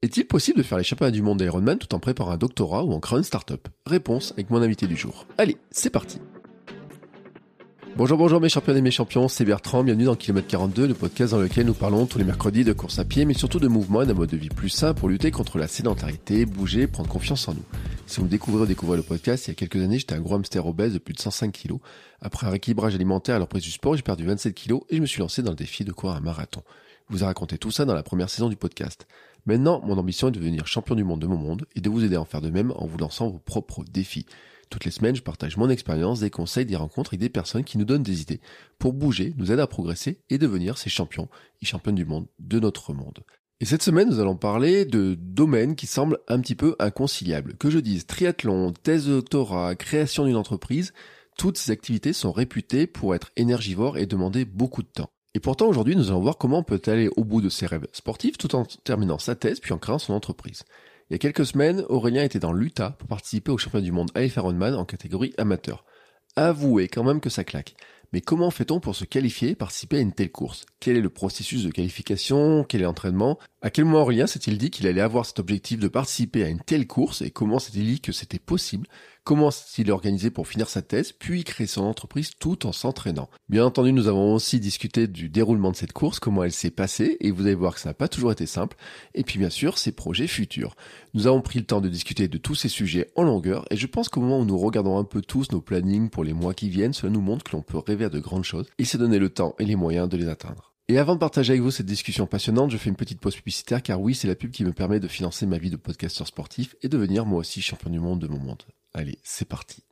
Est-il possible de faire les championnats du monde d'Ironman tout en préparant un doctorat ou en créant une start-up? Réponse avec mon invité du jour. Allez, c'est parti Bonjour, bonjour mes champions et mes champions, c'est Bertrand, bienvenue dans Kilomètre 42, le podcast dans lequel nous parlons tous les mercredis de course à pied, mais surtout de mouvement et d'un mode de vie plus sain pour lutter contre la sédentarité, bouger, prendre confiance en nous. Si vous découvrez ou découvrez le podcast, il y a quelques années, j'étais un gros hamster obèse de plus de 105 kilos. Après un rééquilibrage alimentaire et la reprise du sport, j'ai perdu 27 kilos et je me suis lancé dans le défi de courir un marathon. Je vous ai raconté tout ça dans la première saison du podcast. Maintenant, mon ambition est de devenir champion du monde de mon monde et de vous aider à en faire de même en vous lançant vos propres défis. Toutes les semaines, je partage mon expérience, des conseils, des rencontres avec des personnes qui nous donnent des idées pour bouger, nous aider à progresser et devenir ces champions et championnes du monde de notre monde. Et cette semaine, nous allons parler de domaines qui semblent un petit peu inconciliables. Que je dise triathlon, thèse de doctorat, création d'une entreprise, toutes ces activités sont réputées pour être énergivores et demander beaucoup de temps. Et pourtant, aujourd'hui, nous allons voir comment on peut aller au bout de ses rêves sportifs tout en terminant sa thèse puis en créant son entreprise. Il y a quelques semaines, Aurélien était dans l'Utah pour participer au championnat du monde AF Ironman en catégorie amateur. Avouez quand même que ça claque. Mais comment fait-on pour se qualifier et participer à une telle course? Quel est le processus de qualification? Quel est l'entraînement? À quel moment Aurélien s'est-il dit qu'il allait avoir cet objectif de participer à une telle course? Et comment s'est-il dit que c'était possible? Comment s'est-il organisé pour finir sa thèse, puis créer son entreprise tout en s'entraînant Bien entendu, nous avons aussi discuté du déroulement de cette course, comment elle s'est passée, et vous allez voir que ça n'a pas toujours été simple, et puis bien sûr, ses projets futurs. Nous avons pris le temps de discuter de tous ces sujets en longueur, et je pense qu'au moment où nous regardons un peu tous nos plannings pour les mois qui viennent, cela nous montre que l'on peut rêver à de grandes choses, et se donner le temps et les moyens de les atteindre. Et avant de partager avec vous cette discussion passionnante, je fais une petite pause publicitaire car oui, c'est la pub qui me permet de financer ma vie de podcasteur sportif et devenir moi aussi champion du monde de mon monde. Allez, c'est parti.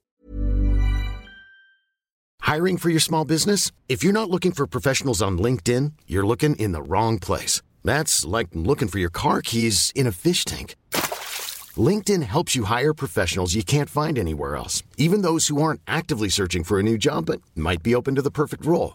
Hiring for your small business? If you're not looking for professionals on LinkedIn, you're looking in the wrong place. That's like looking for your car keys in a fish tank. LinkedIn helps you hire professionals you can't find anywhere else, even those who aren't actively searching for a new job but might be open to the perfect role.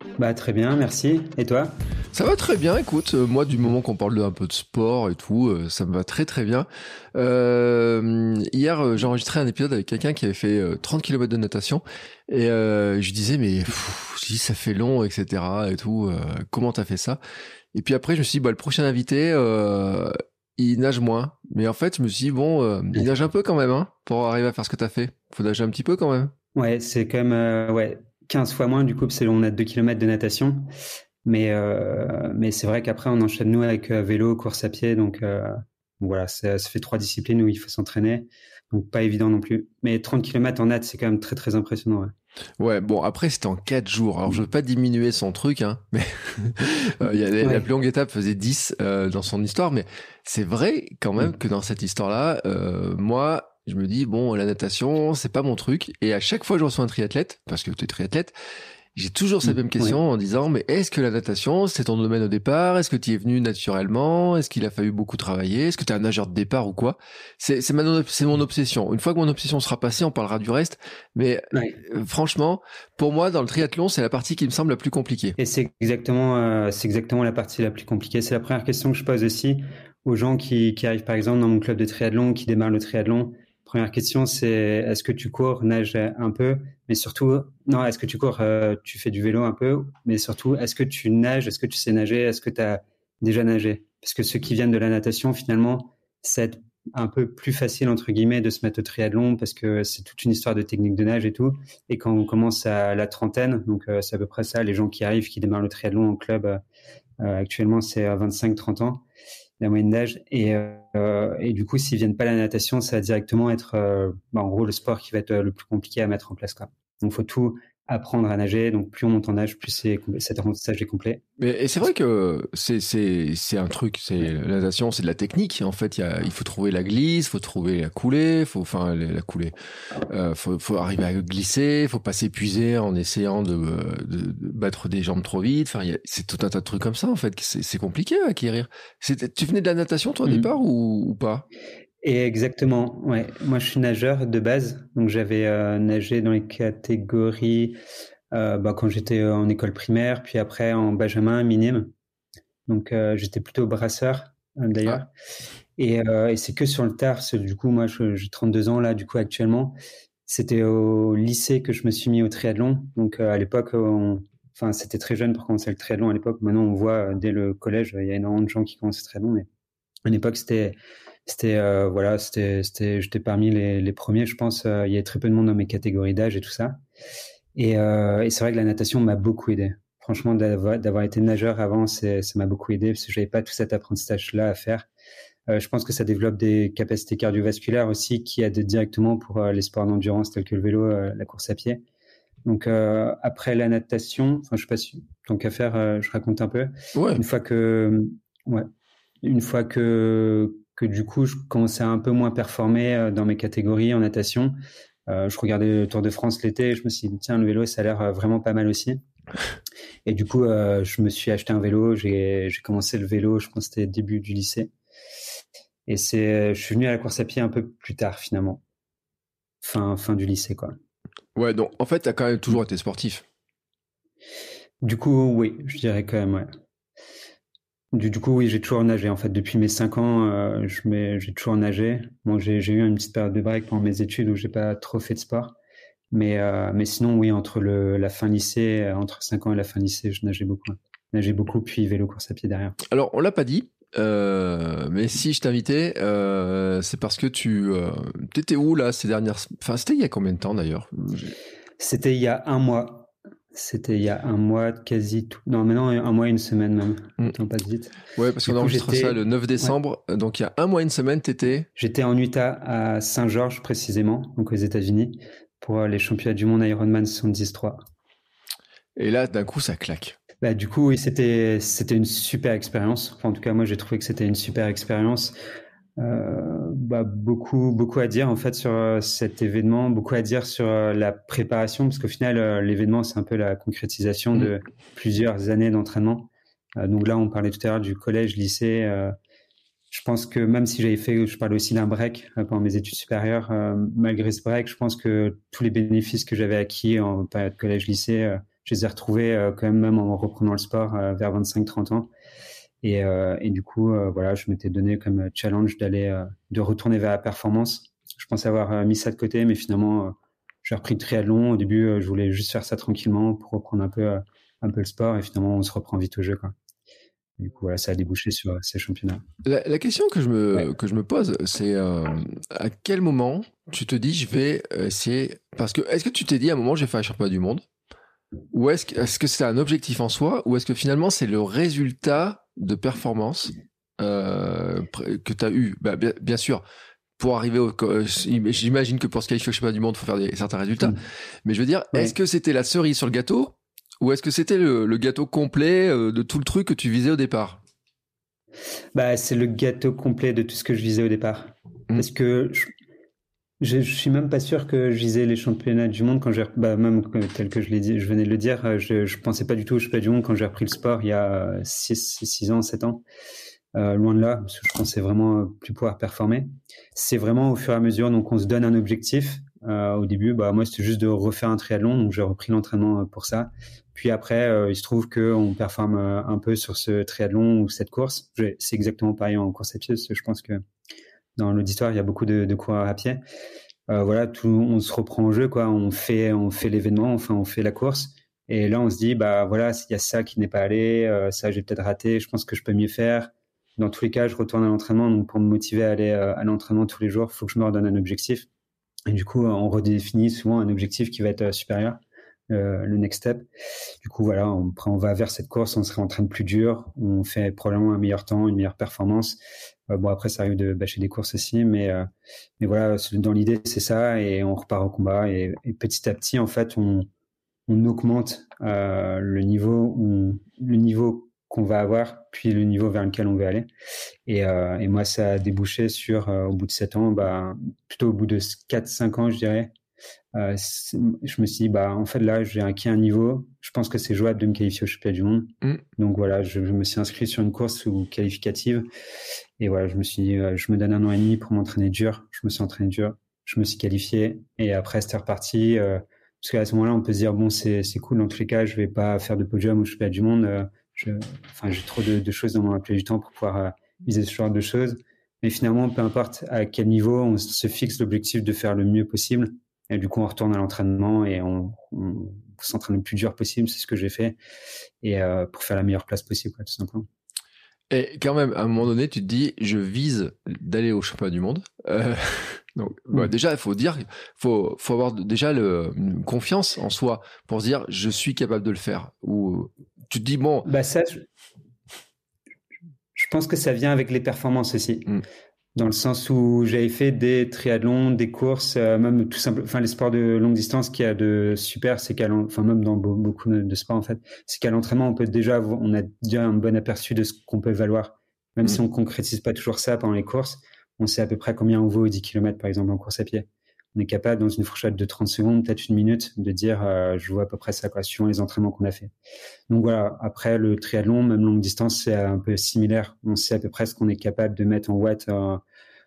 Bah très bien, merci. Et toi? Ça va très bien, écoute, euh, moi du moment qu'on parle de un peu de sport et tout, euh, ça me va très très bien. Euh, hier, j'ai enregistré un épisode avec quelqu'un qui avait fait euh, 30 km de natation et je disais mais pff, je dis, ça fait long, etc. et tout. comment t'as fait ça? Et puis après, je me suis dit bah le prochain invité, il nage moins. Mais en fait, je me suis dit bon, il nage un peu quand même, hein, pour arriver à faire ce que t'as fait. Faut nager un petit peu quand même. Ouais, c'est quand même euh, ouais, 15 fois moins du coup, parce qu'on a 2 km de natation. Mais, euh, mais c'est vrai qu'après, on enchaîne nous avec euh, vélo, course à pied. Donc euh, voilà, ça, ça, fait trois disciplines où il faut s'entraîner. Donc pas évident non plus. Mais 30 km en nat, c'est quand même très très impressionnant. Ouais. Ouais, bon, après, c'était en 4 jours. Alors, je veux pas diminuer son truc, hein, mais il y a, ouais. la plus longue étape faisait 10 euh, dans son histoire, mais c'est vrai quand même que dans cette histoire-là, euh, moi, je me dis bon la natation c'est pas mon truc. Et à chaque fois que je reçois un triathlète parce que tu es triathlète j'ai toujours cette même question oui. en disant mais est-ce que la natation c'est ton domaine au départ? Est-ce que tu es venu naturellement? Est-ce qu'il a fallu beaucoup travailler? Est-ce que tu es un nageur de départ ou quoi? C'est c'est c'est mon obsession. Une fois que mon obsession sera passée on parlera du reste. Mais oui. euh, franchement pour moi dans le triathlon c'est la partie qui me semble la plus compliquée. Et c'est exactement euh, c'est exactement la partie la plus compliquée. C'est la première question que je pose aussi aux gens qui, qui arrivent par exemple dans mon club de triathlon qui démarrent le triathlon Première question, c'est est-ce que tu cours, nages un peu, mais surtout, non, est-ce que tu cours, euh, tu fais du vélo un peu, mais surtout, est-ce que tu nages, est-ce que tu sais nager, est-ce que tu as déjà nagé? Parce que ceux qui viennent de la natation, finalement, c'est un peu plus facile, entre guillemets, de se mettre au triathlon parce que c'est toute une histoire de technique de nage et tout. Et quand on commence à la trentaine, donc euh, c'est à peu près ça, les gens qui arrivent, qui démarrent le triathlon en club, euh, actuellement, c'est à 25-30 ans la moyenne d'âge. Et, euh, et du coup, s'ils viennent pas à la natation, ça va directement être, euh, bah, en gros, le sport qui va être le plus compliqué à mettre en place. Quoi. Donc, faut tout apprendre à nager. Donc, plus on monte en âge, plus c'est, cet apprentissage est complet. Mais, et c'est vrai que c'est, c'est, c'est un truc, c'est, la natation, c'est de la technique. En fait, il, y a, il faut trouver la glisse, faut trouver la coulée, faut, enfin, la, coulée. Euh, faut, faut arriver à glisser, faut pas s'épuiser en essayant de, de, de, battre des jambes trop vite. Enfin, y a, c'est tout un tas de trucs comme ça, en fait. C'est, compliqué à acquérir. Tu venais de la natation, toi, au mmh. départ, ou, ou pas? Et exactement, ouais. Moi, je suis nageur de base, donc j'avais euh, nagé dans les catégories bah, quand j'étais en école primaire, puis après en Benjamin, minime. Donc j'étais plutôt brasseur d'ailleurs. Ah. Et, et c'est que sur le tard, du coup, moi j'ai 32 ans là, du coup actuellement. C'était au lycée que je me suis mis au triathlon. Donc à l'époque, enfin c'était très jeune pour commencer le triathlon à l'époque. Maintenant on voit dès le collège, il y a énormément de gens qui commencent le triathlon, mais à l'époque c'était c'était euh, voilà, c'était c'était j'étais parmi les, les, premiers, je pense. Euh, il y avait très peu de monde dans mes catégories d'âge et tout ça. Et, euh, et c'est vrai que la natation m'a beaucoup aidé. Franchement, d'avoir été nageur avant, ça m'a beaucoup aidé parce que j'avais pas tout cet apprentissage-là à faire. Je pense que ça développe des capacités cardiovasculaires aussi qui aident directement pour les sports d'endurance tels que le vélo, la course à pied. Donc après la natation, enfin je sais pas si tant qu'à faire, je raconte un peu. Ouais. Une fois que ouais, une fois que que du coup, je commençais à un peu moins performer euh, dans mes catégories en natation. Euh, je regardais le Tour de France l'été et je me suis dit, tiens, le vélo, ça a l'air euh, vraiment pas mal aussi. Et du coup, je me suis acheté un vélo. J'ai commencé le vélo, je pense que c'était début du lycée. Et c'est, je suis venu à la course à pied un peu plus tard, finalement. Fin, fin du lycée, quoi. Ouais, donc en fait, tu as quand même toujours été sportif. Du coup, oui, je dirais quand même, ouais. Du, coup, oui, j'ai toujours nagé. En fait, depuis mes 5 ans, euh, j'ai toujours nagé. Bon, j'ai eu une petite période de break pendant mes études où j'ai pas trop fait de sport. Mais, euh, mais sinon, oui, entre le, la fin lycée, euh, entre 5 ans et la fin lycée, je nageais beaucoup. Nageais beaucoup, puis vélo, course à pied derrière. Alors, on l'a pas dit, euh, mais si je t'invitais, euh, c'est parce que tu euh, étais où là ces dernières. Enfin, c'était il y a combien de temps d'ailleurs? C'était il y a un mois. C'était il y a un mois, quasi tout. Non, maintenant, un mois et une semaine même. Mm. On passe vite. Ouais, parce qu'on enregistre ça le 9 décembre. Donc, il y a un mois et une semaine, t'étais J'étais en Utah, à Saint-Georges précisément, donc aux États-Unis, pour les championnats du monde Ironman 73. Et là, d'un coup, ça claque. Bah, du coup, oui, c'était, c'était une super expérience. en tout cas, moi, j'ai trouvé que c'était une super expérience. Euh, bah, beaucoup, beaucoup à dire en fait sur euh, cet événement, beaucoup à dire sur euh, la préparation, parce qu'au final, l'événement, c'est un peu la concrétisation de mm. plusieurs années d'entraînement. donc là, on parlait tout à l'heure du collège, lycée. je pense que même si j'avais fait, je parlais aussi d'un break pendant mes études supérieures, malgré ce break, je pense que tous les bénéfices que j'avais acquis en période collège-lycée, je les ai retrouvés quand même, même en reprenant le sport vers 25-30 ans. Et, euh, et du coup, euh, voilà, je m'étais donné comme challenge d'aller, euh, de retourner vers la performance. Je pensais avoir mis ça de côté, mais finalement, j'ai repris le triathlon. Au début, je voulais juste faire ça tranquillement pour reprendre un peu, un peu le sport. Et finalement, on se reprend vite au jeu, quoi. Du coup, voilà, ça a débouché sur ces championnats. La, la question que je me, que je me pose, c'est à quel moment tu te dis je vais essayer. Parce que est-ce que tu t'es dit à un moment je vais faire un championnat du monde? Ou est-ce que est-ce que c'est un objectif en soi? Ou est-ce que finalement c'est le résultat de performance euh, que tu as eu bah, bien, sûr, pour arriver au. J'imagine que pour se qualifier au championnat du monde, il faut faire des, certains résultats. Mm. Mais je veux dire, est-ce que c'était la cerise sur le gâteau ou est-ce que c'était le, gâteau complet euh, de tout le truc que tu visais au départ? Bah, C'est le gâteau complet de tout ce que je visais au départ. Mm. Parce que je, je suis même pas sûr que je visais les championnats du monde quand j'ai, bah, même tel que je je venais de le dire, euh, je, je pensais pas du tout aux championnats du monde quand j'ai repris le sport il y a 6, 6 ans, 7 ans. Euh, loin de là, parce que je pensais vraiment plus pouvoir performer. C'est vraiment au fur et à mesure, donc on se donne un objectif. Euh, au début, bah moi c'était juste de refaire un triathlon, donc j'ai repris l'entraînement euh, pour ça. Puis après, euh, il se trouve que on performe un peu sur ce triathlon ou cette course. C'est exactement pareil en course à pied, parce que je pense que dans l'auditoire, il y a beaucoup de coureurs à pied. Euh, voilà, tout, on se reprend au jeu, quoi. On fait, on fait l'événement, enfin, on fait la course. Et là, on se dit, bah voilà, il y a ça qui n'est pas allé, euh, ça j'ai peut-être raté, je pense que je peux mieux faire. Dans tous les cas, je retourne à l'entraînement. Donc, pour me motiver à aller euh, à l'entraînement tous les jours, il faut que je me redonne un objectif. Et du coup, on redéfinit souvent un objectif qui va être supérieur, le next step. Du coup, voilà, on, on va vers cette course, on se réentraîne plus dur, on fait probablement un meilleur temps, une meilleure performance. Euh, bon, après, ça arrive de bâcher des courses aussi, mais, euh, mais voilà, dans l'idée, c'est ça, et on repart au combat. Et, petit à petit, en fait, on, on augmente euh, le niveau, niveau qu'on va avoir, puis le niveau vers lequel on veut aller. Et, et moi, ça a débouché sur, au bout de 7 ans, bah, plutôt au bout de 4-5 ans, je dirais, euh, je me suis dit, bah, en fait, là, j'ai acquis un niveau. Je pense que c'est jouable de me qualifier au championnat du monde. Mm. Donc voilà, je, me suis inscrit sur une course ou qualificative. Et voilà, je me suis dit, euh, je me donne un an et demi pour m'entraîner dur. Je me suis entraîné dur. Je me suis qualifié. Et après, c'était reparti. Euh, parce qu'à ce moment-là, on peut se dire bon, c'est cool. Dans tous les cas, je vais pas faire de podium je fais du monde. Je, enfin, j'ai trop de, de, choses dans mon emploi du temps pour pouvoir viser ce genre de choses. Mais finalement, peu importe à quel niveau, on se fixe l'objectif de faire le mieux possible. Et du coup, on retourne à l'entraînement et on, on s'entraîne le plus dur possible. C'est ce que j'ai fait. Et euh, pour faire la meilleure place possible, quoi, tout simplement. Et quand même, à un moment donné, tu te dis, je vise d'aller au championnat du monde. Euh, donc, bah, déjà, il faut dire, faut, faut avoir déjà le, une confiance en soi pour se dire, je suis capable de le faire. Ou tu te dis, bon. Bah ça, je, je pense que ça vient avec les performances aussi. Mm dans le sens où j'avais fait des triathlons, des courses, euh, même tout simple, enfin les sports de longue distance qui a de super, c'est qu'à enfin même dans beaucoup de sports en fait, c'est qu'à l'entraînement on peut déjà on a déjà un bon aperçu de ce qu'on peut valoir, même mm. si on concrétise pas toujours ça pendant les courses, on sait à peu près combien on vaut 10 km par exemple en course à pied on est capable dans une fourchette de 30 secondes, peut-être une minute, de dire euh, je vois à peu près ça quoi, suivant les entraînements qu'on a fait. Donc voilà, après le triathlon, même longue distance, c'est un peu similaire. On sait à peu près ce qu'on est capable de mettre en watts euh,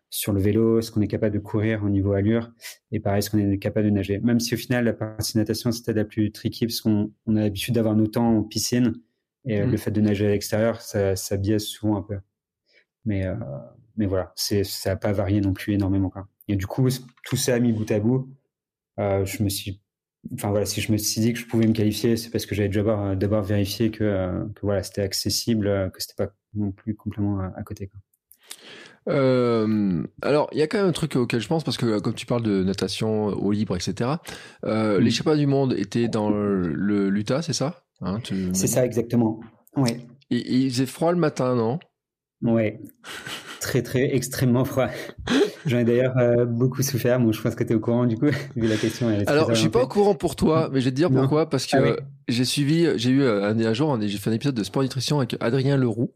sur le vélo, ce qu'on est capable de courir au niveau allure, et pareil, ce qu'on est capable de nager. Même si au final, la partie natation, c'était la plus tricky, parce qu'on on a l'habitude d'avoir nos temps en piscine, et mmh. le fait de nager à l'extérieur, ça, ça biaise souvent un peu. Mais, euh, mais voilà, c'est, ça n'a pas varié non plus énormément. Quoi. Et du coup, tout ça mis bout à bout, euh, je me suis, enfin voilà, si je me suis dit que je pouvais me qualifier, c'est parce que j'avais d'abord, d'abord vérifié que, euh, que voilà, c'était accessible, euh, que c'était pas non plus complètement à, côté. Quoi. Euh, alors, il y a quand même un truc auquel je pense parce que comme tu parles de natation au libre, etc. Euh, Les championnats du monde étaient dans le, l'Utah, c'est ça? Hein, C'est ça exactement. Ouais. Et, il faisait froid le matin, non? Ouais. Très très extrêmement froid. J'en ai d'ailleurs euh, beaucoup souffert. Moi, je pense que tu es au courant du coup, vu la question. Alors, je suis pas au courant pour toi, mais je vais te dire pourquoi. Parce que ah j'ai suivi, j'ai eu euh, un, un jour, j'ai fait un épisode de Sport Nutrition avec Adrien Leroux,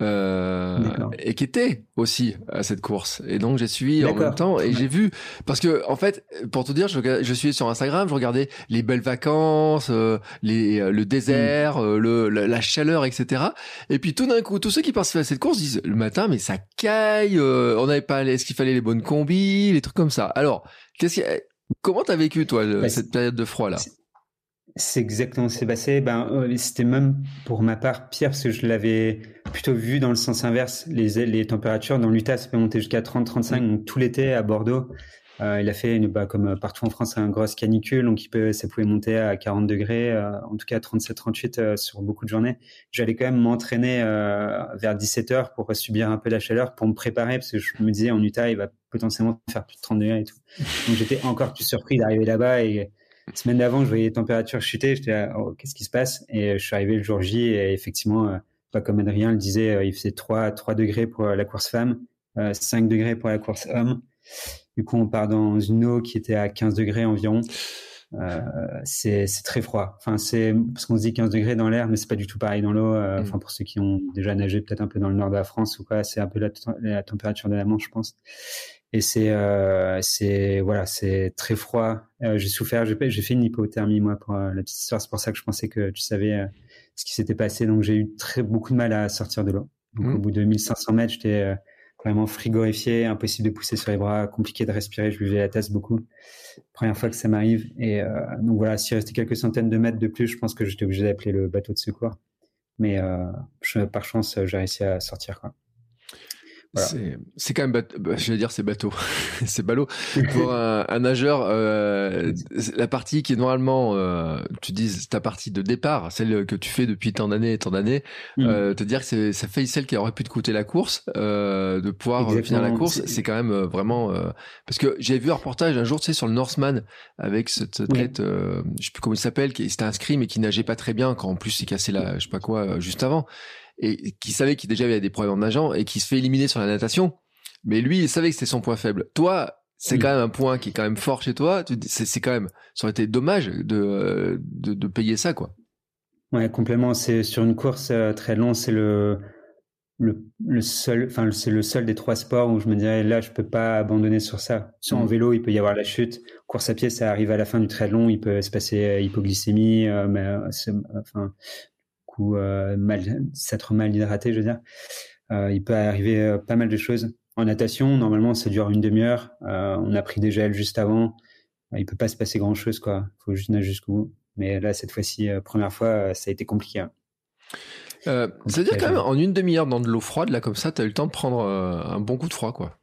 euh, et qui était aussi à cette course. Et donc j'ai suivi en même temps et j'ai vu parce que en fait, pour te dire, je, je suis sur Instagram, je regardais les belles vacances, euh, les, euh, le désert, mm. le, la, chaleur, etc. Et puis tout d'un coup, tous ceux qui participaient à cette course disent le matin, mais ça caille, on n'avait pas, est-ce qu'il fallait les bonnes combis, les trucs comme ça. Alors, qu'est-ce comment t'as vécu toi bah, cette période de froid là c'est exactement ce qui s'est passé. Ben, euh, c'était même pour ma part pire parce que je l'avais plutôt vu dans le sens inverse. Les, les températures dans l'Utah, ça peut monter jusqu'à 30-35. Donc tout l'été à Bordeaux, euh, il a fait, une, bah, comme partout en France, un grosse canicule. Donc peut, ça pouvait monter à 40 degrés, euh, en tout cas 37-38 sur beaucoup de journées. J'allais quand même m'entraîner vers 17 heures pour subir un peu la chaleur, pour me préparer parce que je me disais en Utah, il va potentiellement faire plus de 30 degrés et tout. Donc j'étais encore plus surpris d'arriver là-bas et semaine d'avant, je voyais les températures chuter. J'étais là, oh, qu'est-ce qui se passe? Et je suis arrivé le jour J et effectivement, euh, pas comme Adrien le disait, euh, il faisait 3, 3 degrés pour la course femme, 5 euh, degrés pour la course homme. Du coup, on part dans une eau qui était à 15 degrés environ. Euh, c'est très froid. Enfin, c'est parce qu'on se dit 15 degrés dans l'air, mais c'est pas du tout pareil dans l'eau. Mm. Enfin, pour ceux qui ont déjà nagé peut-être un peu dans le nord de la France ou quoi, c'est un peu la, la, température de la Manche, je pense et c'est euh, c'est voilà c'est très froid. Euh, j'ai souffert j'ai j'ai fait une hypothermie moi pour euh, la petite histoire. C'est pour ça que je pensais que tu savais ce qui s'était passé. Donc j'ai eu très beaucoup de mal à sortir de l'eau. Donc mmh. au bout de 1500 mètres j'étais vraiment frigorifié impossible de pousser sur les bras compliqué de respirer. Je buvais la tasse beaucoup. Première fois que ça m'arrive. Et donc voilà s'il restait quelques centaines de mètres de plus je pense que j'étais obligé d'appeler le bateau de secours. Mais par chance j'ai réussi à sortir quoi c'est quand même, bah, je vais dire, c'est bateau, c'est ballot. Pour un, un nageur, euh, la partie qui est normalement, euh, tu dis ta partie de départ, celle que tu fais depuis tant d'années et tant d'années, mm. euh, te dire que ça fait celle qui aurait pu te coûter la course, euh, de pouvoir finir la course, c'est quand même euh, vraiment euh, parce que j'ai vu un reportage un jour, tu sais, sur le Norseman avec cette athlète, je sais plus comment il s'appelle, qui s'était inscrit mais qui nageait pas très bien, quand en plus il cassé la, je sais pas quoi, juste avant et qui savait qu'il déjà avait des problèmes en nageant et qui se fait éliminer sur la natation. Mais lui, il savait que c'était son point faible. Toi, c'est quand même un point qui est quand même fort chez toi. C'est quand même, ça aurait été dommage de, de, de payer ça, quoi. Ouais, complètement. C'est sur une course euh, très longue, c'est le, le, le, seul, enfin, c'est le seul des trois sports où je me dirais, là, je peux pas abandonner sur ça. Sur en mm. vélo, il peut y avoir la chute. Course à pied, ça arrive à la fin du triathlon, il peut se passer euh, hypoglycémie, euh, mais, enfin, ou euh, mal, s'être mal hydraté, je veux dire. Euh, il peut arriver euh, pas mal de choses. En natation, normalement, ça dure une demi-heure. on a pris des gels juste avant. il peut pas se passer grand chose, quoi. Faut juste nager jusqu'au bout. Mais là, cette fois-ci, première fois, ça a été compliqué. Hein. C'est-à-dire quand même, en une demi-heure dans de l'eau froide, là, comme ça, tu as eu le temps de prendre un bon coup de froid, quoi.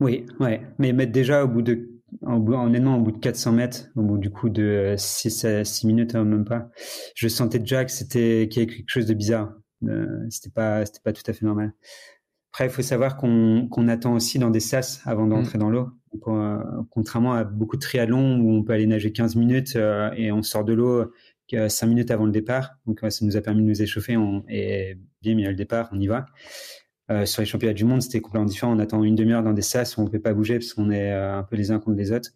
Oui, ouais. Mais mettre déjà au bout de, en honnêtement, au bout de 400 mètres, au bout du coup de 6 à 6 minutes, hein, même pas, je sentais déjà que c'était, qu'il y avait quelque chose de bizarre. Euh, c'était pas, c'était pas tout à fait normal. Après, il faut savoir qu'on, attend aussi dans des sas avant d'entrer mmh. dans l'eau. Euh, contrairement à beaucoup de triathlons où on peut aller nager 15 minutes euh, et on sort de l'eau 5 minutes avant le départ. Donc, ça nous a permis de nous échauffer on, et bien, il y a le départ, on y va. Euh, sur les championnats du monde, c'était complètement différent. On attend une demi-heure dans des sas où on ne peut pas bouger parce qu'on est euh, un peu les uns contre les autres.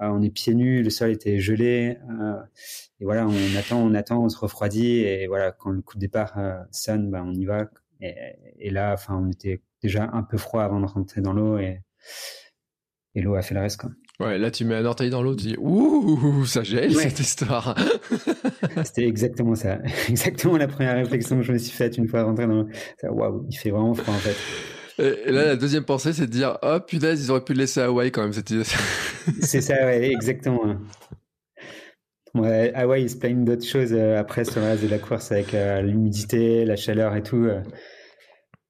Euh, on est pieds nus, le sol était gelé. et voilà, on attend, on attend, on se refroidit. Et voilà, quand le coup de départ sonne, ben, on y va. Et, là, enfin, on était déjà un peu froid avant de rentrer dans l'eau et, et l'eau a fait le reste. Quoi. Ouais, là tu mets un orteil dans l'eau, tu dis ouh, ça gèle cette histoire. C'était exactement ça, exactement la première réflexion que je me suis faite une fois rentré dans l'eau. Waouh, il fait vraiment froid en fait. Et là, la deuxième pensée, c'est de dire oh punaise, ils auraient pu le laisser à Hawaï quand même. c'est ça, ouais, exactement. Ouais, Hawaï, ils se plaignent d'autres choses euh, après sur le reste de la course avec euh, l'humidité, la chaleur et tout, euh,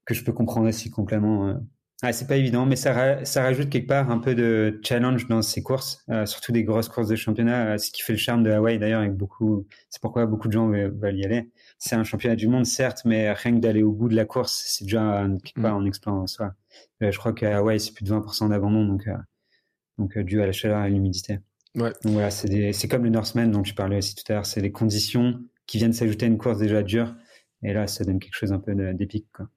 que je peux comprendre aussi complètement. Ah, c'est pas évident, mais ça, ça rajoute quelque part un peu de challenge dans ces courses, euh, surtout des grosses courses de championnat, euh, ce qui fait le charme de Hawaï d'ailleurs, avec beaucoup, c'est pourquoi beaucoup de gens veulent, y aller. C'est un championnat du monde, certes, mais rien que d'aller au bout de la course, c'est déjà quelque part mm. en exploit en soi. Euh, je crois qu'à Hawaï, c'est plus de 20% d'abandon, donc, donc dû à la chaleur et l'humidité. Ouais. Donc voilà, c'est comme le Northman dont tu parlais aussi tout à l'heure, c'est les conditions qui viennent s'ajouter à une course déjà dure, et là, ça donne quelque chose un peu d'épique, quoi.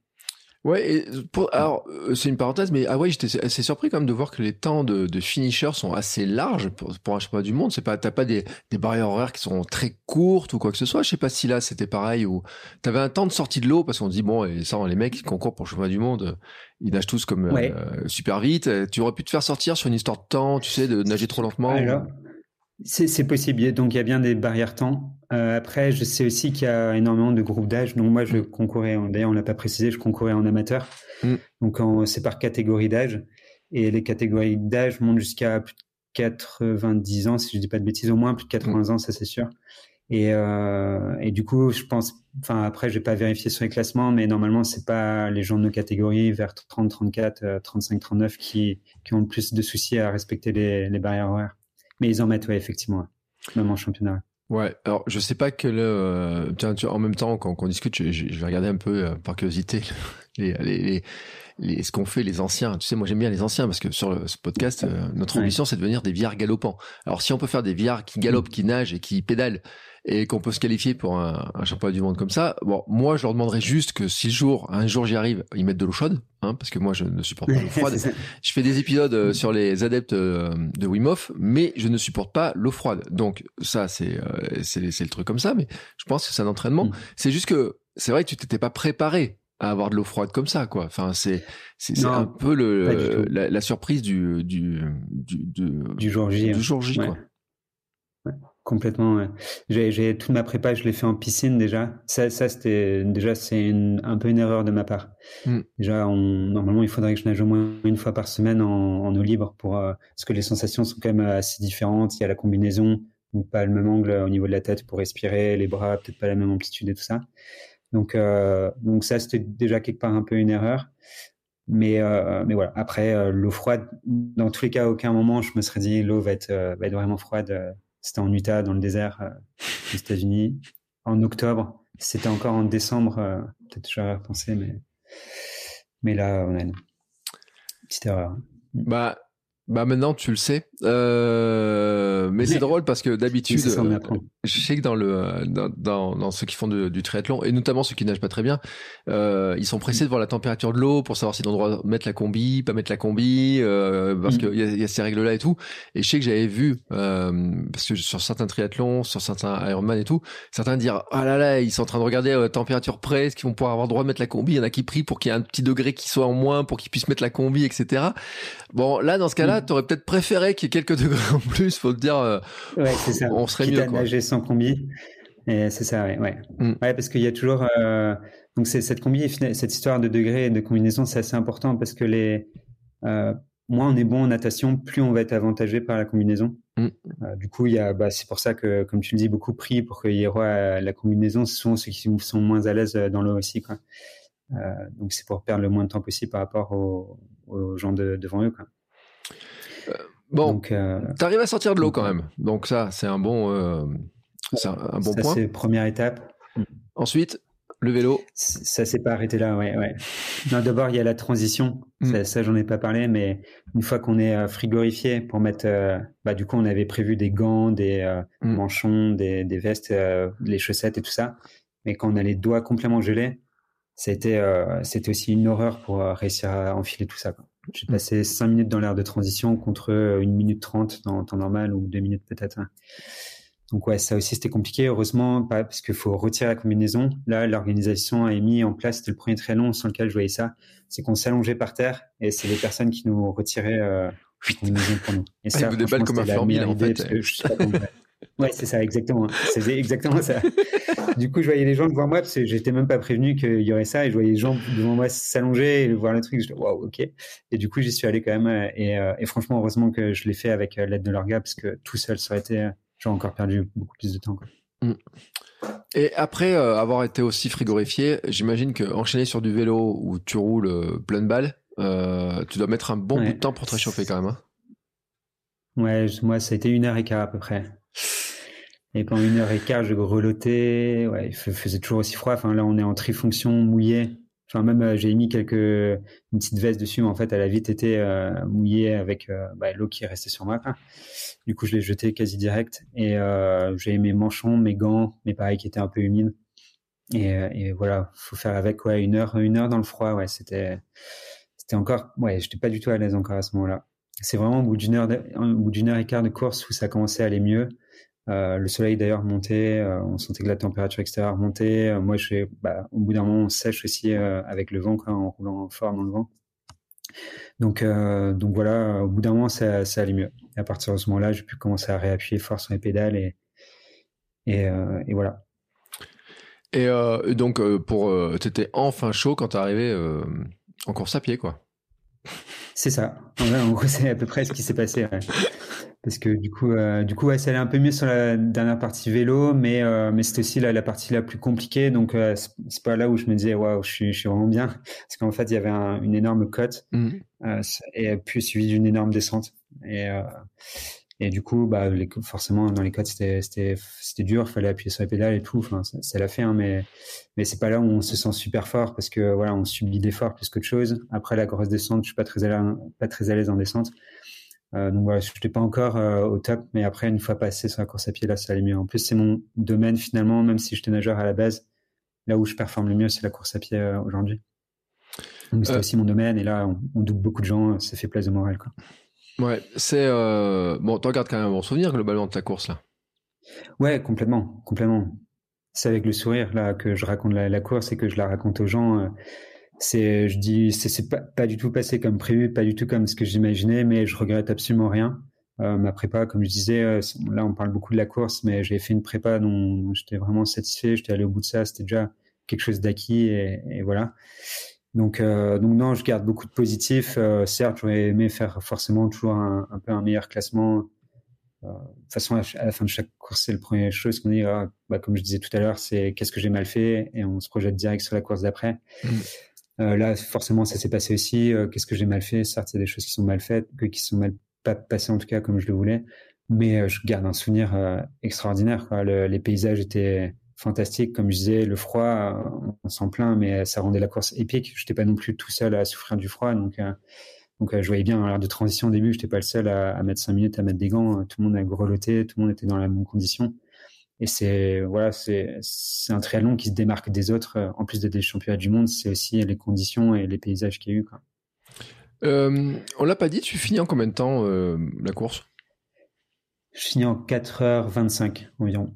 Ouais, et pour, alors euh, c'est une parenthèse, mais ah ouais, j'étais assez surpris quand même de voir que les temps de, de finisher sont assez larges pour, pour un championnat du monde. C'est pas, t'as pas des, des barrières horaires qui sont très courtes ou quoi que ce soit. Je sais pas si là c'était pareil ou t'avais un temps de sortie de l'eau parce qu'on dit bon, et ça, les mecs qui concourent pour le championnat du monde, ils nagent tous comme euh, super vite. Tu aurais pu te faire sortir sur une histoire de temps, tu sais, de nager trop lentement. C'est possible. Donc, il y a bien des barrières temps. Euh, après, je sais aussi qu'il y a énormément de groupes d'âge. Donc, moi, je mm. concourais, d'ailleurs, on l'a pas précisé, je concourais en amateur. Mm. Donc, c'est par catégorie d'âge. Et les catégories d'âge montent jusqu'à plus de 90 ans, si je dis pas de bêtises, au moins plus de 80 mm. ans, ça c'est sûr. Et, euh, et, du coup, je pense, enfin après, je vais pas vérifier sur les classements, mais normalement, c'est pas les gens de nos catégories vers 30, 34, 35, 39 qui, qui ont le plus de soucis à respecter les, les barrières horaires. Mais ils en mettent, ouais, effectivement, même en championnat. Ouais, alors je sais pas que le. Euh, tiens, en même temps, quand, on discute, je, vais regarder un peu euh, par curiosité les, les, les, ce qu'ont fait les anciens. Tu sais, moi j'aime bien les anciens parce que sur ce podcast, euh, notre ambition c'est de devenir des viards galopants. Alors si on peut faire des viards qui galopent, qui nagent et qui pédalent et qu'on peut se qualifier pour un, un, championnat du monde comme ça, bon, moi je leur demanderais juste que si le jour, un jour j'y arrive, ils mettent de l'eau chaude, hein, parce que moi je ne supporte pas l'eau froide. je fais des épisodes euh, sur les adeptes euh, de Wim Hof, mais je ne supporte pas l'eau froide. Donc ça c'est c'est le truc comme ça, mais je pense que c'est un entraînement. Mm. C'est juste que c'est vrai que tu t'étais pas préparé à avoir de l'eau froide comme ça quoi enfin c'est c'est un peu le la, surprise du du du du, jour J du jour J quoi Complètement. J'ai toute ma prépa, je l'ai fait en piscine déjà. Ça, ça c'était déjà c'est un peu une erreur de ma part. Mm. Déjà, on, normalement, il faudrait que je nage au moins une fois par semaine en, en eau libre pour euh, parce que les sensations sont quand même assez différentes. Il y a la combinaison, donc pas le même angle au niveau de la tête pour respirer, les bras peut-être pas la même amplitude et tout ça. Donc euh, donc ça c'était déjà quelque part un peu une erreur. Mais euh, mais voilà. Après euh, l'eau froide, dans tous les cas, à aucun moment je me serais dit l'eau va être va être vraiment froide c'était en Utah, dans le désert, aux États-Unis, en octobre. C'était encore en décembre, peut-être j'aurais repensé, mais, mais là, on a une petite erreur. Bah, bah maintenant tu le sais. Euh, mais c'est drôle parce que d'habitude, euh, je sais que dans le dans, dans, ceux qui font du triathlon et notamment ceux qui nagent pas très bien, euh, ils sont pressés de voir la température de l'eau pour savoir s'ils ont le droit de mettre la combi, pas mettre la combi, euh, parce mm. qu'il y a, y a ces règles là et tout. Et je sais que j'avais vu euh, parce que sur certains triathlons, sur certains Ironman et tout, certains dire ah là là ils sont en train de regarder la température près, est-ce qu'ils vont pouvoir avoir le droit de mettre la combi? Il y en a qui prient pour qu'il y ait un petit degré qui soit en moins pour qu'ils puissent mettre la combi, etc. Bon là dans ce cas-là tu t'aurais peut-être préféré qu'il y ait quelques degrés en plus, faut te dire. Euh, ouais, c'est ça. On serait mieux. Quoi. nager sans combi. Et c'est ça, ouais. Ouais, mm. ouais parce qu'il y a toujours. Euh, donc, c'est cette combi, cette histoire de degrés et de combinaison, c'est assez important parce que les. Euh, moins on est bon en natation, plus on va être avantagé par la combinaison. Mm. du coup, il bah, c'est pour ça que, comme tu le dis, beaucoup prient pour qu'il y ait la combinaison. Ce sont ceux qui sont moins à l'aise dans l'eau aussi. Quoi. donc, c'est pour perdre le moins de temps possible par rapport aux, gens devant eux. Quoi. Bon, tu arrives à sortir de l'eau quand même. Donc, ça, c'est un bon, c'est un, bon point. C'est première étape. Ensuite, le vélo Ça s'est pas arrêté là, ouais. ouais. D'abord, il y a la transition. Mm. Ça, j'en ai pas parlé, mais une fois qu'on est euh, frigorifié pour mettre. Euh, bah, du coup, on avait prévu des gants, des euh, mm. manchons, des, des vestes, les chaussettes et tout ça. Mais quand on a les doigts complètement gelés, c'était c'était aussi une horreur pour réussir à enfiler tout ça. J'ai passé 5 minutes dans l'air de transition contre une minute 30 dans temps normal ou 2 minutes peut-être. Donc ouais, ça aussi c'était compliqué. Heureusement, pas parce qu'il faut retirer la combinaison. Là, l'organisation a mis en place, c'était le premier très long sur lequel je voyais ça, c'est qu'on s'allongeait par terre et c'est les personnes qui nous retiraient euh, la combinaison pour nous. Et ça, vous déballe comme un formule en fait. ouais, c'est ça, exactement. C'est exactement ça. du coup, je voyais les gens devant moi parce que j'étais même pas prévenu qu'il y aurait ça et je voyais les gens devant moi s'allonger et voir le truc. Je dis waouh, ok. Et du coup, j'y suis allé quand même et, euh, et franchement, heureusement que je l'ai fait avec euh, l'aide de leur gars parce que tout seul, ça aurait été j'ai encore perdu beaucoup plus de temps. Mm. Et après euh, avoir été aussi frigorifié, j'imagine que enchaîner sur du vélo où tu roules euh, plein de balles, euh, tu dois mettre un bon bout de temps pour te réchauffer quand même. Hein. ouais, moi ça a été une heure et quart à peu près. Et pendant une heure et quart, je grelottais. Ouais, il faisait toujours aussi froid. Enfin là, on est en trifonction mouillé. Enfin, même euh, j'ai mis quelques une petite veste dessus, mais en fait, elle a vite été euh, mouillée avec euh, bah, l'eau qui est restée sur moi. Du coup, je l'ai jeté quasi direct et j'ai mes manchons, mes gants, mais pareil qui étaient un peu humides. Et voilà, faut faire avec ouais une heure, une heure dans le froid. Ouais, c'était c'était encore ouais, j'étais pas du tout à l'aise encore à ce moment-là. C'est vraiment au bout d'une heure, au bout d'une heure et quart de course où ça commençait à aller mieux. Euh, le soleil d'ailleurs montait, euh, on sentait que la température extérieure montait. Euh, moi, je bah, au bout d'un moment, on sèche aussi avec le vent, en roulant fort dans le vent. Donc, donc voilà, au bout d'un moment, ça, ça allait mieux. Et à partir de ce moment-là, j'ai pu commencer à réappuyer fort sur les pédales et, et, et voilà. Et donc, pour, t'étais enfin chaud quand t'es arrivé en course à pied, quoi. C'est ça. En, gros, c'est à peu près ce qui s'est passé. Parce que du coup, euh, du coup, ouais, ça allait un peu mieux sur la dernière partie vélo, mais euh, mais c'était aussi la, la, partie la plus compliquée. Donc euh, c'est pas là où je me disais waouh, je suis, je suis vraiment bien, parce qu'en fait il y avait une énorme cote mmh. euh, et puis suivi d'une énorme descente. Et euh, et du coup, bah les, forcément dans les côtes c'était c'était c'était dur, fallait appuyer sur les pédales et tout. Enfin ça, ça l'a fait, hein, mais mais c'est pas là où on se sent super fort parce que voilà on subit l'effort plus qu'autre chose. Après la grosse descente, je suis pas très à l'aise, pas très à l'aise en descente. Euh, donc voilà, je n'étais pas encore euh, au top, mais après, une fois passé sur la course à pied, là, ça allait mieux. En plus, c'est mon domaine finalement, même si j'étais nageur à la base, là où je performe le mieux, c'est la course à pied euh, aujourd'hui. Donc c'était aussi mon domaine, et là, on, double beaucoup de gens, ça fait plaisir de moral. Quoi. Ouais, c'est. Bon, tu regardes quand même un bon souvenir globalement de ta course là. Ouais, complètement, complètement. C'est avec le sourire là que je raconte la, la course et que je la raconte aux gens c'est je dis c'est pas, pas du tout passé comme prévu pas du tout comme ce que j'imaginais mais je regrette absolument rien euh, ma prépa comme je disais euh, là on parle beaucoup de la course mais j'ai fait une prépa dont, j'étais vraiment satisfait j'étais allé au bout de ça c'était déjà quelque chose d'acquis et, voilà donc euh, donc non je garde beaucoup de positifs certes j'aurais aimé faire forcément toujours un, peu un meilleur classement de toute façon, à la fin de chaque course, c'est la première chose qu'on dit. Ah, bah, comme je disais tout à l'heure, c'est qu'est-ce que j'ai mal fait, et on se projette direct sur la course d'après. Mmh. Euh, là, forcément, ça s'est passé aussi. Euh, qu'est-ce que j'ai mal fait? Certes, il y a des choses qui sont mal faites, qui sont mal pas passées en tout cas comme je le voulais. Mais euh, je garde un souvenir extraordinaire. Les paysages étaient fantastiques, comme je disais. Le froid, on s'en plaint, mais ça rendait la course épique. Je n'étais pas non plus tout seul à souffrir du froid, donc. Donc, je voyais bien, à l'heure de transition au début, je n'étais pas le seul à, mettre cinq minutes à mettre des gants. Tout le monde a grelotté, tout le monde était dans la même condition. Et c'est voilà, c'est un triathlon qui se démarque des autres. Euh, en plus d'être des championnats du monde, c'est aussi les conditions et les paysages qu'il y a eu. Quoi. Euh, on l'a pas dit, tu finis en combien de temps euh, la course? Je finis en 4h25 environ.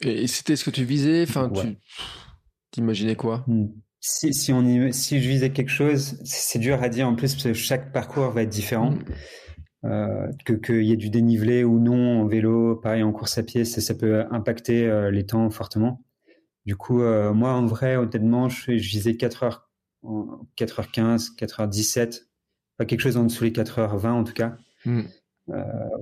Et c'était ce que tu visais? Enfin, tu t'imaginais quoi? Hmm. si, si, on y, si je visais quelque chose, c'est dur à dire en plus parce que chaque parcours va être différent. Hmm. Euh, que qu'il y ait du dénivelé ou non en vélo, pareil en course à pied, ça, ça peut impacter euh, les temps fortement. Du coup, euh, moi en vrai, honnêtement, je, je visais 4h, 4h15, 4h17, pas quelque chose en dessous les 4h20 en tout cas. Hmm.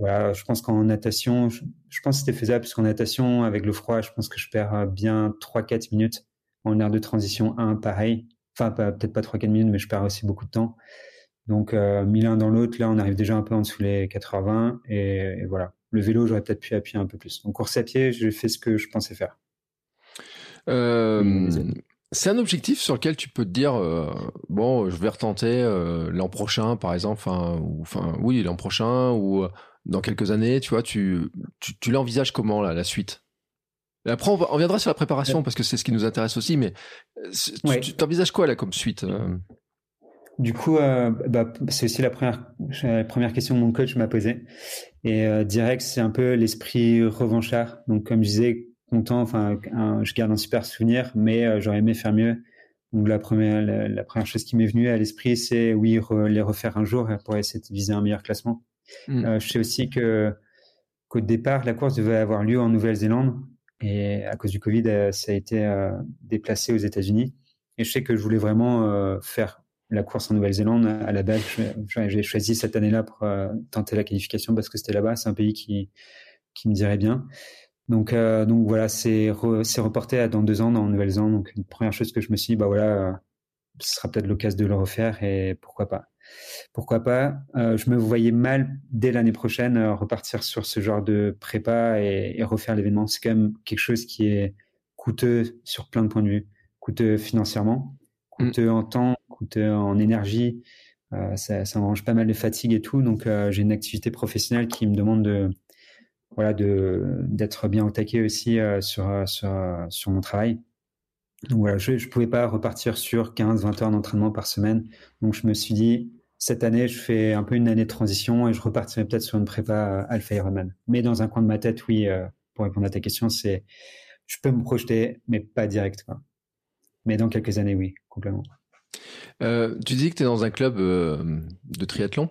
voilà, je pense qu'en natation, je, pense que c'était faisable parce qu'en natation, avec le froid, je pense que je perds bien 3-4 minutes. En air de transition 1, pareil. Enfin, peut-être pas 3-4 minutes, mais je perds aussi beaucoup de temps. Donc, euh, mis l'un dans l'autre, là, on arrive déjà un peu en dessous les 80. Et, voilà. Le vélo, j'aurais peut-être pu appuyer un peu plus. Donc, course à pied, j'ai fait ce que je pensais faire. Euh, c'est un objectif sur lequel tu peux te dire, euh, bon, je vais retenter l'an prochain, par exemple, enfin, enfin, oui, l'an prochain ou dans quelques années, tu vois, tu, tu, l'envisages comment, là, la suite? Après, on, reviendra sur la préparation parce que c'est ce qui nous intéresse aussi, mais tu t'envisages quoi là comme suite du coup, euh, bah, c'est aussi la première, la première question que mon coach m'a posée. Et euh, direct, c'est un peu l'esprit revanchard. Donc, comme je disais, content, enfin, je garde un super souvenir, mais euh, j'aurais aimé faire mieux. Donc, la première, la, première chose qui m'est venue à l'esprit, c'est oui, les refaire un jour pour essayer de viser un meilleur classement. Mm. je sais aussi que qu'au départ, la course devait avoir lieu en Nouvelle-Zélande. Et à cause du Covid, ça a été déplacé aux États-Unis. Et je sais que je voulais vraiment faire la course en Nouvelle-Zélande. À la base, j'ai choisi cette année-là pour euh, tenter la qualification parce que c'était là-bas. C'est un pays qui, qui me dirait bien. Donc, euh, donc voilà, c'est reporté à dans deux ans en Nouvelle-Zélande. Donc, une première chose que je me suis dit, bah voilà, euh, ce sera peut-être l'occasion de le refaire et pourquoi pas. Pourquoi pas? Je me voyais mal dès l'année prochaine repartir sur ce genre de prépa et, et refaire l'événement. C'est quand même quelque chose qui est coûteux sur plein de points de vue, coûteux financièrement, mm. coûteux en temps, coûteux en énergie. Euh, ça, ça pas mal de fatigue et tout. Donc, euh, j'ai une activité professionnelle qui me demande de, voilà, d'être bien au taquet aussi euh, sur, sur, sur mon travail. Donc voilà, je ne pouvais pas repartir sur 15-20 heures d'entraînement par semaine. Donc je me suis dit, cette année, je fais un peu une année de transition et je repartirai peut-être sur une prépa Alpha Ironman. Mais dans un coin de ma tête, oui, pour répondre à ta question, c'est je peux me projeter, mais pas direct. Mais dans quelques années, oui, complètement. Euh, tu dis que tu es dans un club euh, de triathlon.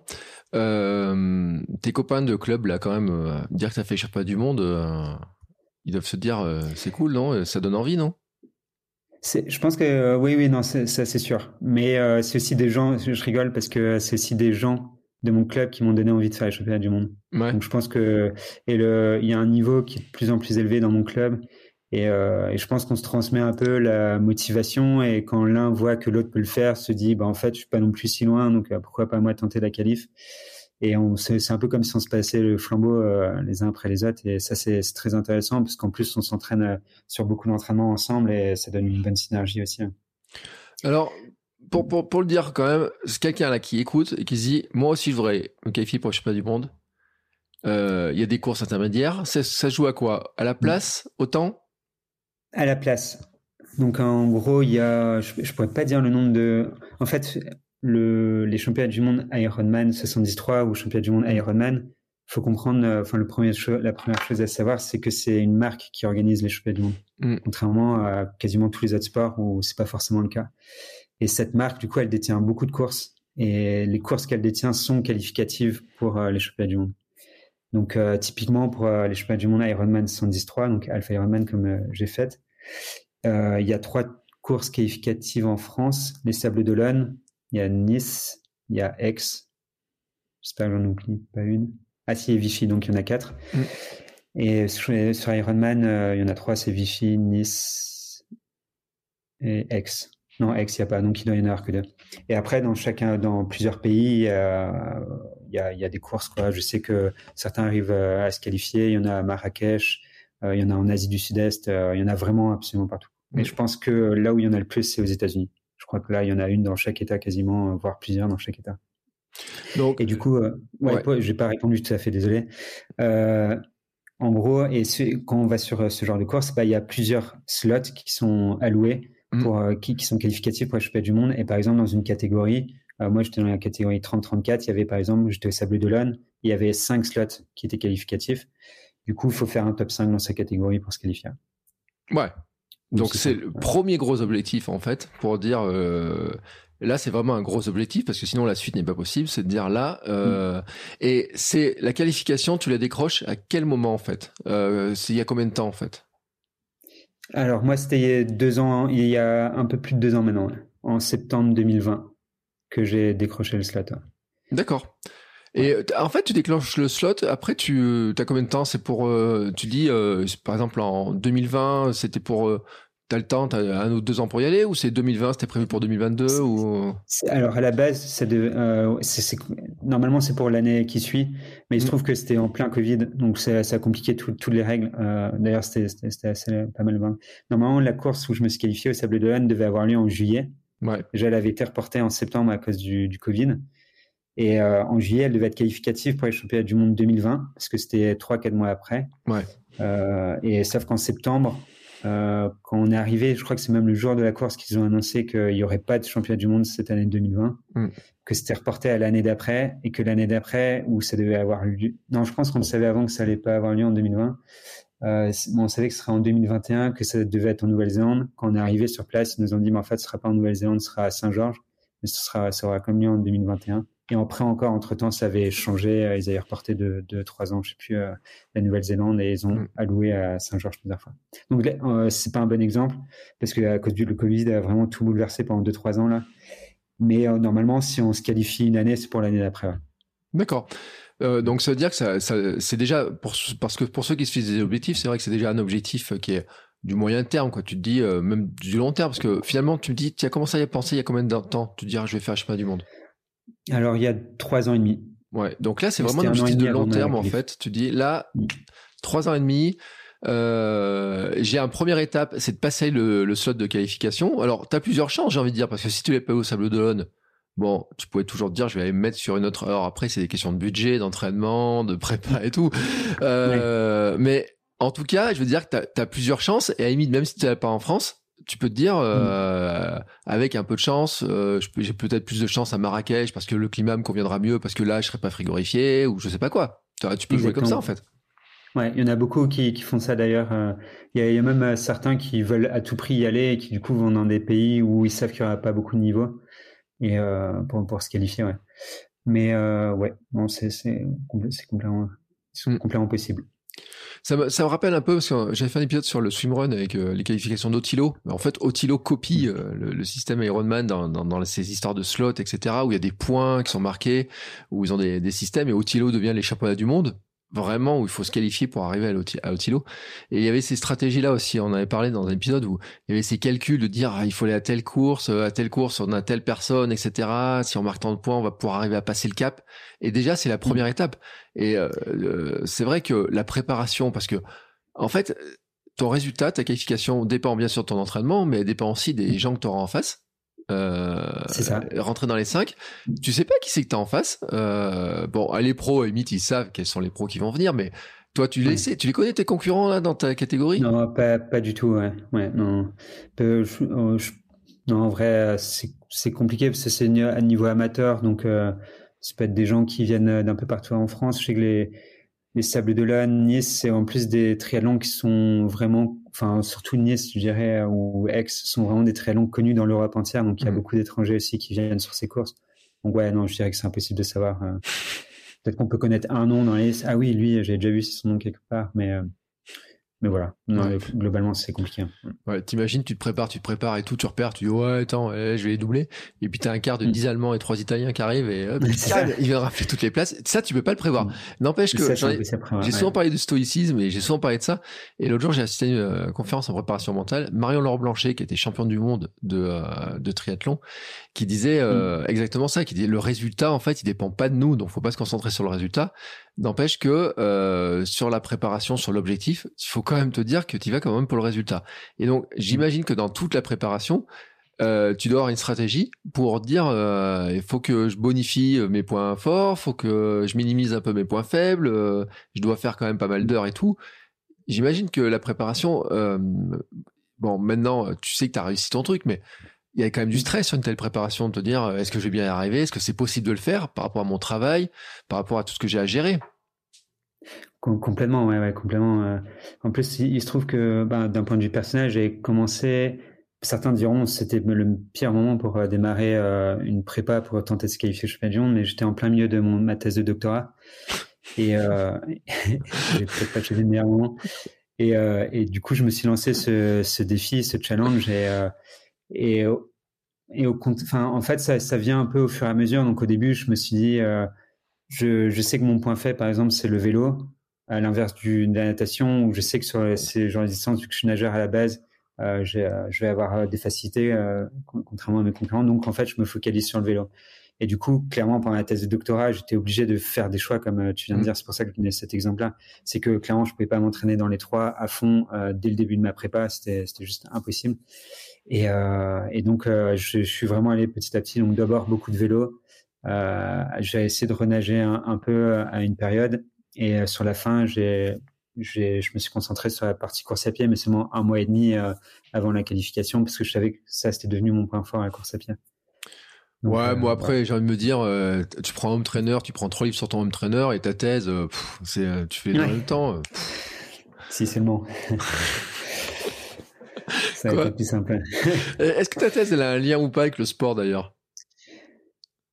Euh, tes copains de club, là, quand même, dire que ça fait pas du monde, ils doivent se dire c'est cool, non? Ça donne envie, non? Je pense que oui, oui, non, ça c'est sûr. Mais c'est aussi des gens, je rigole parce que c'est aussi des gens de mon club qui m'ont donné envie de faire les championnats du monde. Donc je pense que et le, il y a un niveau qui est de plus en plus élevé dans mon club euh, et, je pense qu'on se transmet un peu la motivation et quand l'un voit que l'autre peut le faire, se dit bah en fait je suis pas non plus si loin donc euh, pourquoi pas moi tenter la qualif. Et on c'est un peu comme si on se passait le flambeau euh, les uns après les autres et ça c'est très intéressant parce qu'en plus on s'entraîne sur beaucoup d'entraînements ensemble et ça donne une bonne synergie aussi. Hein. Alors pour, pour, pour le dire quand même, c'est quelqu'un là qui écoute et qui se dit moi aussi je voudrais me qualifier pour le championnat du monde. Il y a des courses intermédiaires. Ça, ça joue à quoi? À la place, autant à la place. Donc en gros, il y a, je, ne pourrais pas dire le nombre de. En fait, le, les championnats du monde Ironman 73 ou championnat du monde Ironman, faut comprendre. Euh, enfin, le premier la première chose à savoir, c'est que c'est une marque qui organise les championnats du monde, mm. contrairement à quasiment tous les autres sports où c'est pas forcément le cas. Et cette marque, du coup, elle détient beaucoup de courses et les courses qu'elle détient sont qualificatives pour euh, les championnats du monde. Donc euh, typiquement pour euh, les championnats du monde Ironman 73, donc Alpha Ironman comme euh, j'ai fait, il y a trois courses qualificatives en France les Sables d'Olonne, il y a Nice, il y a Aix. J'espère que j'en oublie pas une. Ah si, et Vichy, donc il y en a quatre. Mm. Et sur, Ironman, il y en a trois, c'est Vichy, Nice et Aix. Non, Aix, il n'y a pas, donc il doit y en avoir que deux. Et après, dans chacun, dans plusieurs pays, y a, y a, des courses. Quoi. Je sais que certains arrivent euh, à se qualifier. Il y en a à Marrakech, euh, il y en a en Asie du Sud-Est. Euh, il y en a vraiment absolument partout. Mais je pense que là où il y en a le plus, c'est aux États-Unis. Je crois que là, il y en a une dans chaque État quasiment, voire plusieurs dans chaque État. Donc, et du coup, ouais, ouais. j'ai pas répondu tout à fait, désolé. en gros, et quand on va sur ce genre de course, bah, il y a plusieurs slots qui sont alloués mmh. pour qui, qui, sont qualificatifs pour le championnat du monde. Et par exemple, dans une catégorie, euh, moi, j'étais dans la catégorie 30-34. Il y avait, par exemple, j'étais au Sable d'Olonne. Il y avait cinq slots qui étaient qualificatifs. Du coup, il faut faire un top 5 dans sa catégorie pour se qualifier. Ouais. Donc, c'est le premier gros objectif, en fait, pour dire, euh, là, c'est vraiment un gros objectif parce que sinon, la suite n'est pas possible. C'est de dire là, euh, mm. et c'est la qualification, tu la décroches à quel moment, en fait? Euh, c'est il y a combien de temps, en fait? Alors, moi, c'était deux ans, il y a un peu plus de deux ans maintenant, en septembre 2020 que j'ai décroché le slot. D'accord. Et en fait, tu déclenches le slot. Après, tu as combien de temps? C'est pour, tu dis, par exemple, en 2020, c'était pour T'as le temps, t'as un ou deux ans pour y aller ou c'est 2020, c'était prévu pour 2022 ou? Alors à la base, c'est euh, normalement c'est pour l'année qui suit, mais il se mm. trouve que c'était en plein Covid, donc ça, a compliqué toutes les règles. Euh, d'ailleurs, c'était assez pas mal. Normalement, la course où je me suis qualifié au Sable d'Olonne devait avoir lieu en juillet. Ouais. Déjà, elle avait été reportée en septembre à cause du, du Covid. Et euh, en juillet, elle devait être qualificative pour les championnats du monde 2020, parce que c'était trois, quatre mois après. Ouais. Euh, et sauf qu'en septembre, euh, quand on est arrivé, je crois que c'est même le jour de la course qu'ils ont annoncé qu'il n'y aurait pas de championnat du monde cette année 2020, mm. que c'était reporté à l'année d'après et que l'année d'après, où ça devait avoir lieu. Non, je pense qu'on savait avant que ça allait pas avoir lieu en 2020. Euh, on savait que ce serait en 2021, que ça devait être en Nouvelle-Zélande. Quand on est arrivé sur place, ils nous ont dit, mais en fait, ce sera pas en Nouvelle-Zélande, ce sera à Saint-Georges, mais ce sera, ça aura comme lieu en 2021. Et après encore, entre-temps, ça avait changé. Euh, ils avaient reporté de, de trois ans, je sais plus, euh, la Nouvelle-Zélande et ils ont mm. alloué à Saint-Georges plusieurs fois. Donc là, euh, c'est pas un bon exemple parce que à cause du le Covid a vraiment tout bouleversé pendant deux trois ans là. Mais euh, normalement, si on se qualifie une année, c'est pour l'année d'après. D'accord. Euh, donc ça veut dire que ça, ça c'est déjà pour parce que pour ceux qui se fixent des objectifs, c'est vrai que c'est déjà un objectif qui est du moyen terme quoi. Tu te dis même du long terme parce que finalement tu me dis tu as commencé à y penser il y a combien de temps? Tu te dis ah, je vais faire le chemin du monde. Alors, il y a trois ans et demi. Ouais, donc là, c'est vraiment un objectif de long terme, en fait. Tu dis, là, mm. trois ans et demi, euh, j'ai un première étape, c'est de passer le, slot de qualification. Alors, tu as plusieurs chances, j'ai envie de dire, parce que si tu l'es pas au Sable d'Olonne, bon, tu pourrais toujours te dire, je vais aller me mettre sur une autre heure. Après, c'est des questions de budget, d'entraînement, de prépa et tout. Euh, mais en tout cas, je veux dire que tu as, plusieurs chances. Et à limite, même si tu n'es pas en France, tu peux te dire, euh, avec un peu de chance, euh, j'ai peut-être plus de chance à Marrakech parce que le climat me conviendra mieux, parce que là, je serai pas frigorifié ou je sais pas quoi. Tu, peux jouer comme ça en fait. Ouais, il y en a beaucoup qui, qui font ça d'ailleurs. Il y, a même certains qui veulent à tout prix y aller et qui du coup vont dans des pays où ils savent qu'il n'y aura pas beaucoup de niveau et pour, pour se qualifier. Ouais. Mais ouais, bon, c'est complètement, mm. complètement possible. Ça me, ça me rappelle un peu, parce que j'avais fait un épisode sur le swimrun avec euh, les qualifications d'Otilo. En fait, Otilo copie mm. euh, le, le, système Ironman dans, dans, dans, ces histoires de slots, etc., où il y a des points qui sont marqués, où ils ont des, des systèmes, et Otilo devient les championnats du monde vraiment où il faut se qualifier pour arriver à Otilo. Et il y avait ces stratégies-là aussi. On avait parlé dans un épisode où il y avait ces calculs de dire ah, il faut aller à telle course, euh, à telle course, on a telle personne, etc. Si on marque tant de points, on va pouvoir arriver à passer le cap. Et déjà, c'est la première mm. étape. Et euh, c'est vrai que la préparation, parce que en fait, ton résultat, ta qualification dépend bien sûr de ton entraînement, mais dépend aussi des gens que tu auras en face. Euh, ça. rentrer dans les 5. Tu sais pas qui c'est que t'as en face. Euh, bon, les pros, limite, ils savent quels sont les pros qui vont venir, mais toi, tu les sais, tu les connais tes concurrents là dans ta catégorie? Non, pas, pas du tout. Ouais, ouais non. Euh, non, en vrai, c'est compliqué parce que c'est à niveau amateur, donc euh, ça peut être des gens qui viennent d'un peu partout en France. Je sais que les les Sables d'Olonne, Nice, c'est en plus des triathlons qui sont vraiment, enfin surtout Nice, je dirais, ou Aix, sont vraiment des triathlons connus dans l'Europe entière. Donc il y a mm. beaucoup d'étrangers aussi qui viennent sur ces courses. Donc ouais, non, je dirais que c'est impossible de savoir. Euh. Peut-être qu'on peut connaître un nom dans les. Ah oui, lui, j'ai déjà vu son nom quelque part, mais euh, mais voilà, globalement, c'est compliqué. Hein. Ouais, t'imagines, tu te prépares, tu te prépares et tout, tu repères, tu dis, ouais, attends, eh, je vais les doubler. Et puis t'as un quart de 10 mm. Allemands et 3 Italiens qui arrivent et hop, il vient rafler toutes les places. Ça, tu peux pas le prévoir. Mm. N'empêche que j'ai souvent parlé de stoïcisme et j'ai souvent parlé de ça. Et l'autre jour, j'ai assisté à une euh, conférence en préparation mentale. Marion Laure Blanchet, qui était championne du monde de, euh, de triathlon, qui disait euh, mm. exactement ça, qui disait le résultat, en fait, il dépend pas de nous, donc faut pas se concentrer sur le résultat. N'empêche que euh, sur la préparation, sur l'objectif, il faut quand même te dire que tu vas quand même pour le résultat. Et donc, j'imagine que dans toute la préparation, euh, tu dois avoir une stratégie pour dire euh, il faut que je bonifie mes points forts, faut que je minimise un peu mes points faibles, euh, je dois faire quand même pas mal d'heures et tout. J'imagine que la préparation, euh, bon, maintenant, tu sais que tu as réussi ton truc, mais il y a quand même du stress sur une telle préparation de te dire est-ce que je vais bien y arriver? Est-ce que c'est possible de le faire par rapport à mon travail, par rapport à tout ce que j'ai à gérer? Complètement, ouais, complètement. Euh. En plus, il se trouve que ben, d'un point de vue personnel, j'ai commencé. Certains diront c'était le pire moment pour euh, démarrer euh, une prépa pour tenter de se qualifier au championnat du monde, mais j'étais en plein milieu de ma thèse de doctorat et j'ai peut-être pas choisi le meilleur moment. Et, du coup, je me suis lancé ce, défi, ce challenge et au, enfin, en fait, ça, ça, vient un peu au fur et à mesure. Donc, au début, je me suis dit, euh, je, je, sais que mon point faible, par exemple, c'est le vélo, à l'inverse de la natation, où je sais que sur ces genres de distances, vu que je suis nageur à la base, euh, je vais avoir des facilités, contrairement à mes concurrents. Donc, en fait, je me focalise sur le vélo. Et du coup, clairement, pendant la thèse de doctorat, j'étais obligé de faire des choix, comme euh, tu viens de mm. dire. C'est pour ça que je donnais cet exemple-là. C'est que clairement, je pouvais pas m'entraîner dans les trois à fond euh, dès le début de ma prépa. C'était juste impossible. Et, euh, et donc, euh, je, je, suis vraiment allé petit à petit. Donc, d'abord, beaucoup de vélo. j'ai essayé de renager un, un, peu à une période. Et sur la fin, j'ai, j'ai, je me suis concentré sur la partie course à pied, mais seulement un mois et demi avant la qualification, parce que je savais que ça, c'était devenu mon point fort, la course à pied ouais, moi euh, après, j'ai envie de me dire, euh, tu prends un home trainer, tu prends trois livres sur ton home trainer et ta thèse, euh, c'est, tu fais en même temps. Si seulement. Ça va être plus simple. Est-ce que ta thèse, elle a un lien ou pas avec le sport d'ailleurs?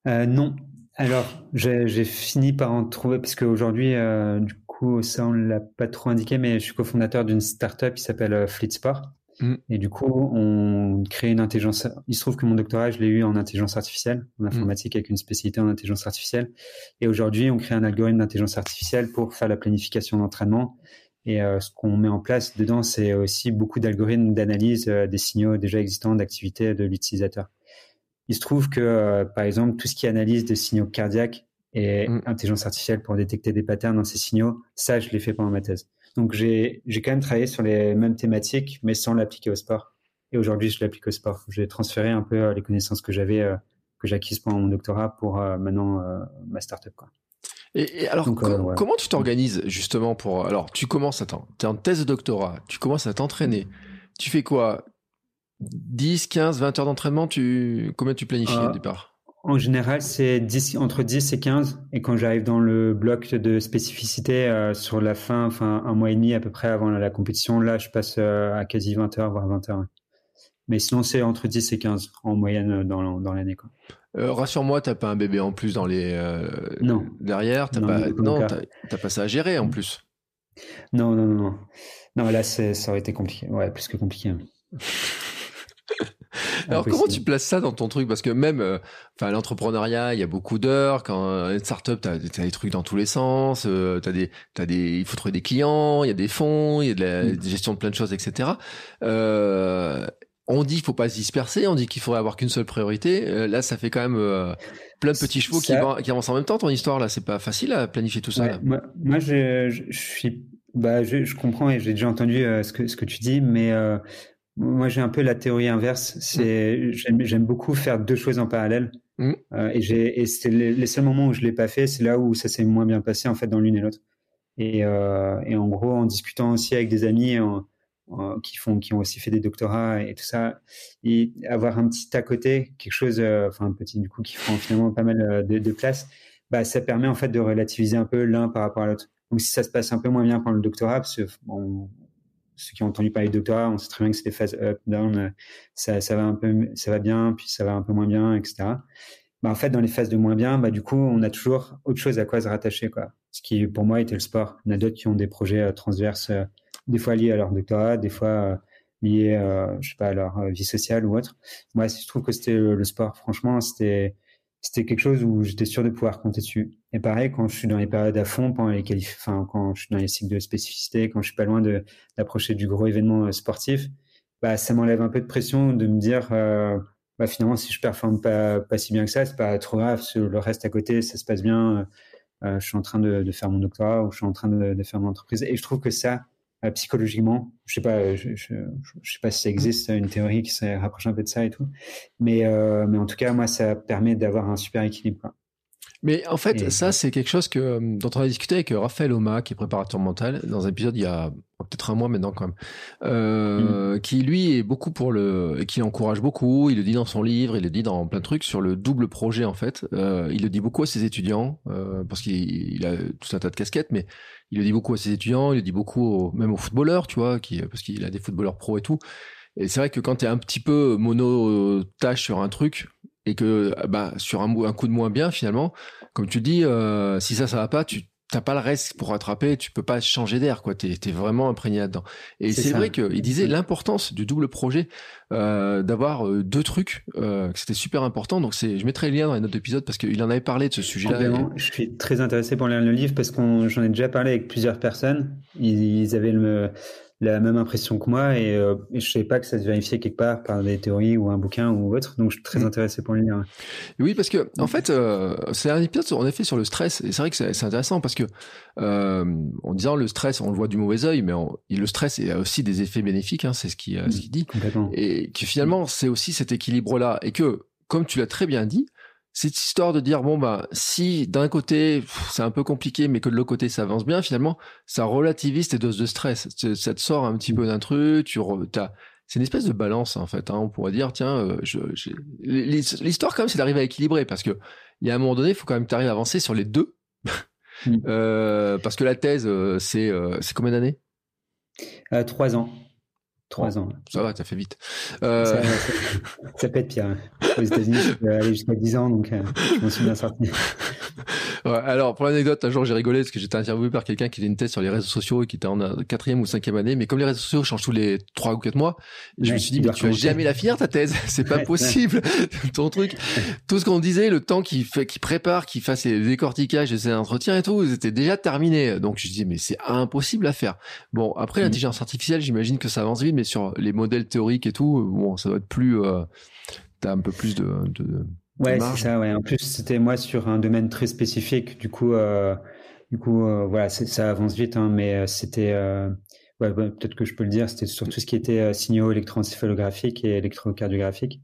Non. Alors, j'ai fini par en trouver, parce qu'aujourd'hui, du coup, ça, on ne l'a pas trop indiqué, mais je suis cofondateur d'une startup qui s'appelle Fleet Sport. Mm. Et du coup, on crée une intelligence. Il se trouve que mon doctorat, je l'ai eu en intelligence artificielle, en mm. informatique, avec une spécialité en intelligence artificielle. Et aujourd'hui, on crée un algorithme d'intelligence artificielle pour faire la planification d'entraînement. Et euh, ce qu'on met en place dedans, c'est aussi beaucoup d'algorithmes d'analyse euh, des signaux déjà existants d'activité de l'utilisateur. Il se trouve que, euh, par exemple, tout ce qui analyse des signaux cardiaques et mm. intelligence artificielle pour détecter des patterns dans ces signaux, ça, je l'ai fait pendant ma thèse. Donc j'ai quand même travaillé sur les mêmes thématiques, mais sans l'appliquer au sport. Et aujourd'hui, je l'applique au sport. J'ai transféré un peu les connaissances que j'avais, que j'ai acquises pendant mon doctorat pour maintenant ma startup. Quoi. Et, alors, comment tu t'organises justement pour... Alors, tu commences, attends, tu es en thèse de doctorat, tu commences à t'entraîner. Tu fais quoi? 10, 15, 20 heures d'entraînement tu... Combien tu planifies au départ? en général, c'est entre 10 et 15. Et quand j'arrive dans le bloc de spécificité euh, sur la fin, enfin un mois et demi à peu près avant la, compétition, là, je passe euh, à quasi 20 heures, voire 20 heures. Mais sinon, c'est entre 10 et 15 en moyenne euh, dans, dans l'année. Euh, Rassure-moi, t'as pas un bébé en plus dans les non derrière, t'as pas non, pas ça à gérer en plus. Non, non, non, non. Non, là, ça aurait été compliqué. Ouais, plus que compliqué. Alors comment tu places ça dans ton truc? Parce que même, euh, enfin l'entrepreneuriat, il y a beaucoup d'heures. Quand euh, une startup, t'as as des trucs dans tous les sens. Euh, t'as des, t'as des, il faut trouver des clients, il y a des fonds, il y a de la mm. gestion de plein de choses, etc. Euh, on dit qu'il faut pas se disperser, on dit qu'il faudrait avoir qu'une seule priorité. là, ça fait quand même plein de petits chevaux qui, qui, avancent en même temps. Ton histoire là, c'est pas facile à planifier tout ça. moi, moi je, je, suis, bah, je, je comprends et j'ai déjà entendu ce que ce que tu dis, mais moi, j'ai un peu la théorie inverse. C'est j'aime beaucoup faire deux choses en parallèle. Mm. Euh, et j'ai et c'est les, seuls moments où je l'ai pas fait, c'est là où ça s'est moins bien passé en fait dans l'une et l'autre. Et, euh, et en gros, en discutant aussi avec des amis qui font qui ont aussi fait des doctorats et tout ça, et avoir un petit à côté, quelque chose, euh, enfin un petit du coup qui prend finalement pas mal euh, de, de place, bah ça permet en fait de relativiser un peu l'un par rapport à l'autre. Donc si ça se passe un peu moins bien pendant le doctorat, parce que ceux qui ont entendu parler de doctorat, on sait très bien que c'est des phases up, down, euh, ça, ça va un peu, ça va bien, puis ça va un peu moins bien, etc. Bah, en fait, dans les phases de moins bien, bah, du coup, on a toujours autre chose à quoi se rattacher, quoi. Ce qui, pour moi, était le sport. En a d'autres qui ont des projets transverses, des fois liés à leur doctorat, des fois liés, je sais pas, à leur vie sociale ou autre. Moi, je trouve que c'était le sport. Franchement, c'était, c'était quelque chose où j'étais sûr de pouvoir compter dessus. Et pareil, quand je suis dans les périodes à fond, pendant les enfin, quand je suis dans les cycles de spécificité, quand je suis pas loin d'approcher du gros événement euh, sportif, bah, ça m'enlève un peu de pression de me dire, euh, bah, finalement, si je performe pas, pas si bien que ça, c'est pas trop grave, le reste à côté, ça se passe bien, euh, je suis en train de, faire mon doctorat ou je suis en train de, faire mon entreprise. Et je trouve que ça, euh, psychologiquement. Je sais pas, je, sais pas si ça existe une théorie qui se rapproche un peu de ça et tout, mais euh, mais en tout cas moi ça permet d'avoir un super équilibre. Mais en fait, ça, c'est quelque chose que, euh, dont on a discuté avec Raphaël Oma, qui est préparateur mental, dans un épisode il y a peut-être un mois maintenant quand même, euh, mm. qui lui est beaucoup pour le, qui encourage beaucoup. Il le dit dans son livre, il le dit dans plein de trucs sur le double projet en fait. Euh, il le dit beaucoup à ses étudiants euh, parce qu'il a tout un tas de casquettes, mais il le dit beaucoup à ses étudiants, il le dit beaucoup même aux footballeurs, tu vois, qui parce qu'il a des footballeurs pros et tout. Et c'est vrai que quand tu es un petit peu mono tâche sur un truc, et que bah sur un, un coup de moins bien finalement, comme tu dis, euh, si ça ça va pas, tu t'as pas le reste pour rattraper, tu peux pas changer d'air, quoi. T'es es vraiment imprégné là-dedans. Et c'est vrai qu'il disait l'importance du double projet, euh, d'avoir euh, deux trucs, euh, que c'était super important. Donc c'est, je mettrai le lien dans les notes d'épisode parce qu'il en avait parlé de ce sujet-là. Je suis très intéressé pour lire le livre parce qu'on j'en ai déjà parlé avec plusieurs personnes. Ils, ils avaient le la même impression que moi et, euh, et je savais pas que ça se vérifiait quelque part par des théories ou un bouquin ou autre. Donc je suis très mm. intéressé pour le lire. Oui, parce que en fait, euh, c'est un épisode en effet sur le stress et c'est vrai que c'est intéressant parce que euh, en disant le stress, on le voit du mauvais œil, mais le stress a aussi des effets bénéfiques. Hein, c'est ce qui, ce mm. qu'il dit. Et que finalement, c'est aussi cet équilibre là et que comme tu l'as très bien dit, cette histoire de dire bon bah si d'un côté c'est un peu compliqué mais que de l'autre côté ça avance bien finalement ça relativise tes doses de stress ça te sort un petit peu d'un truc tu as c'est une espèce de balance en fait hein. on pourrait dire tiens euh, je, l'histoire quand même c'est d'arriver à équilibrer parce que il y a un moment donné il faut quand même que tu arrives à avancer sur les deux mm. euh, parce que la thèse euh, c'est c'est combien d'années? Trois ans Trois ans. Ça va, ça fait vite. Ça, peut être pire. Hein. Aux États-Unis, je peux aller jusqu'à 10 ans, donc je m'en suis bien sorti. alors, pour l'anecdote, un jour, j'ai rigolé parce que j'étais interviewé par quelqu'un qui faisait une thèse sur les réseaux sociaux et qui était en quatrième ou cinquième année. Mais comme les réseaux sociaux changent tous les trois ou quatre mois, je me suis dit, mais tu vas jamais la finir, ta thèse. C'est pas possible. Ton truc. Tout ce qu'on disait, le temps qu'il fait, qu'il prépare, qu'il fasse les décortiquages et ses entretiens et tout, c'était déjà terminé. Donc, je dis, mais c'est impossible à faire. Bon, après, mm. l'intelligence artificielle, j'imagine que ça avance vite, mais sur les modèles théoriques et tout, bon, ça doit être plus, euh, t'as un peu plus de, de Ouais, c'est ça. Ouais. En plus, c'était moi sur un domaine très spécifique. Du coup, euh, du coup, euh, voilà, ça avance vite. Hein, mais euh, c'était, euh, peut-être que je peux le dire, c'était sur tout ce qui était euh, signaux électroencéphalographiques et électrocardiographiques.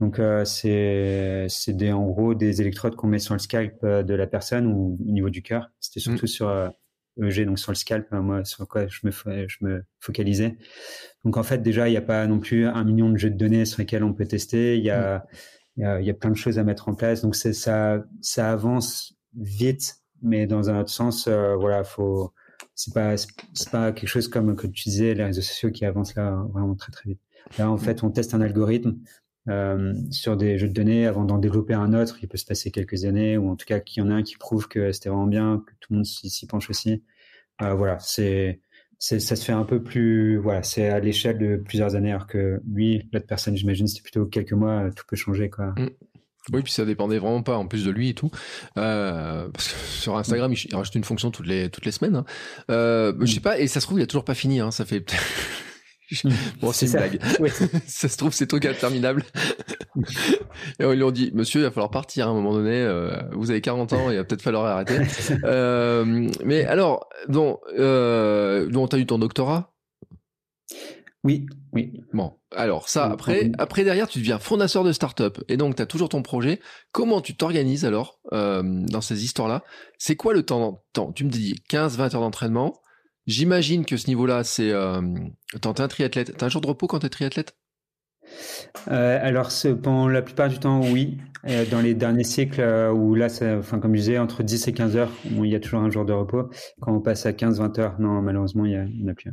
Donc, c'est, c'est en gros, des électrodes qu'on met sur le scalp de la personne ou au niveau du cœur. C'était surtout mmh. sur EG, donc sur le scalp, hein, moi, sur quoi je me, je me focalisais. Donc, en fait, déjà, il n'y a pas non plus un million de jeux de données sur lesquels on peut tester. Il y a mmh il y, a, plein de choses à mettre en place. Donc c'est ça, ça avance vite, mais dans un autre sens, euh, voilà, faut, c'est pas, c'est pas quelque chose comme que tu disais, les réseaux sociaux qui avancent là vraiment très très vite. Là, en fait, on teste un algorithme euh, sur des jeux de données avant d'en développer un autre. Il peut se passer quelques années, ou en tout cas qu'il y en a un qui prouve que c'était vraiment bien, que tout le monde s'y penche aussi. Euh, voilà, c'est ça se fait un peu plus, voilà, c'est à l'échelle de plusieurs années, alors que lui, l'autre personne, j'imagine, c'était plutôt quelques mois, tout peut changer, quoi. Mm. Oui, puis ça dépendait vraiment pas en plus de lui et tout. Euh, parce que sur Instagram, il, rajoute une fonction toutes les toutes les semaines. Hein. Euh, Je sais pas, et ça se trouve, il a toujours pas fini. Hein, ça fait bon, c'est une blague. ça se trouve, c'est truc interminable. et ils lui ont dit, monsieur, il va falloir partir à un moment donné. Euh, vous avez 40 ans, il va peut-être falloir arrêter. euh, mais alors, donc, euh, donc, t'as eu ton doctorat? Oui, oui. Bon, alors ça, après, après derrière, tu deviens fondateur de start-up. Et donc, tu as toujours ton projet. Comment tu t'organises alors euh, dans ces histoires-là? C'est quoi le temps, temps Tu me dis 15-20 heures d'entraînement J'imagine que ce niveau-là, c'est. Euh, t'es un triathlète. T'as un jour de repos quand t'es triathlète? Euh, alors, pendant la plupart du temps, oui. Euh, dans les derniers cycles, euh, où là, enfin, comme je disais, entre 10 et 15 heures, il y a toujours un jour de repos. Quand on passe à 15-20 heures, non, malheureusement, il n'y en a plus.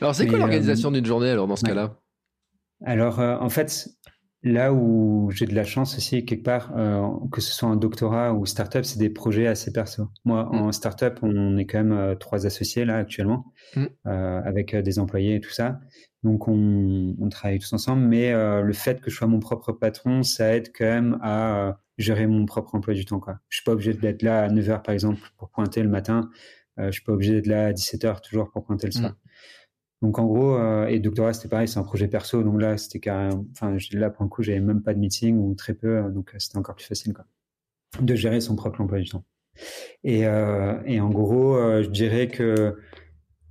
alors, c'est quoi l'organisation d'une journée, alors, dans ce cas-là? Alors, en fait, Là où j'ai de la chance aussi, quelque part, euh, que ce soit un doctorat ou start-up, c'est des projets assez perso. Moi, mm. en start-up, on est quand même euh, trois associés là actuellement, mm. euh, avec des employés et tout ça. Donc, on, on travaille tous ensemble. Mais le fait que je sois mon propre patron, ça aide quand même à gérer mon propre emploi du temps. Quoi. Je suis pas obligé d'être là à 9 h par exemple pour pointer le matin. je suis pas obligé d'être là à 17 h toujours pour pointer le soir. Mm. Donc en gros, euh, et doctorat c'était pareil, c'est un projet perso, donc là c'était carrément, enfin là pour le coup j'avais même pas de meeting ou très peu, euh, donc euh, c'était encore plus facile quoi, de gérer son propre emploi du temps. Et, euh, et en gros, euh, je dirais que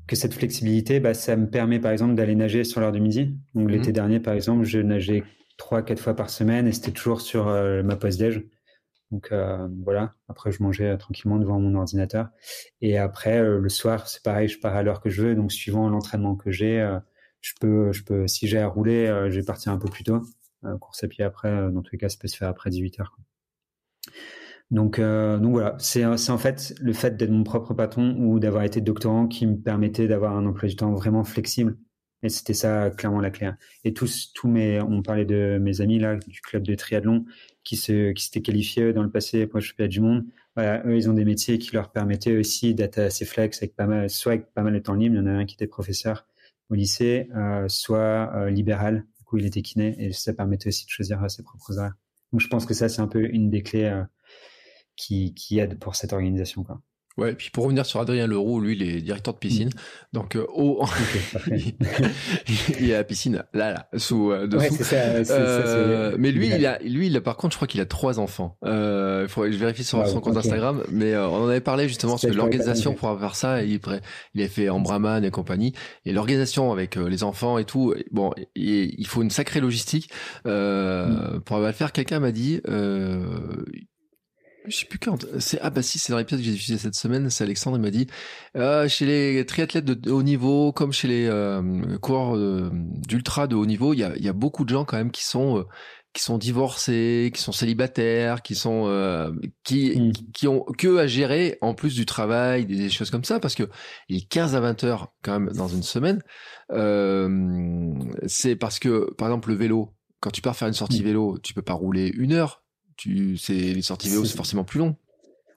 que cette flexibilité, bah, ça me permet par exemple d'aller nager sur l'heure du midi. Donc mmh l'été dernier par exemple, je nageais trois quatre fois par semaine et c'était toujours sur ma pause déj. Donc euh, voilà, après je mangeais euh, tranquillement devant mon ordinateur. Et après euh, le soir, c'est pareil, je pars à l'heure que je veux. Donc suivant l'entraînement que j'ai, je peux, je peux, si j'ai à rouler, je vais partir un peu plus tôt. course à pied après, dans tous les cas, ça peut se faire après 18 heures. Donc, donc voilà, c'est en fait le fait d'être mon propre patron ou d'avoir été doctorant qui me permettait d'avoir un emploi du temps vraiment flexible Et c'était ça clairement la clé. Et tous, tous mes, on parlait de mes amis là du club de triathlon qui se, qui s'étaient qualifiés dans le passé pour le championnat du monde. Voilà, eux, ils ont des métiers qui leur permettaient aussi d'être assez flex avec pas mal, soit avec pas mal de temps libre. Il y en a un qui était professeur au lycée, euh, soit euh, libéral. Du coup, il était kiné et ça permettait aussi de choisir ses propres horaires. Donc, je pense que ça, c'est un peu une des clés euh, qui, qui aide pour cette organisation. Quoi. Ouais, et puis pour revenir sur Adrien Leroux, lui, il est directeur de piscine. Donc, euh, au... il est à la piscine, là, là, sous, euh, dessous. Ouais, ça, euh, mais lui, il a, lui, il a, par contre, je crois qu'il a trois enfants. Euh, il faudrait que je vérifie sur son compte Instagram. Mais euh, on en avait parlé justement sur l'organisation pour faire ça. il, il a fait en Brahman et compagnie. Et l'organisation avec euh, les enfants et tout, bon, il, faut une sacrée logistique. Mm. Pour le faire, quelqu'un m'a dit, je sais plus quand. C'est ah bah si, c'est dans l'épisode que j'ai diffusé cette semaine. C'est Alexandre il m'a dit euh, chez les triathlètes de, haut niveau, comme chez les euh, coureurs euh, d'ultra de haut niveau, il y a, y a beaucoup de gens quand même qui sont euh, qui sont divorcés, qui sont célibataires, qui sont euh, qui mm. qui ont que à gérer en plus du travail, des, choses comme ça, parce que il est 15 à 20 heures quand même dans une semaine. c'est parce que par exemple le vélo, quand tu pars faire une sortie mm. vélo, tu peux pas rouler une heure tu, c'est les sorties vélo, c'est forcément plus long.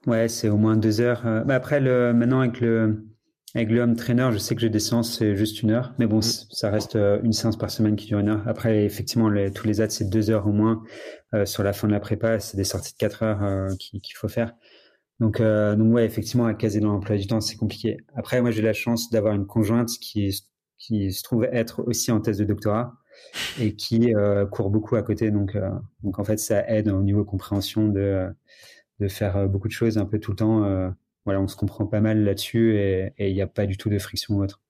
Ouais, c'est au moins deux heures. Euh, bah, après, le, maintenant avec le avec le home trainer, je sais que j'ai des séances c'est juste une heure, mais bon, mm. ça reste euh, une séance par semaine qui dure une heure. Après, effectivement, les, tous les ads c'est deux heures au moins. Euh, sur la fin de la prépa, c'est des sorties de quatre heures euh, qu'il faut faire. Donc, euh, donc ouais, effectivement, à caser dans l'emploi du temps, c'est compliqué. Après, moi, j'ai la chance d'avoir une conjointe qui qui se trouve être aussi en thèse de doctorat et qui euh, court beaucoup à côté. Donc, euh, donc en fait, ça aide au niveau compréhension de, de faire euh, beaucoup de choses un peu tout le temps. voilà, on se comprend pas mal là-dessus et il n'y a pas du tout de friction ou autre.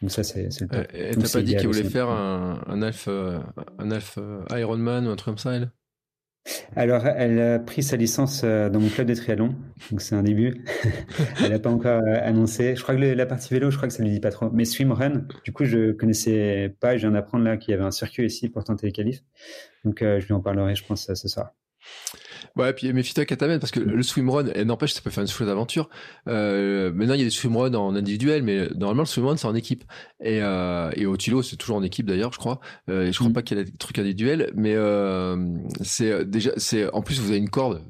Donc ça, c'est le top. Elle t'a pas dit qu'elle voulait faire un, un Alf, un Alf Ironman ou un truc comme ça, elle? Alors, elle a pris sa licence euh, dans mon club de triathlon, donc c'est un début. elle n'a pas encore euh, annoncé. Je crois que la partie vélo, je crois que ça ne lui dit pas trop. Mais swimrun, du coup, je connaissais pas. Je viens d'apprendre là qu'il y avait un circuit ici pour tenter les qualifs. Donc, euh, je lui en parlerai, je pense, ce soir. Ouais, puis méfie-toi qu'à t'amène parce que le swimrun, n'empêche, ça peut faire une chouette d'aventure. Euh, maintenant, il y a des swimruns en individuel, mais normalement, le swimrun, c'est en équipe. Et, euh, et au Tilo, c'est toujours en équipe d'ailleurs, je crois. Euh, et je crois mm. pas qu'il y ait des trucs individuels, mais euh, c'est déjà, c'est en plus, vous avez une corde.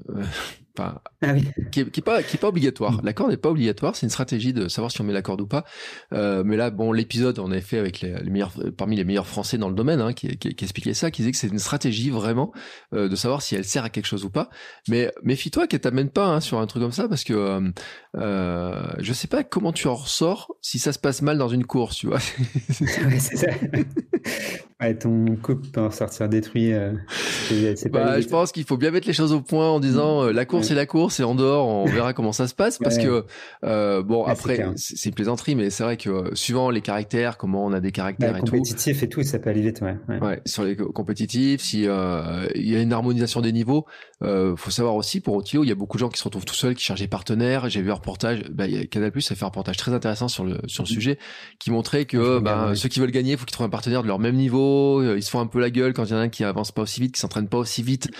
Enfin, ah qui, est, qui, est, pas qui est pas obligatoire. La corde n'est pas obligatoire. C'est une stratégie de savoir si on met la corde ou pas. Euh, mais là, bon, l'épisode on avait fait avec les, les, meilleurs parmi les meilleurs Français dans le domaine, hein, qui, qui, qui, expliquait ça, qui disait que c'est une stratégie vraiment euh, de savoir si elle sert à quelque chose ou pas. Mais méfie-toi qu'elle t'amène pas hein, sur un truc comme ça, parce que euh, euh, je sais pas comment tu en ressors si ça se passe mal dans une course, tu vois. ouais, c'est ça. ouais, ton couple peut en sortir détruit. Euh, bah, je pense qu'il faut bien mettre les choses au point en disant euh, la course c'est la course et en dehors on verra comment ça se passe parce que euh, bon après c'est une plaisanterie mais c'est vrai que euh, suivant les caractères comment on a des caractères et tout compétitif et tout ça peut aller vite ouais, ouais. sur les compétitifs si euh, il y a une harmonisation des niveaux euh, faut savoir aussi pour Otilo il y a beaucoup de gens qui se retrouvent tout seuls qui cherchent des partenaires. J'ai vu un reportage bah, Canal Plus a fait un reportage très intéressant sur le sur le mm. sujet qui montrait que bah, ceux qui veulent gagner faut qu'ils trouvent un partenaire de leur même niveau. Ils se font un peu la gueule quand il y en a un qui avance pas aussi vite qui s'entraîne pas aussi vite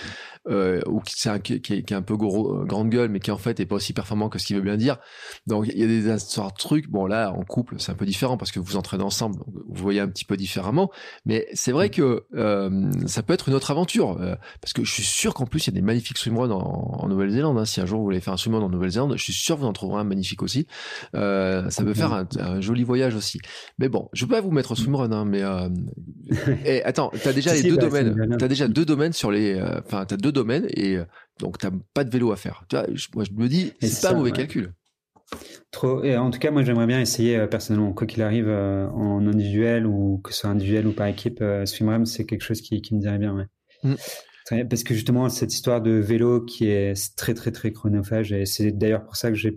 euh, ou qui, qui, qui, est un peu gros, euh, grande gueule, mais qui en fait est pas aussi performant que ce qu'il veut bien dire. Donc il y a des sortes de trucs. Bon là, en couple, c'est un peu différent parce que vous entraînez ensemble, donc vous voyez un petit peu différemment. Mais c'est vrai que euh, ça peut être une autre aventure euh, parce que je suis sûr qu'en plus il y a des magnifiques swimruns en, en Nouvelle-Zélande. Hein. Si un jour vous voulez faire un swimrun en Nouvelle-Zélande, je suis sûr que vous en trouverez un magnifique aussi. Ça peut faire un, un, joli voyage aussi. Mais bon, je peux pas vous mettre swimrun, hein, mais et eh, attends, t'as déjà les deux bah, domaines. T'as déjà deux domaines sur les. Enfin, t'as deux domaine et euh, donc t'as pas de vélo à faire. Tu vois, moi je me dis, c'est pas un mauvais calcul. Trop. Et en tout cas, moi j'aimerais bien essayer euh, personnellement, quoi qu'il arrive euh, en individuel ou que ce soit individuel ou par équipe, swimrun c'est quelque chose qui, qui me dirait bien. Ouais. Mm. Parce que justement, cette histoire de vélo qui est très très très chronophage, et c'est d'ailleurs pour ça que je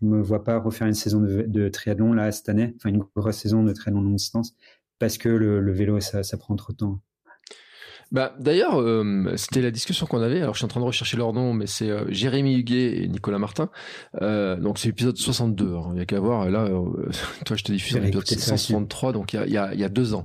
me vois pas refaire une saison de, de, triathlon là cette année, enfin une grosse saison de triathlon longue distance, parce que le, le vélo ça, ça prend trop de temps. Bah, D'ailleurs, euh, c'était la discussion qu'on avait. Alors, je suis en train de rechercher leur nom, mais c'est euh, Jérémy Huguet et Nicolas Martin. Euh, donc, c'est l'épisode 62. Hein. Il n'y a qu'à voir. Là, euh, toi, je te diffuse l'épisode 663, donc il y y y a deux ans.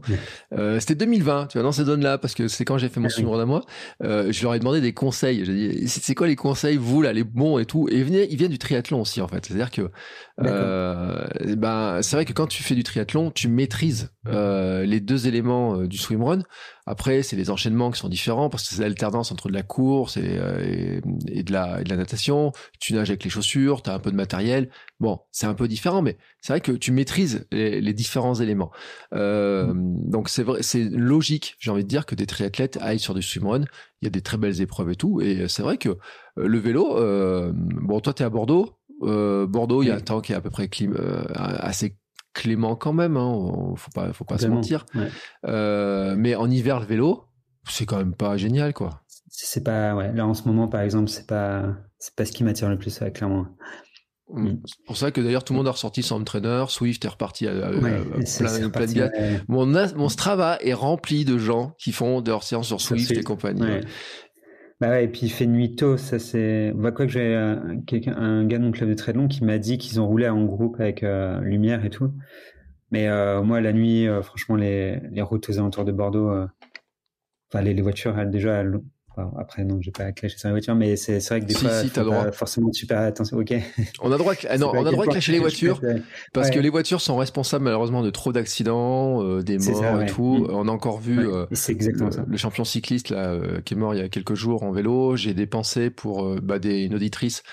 Euh, c'était 2020, tu vois, dans ces zones-là, parce que c'est quand j'ai fait mon suivre d'un mois. je leur ai demandé des conseils. J'ai dit, c'est quoi les conseils, vous, là, les bons et tout? Et ils viennent, ils viennent du triathlon aussi, en fait. C'est-à-dire que ben, c'est vrai que quand tu fais du triathlon, tu maîtrises les deux éléments du swimrun. Après, c'est les enchaînements qui sont différents parce que c'est l'alternance entre de la course et, euh, et, de, la, et de la natation. Tu nages avec les chaussures, tu as un peu de matériel. Bon, c'est un peu différent, mais c'est vrai que tu maîtrises les, les différents éléments. Euh, donc c'est vrai, c'est logique, j'ai envie de dire, que des triathlètes aillent sur du swimrun. Il y a des très belles épreuves et tout. Et c'est vrai que euh, le vélo, euh, bon, toi, tu es à Bordeaux. Euh, Bordeaux, il y a un temps qui est à peu près clim, assez clément quand même, hein, faut pas, faut pas se mentir. Euh, mais en hiver, le vélo, c'est quand même pas génial, quoi. C'est pas, ouais. Là, en ce moment, par exemple, c'est pas, c'est pas ce qui m'attire le plus, clairement. Mm. C'est pour ça que d'ailleurs tout le monde a ressorti son entraîneur, Swift est reparti à, plein, plein de Mon, mon Strava est rempli de gens qui font de leur séance sur Swift, et compagnie. Bah et puis il fait nuit tôt, ça c'est. Voit quoi que j'ai un, un gars de mon club de très long qui m'a dit qu'ils ont roulé en groupe avec euh, lumière et tout. Mais euh, moi, la nuit, euh, franchement, les, les routes aux alentours de Bordeaux, enfin les, les, voitures, elles, déjà, elles, après, non, j'ai pas clasher sur les voitures, mais c'est vrai que des fois, si, faut pas forcément super attention. Ok. On a droit, non, on a droit de clasher les voitures parce que les voitures sont responsables malheureusement de trop d'accidents, euh, des morts et tout. Mm. On a encore vu euh, exactement le, le, champion cycliste là euh, qui est mort il y a quelques jours en vélo. J'ai dépensé pour bah, des, une auditrice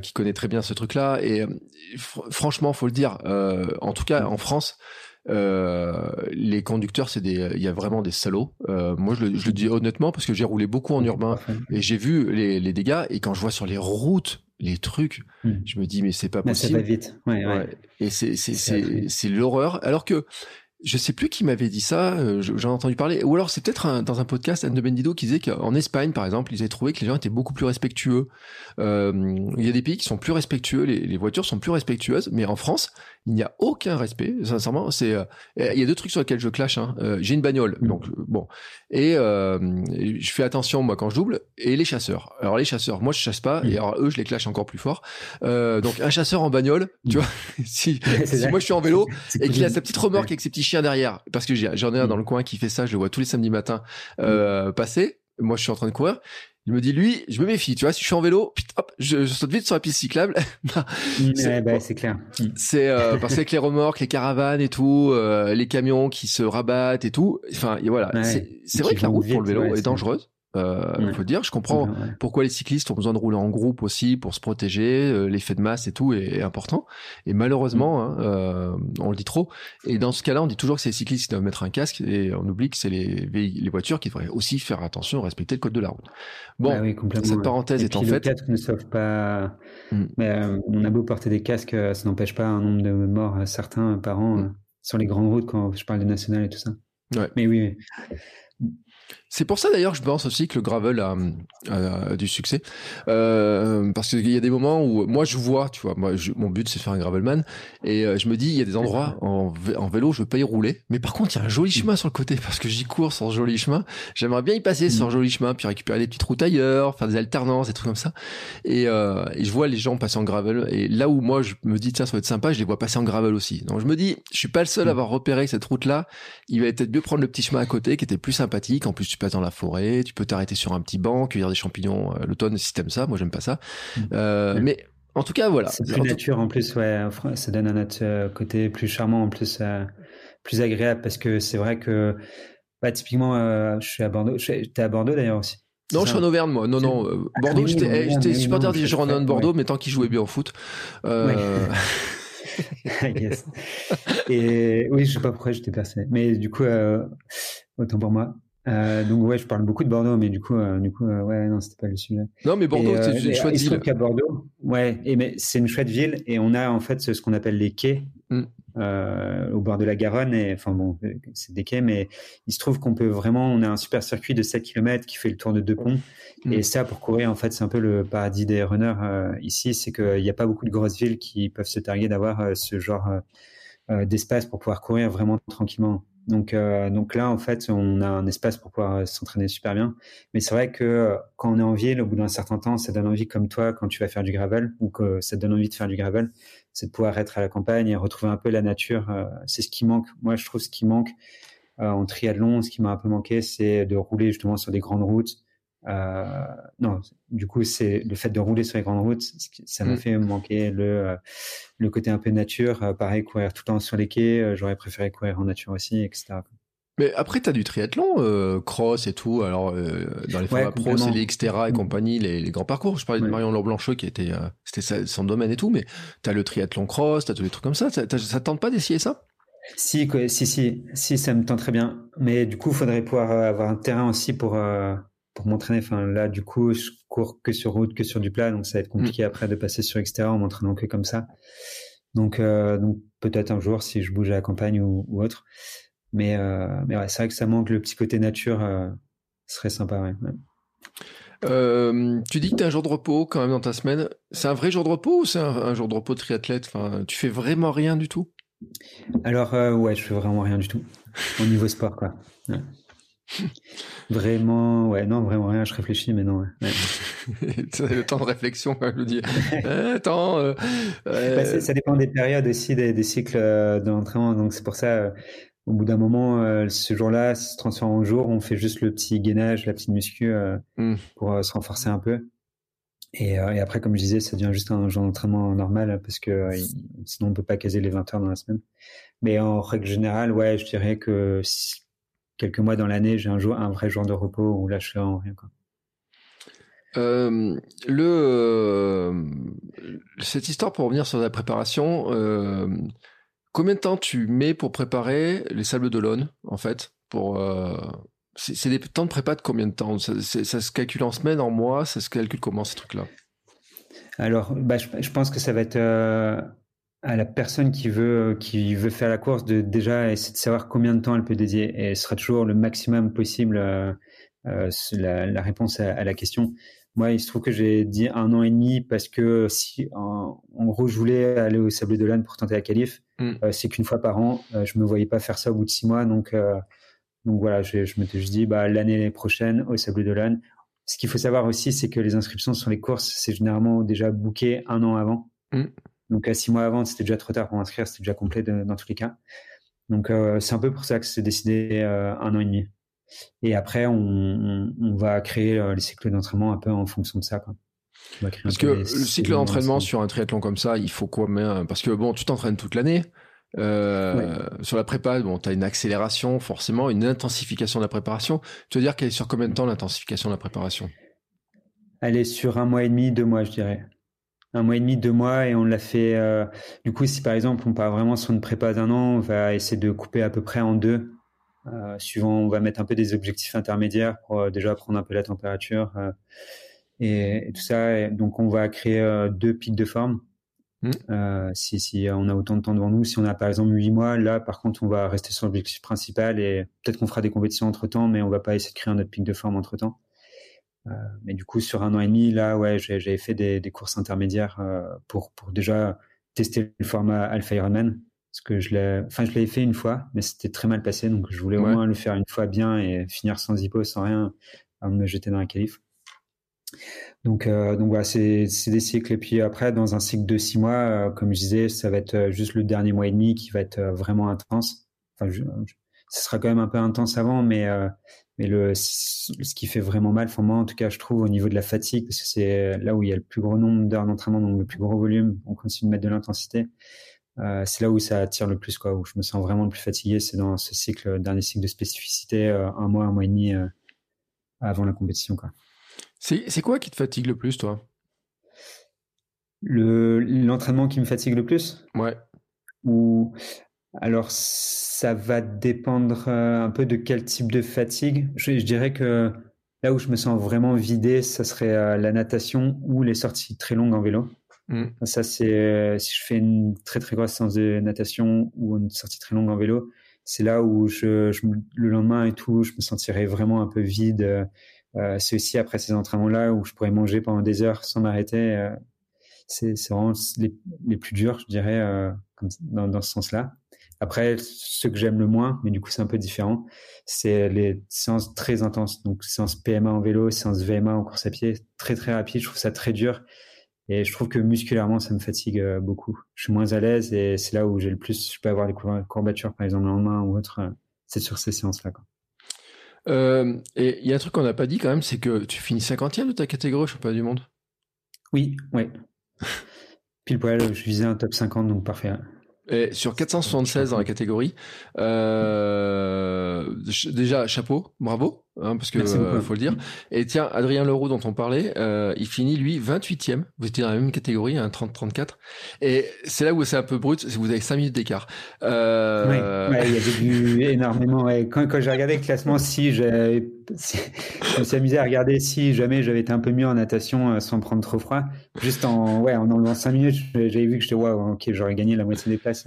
qui connaît très bien ce truc-là et franchement, faut le dire. en tout cas, en France. Euh, les conducteurs, c'est des, il y a vraiment des salauds. Euh, moi, je le, je le, dis honnêtement parce que j'ai roulé beaucoup en urbain et j'ai vu les, les, dégâts. Et quand je vois sur les routes les trucs, hmm. je me dis mais c'est pas possible. ça va vite. Ouais, ouais. Et c'est l'horreur. Alors que je sais plus qui m'avais dit ça, euh, j'en ai entendu parler, ou alors c'est peut-être dans un podcast Anne de Bendido qui disait qu'en Espagne, par exemple, ils avaient trouvé que les gens étaient beaucoup plus respectueux. Euh, il y a des pays qui sont plus respectueux, les, les, voitures sont plus respectueuses, mais en France, il n'y a aucun respect. Sincèrement, c'est euh, il y a deux trucs sur lesquels je clash. Hein. Euh, j'ai une bagnole, mm. donc bon, et je fais attention moi quand je double, et les chasseurs. Alors les chasseurs, moi je chasse pas, mm. et alors eux je les clash encore plus fort. donc un chasseur en bagnole, tu mm. vois, si, si moi je suis en vélo et qu'il a sa petite remorque avec ses petits chien derrière, parce que j'en ai un dans le coin qui fait ça, je le vois tous les samedis matins euh, passer. Moi, je suis en train de courir. Il me dit, lui, je me méfie, tu vois, si je suis en vélo, hop, je, saute vite sur la piste cyclable. c'est bah, clair. C'est euh, parce qu'avec les remorques, les caravanes et tout, euh, les camions qui se rabattent et tout, enfin, voilà. c'est vrai que la route pour le vélo est dangereuse. Euh, faut dire, je comprends pourquoi les cyclistes ont besoin de rouler en groupe aussi pour se protéger. Euh, l'effet de masse et tout est, important. Et malheureusement, mm. hein, euh, on le dit trop. Et dans ce cas-là, on dit toujours que c'est les cyclistes qui doivent mettre un casque et on oublie que c'est les, les voitures qui devraient aussi faire attention, respecter le code de la route. Bon, bah cette parenthèse étant faite. Les casques ne sauvent pas. Mm. Mais on a beau porter des casques, ça n'empêche pas un nombre de morts certains par an mm. sur les grandes routes quand je parle des nationales et tout ça. Ouais. Mais oui. C'est pour ça d'ailleurs, je pense aussi que le gravel a, du succès, euh, parce qu'il y a des moments où moi je vois, tu vois, moi mon but c'est de faire un gravelman, et euh, je me dis il y a des endroits en, vélo je veux pas y rouler, mais par contre il y a un joli chemin sur le côté parce que j'y cours sur ce joli chemin. J'aimerais bien y passer sur un joli chemin, puis récupérer des petites routes ailleurs, faire des alternances, des trucs comme ça. Et, euh, et je vois les gens passer en gravel, et là où moi je me dis tiens ça va être sympa, je les vois passer en gravel aussi. Donc je me dis je suis pas le seul à avoir repéré cette route là. Il va peut-être mieux prendre le petit chemin à côté qui était plus sympathique. En plus tu dans la forêt, tu peux t'arrêter sur un petit banc, cueillir des champignons euh, l'automne si t'aimes ça. Moi, j'aime pas ça. Mm. Euh, mais en tout cas, voilà. C'est plus nature en plus, ouais. Ça donne un autre euh, côté plus charmant, en plus, plus agréable parce que c'est vrai que, bah, typiquement, je suis à Bordeaux. T'es à Bordeaux d'ailleurs aussi. Non, je suis en Auvergne, moi. Non, non. Bordeaux, ah j'étais, j'étais supporter des Girondins de Bordeaux, mais tant qu'ils jouaient bien au foot. yes. Et oui, je sais pas pourquoi j'étais persuadé. Mais du coup, autant pour moi. Euh, donc ouais, je parle beaucoup de Bordeaux, mais du coup, euh, du coup, euh, ouais, non, c'était pas le sujet. Non, mais Bordeaux, c'est une chouette ville. qu'à Bordeaux, ouais, et mais c'est une chouette ville, et on a en fait ce, qu'on appelle les quais mm. au bord de la Garonne, et enfin bon, c'est des quais, mais il se trouve qu'on peut vraiment, on a un super circuit de 7 km qui fait le tour de deux ponts, mm. et ça pour courir, en fait, c'est un peu le paradis des runners ici, c'est qu'il n'y a pas beaucoup de grosses villes qui peuvent se targuer d'avoir ce genre d'espace pour pouvoir courir vraiment tranquillement. Donc, euh, donc là, en fait, on a un espace pour pouvoir s'entraîner super bien. Mais c'est vrai que quand on est en ville, au bout d'un certain temps, ça donne envie, comme toi, quand tu vas faire du gravel, ou que ça te donne envie de faire du gravel, c'est de pouvoir être à la campagne et retrouver un peu la nature. c'est ce qui manque. Moi, je trouve ce qui manque en triathlon, ce qui m'a un peu manqué, c'est de rouler justement sur des grandes routes euh, non, du coup, c'est le fait de rouler sur les grandes routes, ça m'a mm. fait manquer le, euh, le côté un peu nature. Euh, pareil, courir tout le temps sur les quais, j'aurais préféré courir en nature aussi, etc. Mais après, tu as du triathlon, cross et tout. Alors, dans les formats pro, c'est les Xterra et mm. compagnie, les, grands parcours. Je parlais de Marion Lorblancheux qui était, c'était son domaine et tout, mais tu as le triathlon cross, tu as tous les trucs comme ça. Ça, ça tente pas d'essayer ça? Si, si, si, si, ça me tente très bien. Mais du coup, il faudrait pouvoir avoir un terrain aussi pour, pour m'entraîner. Enfin, là, du coup, je cours que sur route, que sur du plat, donc ça va être compliqué mm. après de passer sur extérieur en m'entraînant que comme ça. Donc, euh, donc peut-être un jour si je bouge à la campagne ou, autre. Mais, euh, mais ouais, c'est vrai que ça manque le petit côté nature, euh, ce serait sympa. Ouais. tu dis que tu as un jour de repos quand même dans ta semaine. C'est un vrai jour de repos ou c'est un, jour de repos de triathlète? Enfin, Tu fais vraiment rien du tout? Alors, ouais, je fais vraiment rien du tout au niveau sport. quoi. Vraiment, ouais, non, vraiment rien, je réfléchis, mais non. Ouais. le temps de réflexion, je dis. Attends. Euh, bah, ça dépend des périodes aussi, des, cycles euh, de l'entraînement. Donc c'est pour ça, euh, au bout d'un moment, ce jour-là se transforme en jour, on fait juste le petit gainage, la petite muscu hmm. pour se renforcer un peu. Et, et, après, comme je disais, ça devient juste un jour d'entraînement normal parce que sinon on peut pas caser les 20 heures dans la semaine. Mais en règle générale, ouais, je dirais que quelques mois dans l'année, j'ai un, jour, un vrai jour de repos où là, je fais rien. Quoi. Euh, le, euh, cette histoire, pour revenir sur la préparation, euh, combien de temps tu mets pour préparer les sables d'Olonne, en fait pour, c'est, des temps de prépa de combien de temps? Ça, se calcule en semaines, en mois? Ça se calcule comment, ces trucs-là? Alors, bah, je, je, pense que ça va être à la personne qui veut qui veut faire la course de déjà essayer de savoir combien de temps elle peut dédier et ce sera toujours le maximum possible euh, euh la, la, réponse à, la question. Moi, il se trouve que j'ai dit un an et demi parce que si en, gros je voulais aller au Sable d'Olonne pour tenter la qualif, mm. euh, c'est qu'une fois par an. Je me voyais pas faire ça au bout de six mois, donc donc voilà, je, je m'étais juste dit bah l'année prochaine au Sable d'Olonne. Ce qu'il faut savoir aussi, c'est que les inscriptions sur les courses, c'est généralement déjà booké un an avant. Mm. Donc, à six mois avant, c'était déjà trop tard pour inscrire, c'était déjà complet dans tous les cas. Donc, euh, c'est un peu pour ça que c'est décidé euh, un an et demi. Et après, on, on, va créer euh, les cycles d'entraînement un peu en fonction de ça. Quoi. Parce que le cycle d'entraînement sur un triathlon comme ça, il faut quoi Parce que bon, tu t'entraînes toute l'année. Euh, Sur la prépa, bon, tu as une accélération, forcément, une intensification de la préparation. Tu veux dire qu'elle est sur combien de temps l'intensification de la préparation? Elle est sur un mois et demi, deux mois, je dirais un mois et demi, deux mois, et on l'a fait. Euh, du coup, si par exemple on part vraiment sur une prépa d'un an, on va essayer de couper à peu près en deux. Euh, suivant, on va mettre un peu des objectifs intermédiaires pour euh, déjà prendre un peu la température et, tout ça. donc, on va créer deux pics de forme. Mmh. si, si on a autant de temps devant nous, si on a par exemple huit mois, là par contre on va rester sur l'objectif principal et peut-être qu'on fera des compétitions entre temps, mais on va pas essayer de créer un autre pic de forme entre temps. Euh, mais du coup, sur un an et demi, là, ouais, j'avais fait des, des, courses intermédiaires euh, pour, pour déjà tester le format Alpha Ironman. Parce que je l'ai, enfin, je l'avais fait une fois, mais c'était très mal passé. Donc, je voulais au moins le faire une fois bien et finir sans hypo, sans rien, avant de me jeter dans la qualif. Donc, euh, donc voilà, c'est, c'est des cycles. Et puis après, dans un cycle de six mois, comme je disais, ça va être juste le dernier mois et demi qui va être vraiment intense. Enfin, je, ce sera quand même un peu intense avant, mais mais le, ce qui fait vraiment mal, pour moi, en tout cas, je trouve, au niveau de la fatigue, parce que c'est là où il y a le plus gros nombre d'heures d'entraînement, donc le plus gros volume, on continue de mettre de l'intensité. Euh, c'est là où ça attire le plus, quoi, où je me sens vraiment le plus fatigué, c'est dans ce cycle, dernier cycle de spécificité, euh, un mois, un mois et demi euh, avant la compétition, quoi. C'est quoi qui te fatigue le plus, toi? L'entraînement qui me fatigue le plus? Ouais. Ou alors, ça va dépendre euh, un peu de quel type de fatigue. Je, dirais que là où je me sens vraiment vidé, ça serait euh, la natation ou les sorties très longues en vélo. Mm. Ça, c'est euh, si je fais une très très grosse séance de natation ou une sortie très longue en vélo, c'est là où je, le lendemain et tout, je me sentirais vraiment un peu vide. c'est aussi après ces entraînements-là où je pourrais manger pendant des heures sans m'arrêter. c'est vraiment les, plus durs, je dirais, dans, dans, ce sens-là. Après, ce que j'aime le moins, mais du coup c'est un peu différent, c'est les séances très intenses. Donc séances PMA en vélo, séances VMA en course à pied, très très rapide. Je trouve ça très dur. Et je trouve que musculairement, ça me fatigue euh, beaucoup. Je suis moins à l'aise et c'est là où j'ai le plus, je peux avoir des courbatures, par exemple, en main ou autre. Euh, c'est sur ces séances-là. Euh, et il y a un truc qu'on n'a pas dit quand même, c'est que tu finis 50e de ta catégorie pas du monde? Oui, oui. Pile poil, je visais un top 50, donc parfait. Et sur 476 dans la catégorie, euh, déjà chapeau, bravo, hein, parce que euh, faut le dire. Et tiens, Adrien Leroux dont on parlait, euh, il finit lui 28e. Vous étiez dans la même catégorie, un 30-34. Et c'est là où c'est un peu brut, vous avez 5 minutes d'écart. Euh... Ouais, il y avait du énormément. Quand, quand j'ai regardé le classement, si je me suis amusé à regarder si jamais j'avais été un peu mieux en natation euh, sans prendre trop froid. Juste en, ouais, en enlevant 5 minutes, j'avais vu que j'étais, waouh, ok, j'aurais gagné la moitié des places.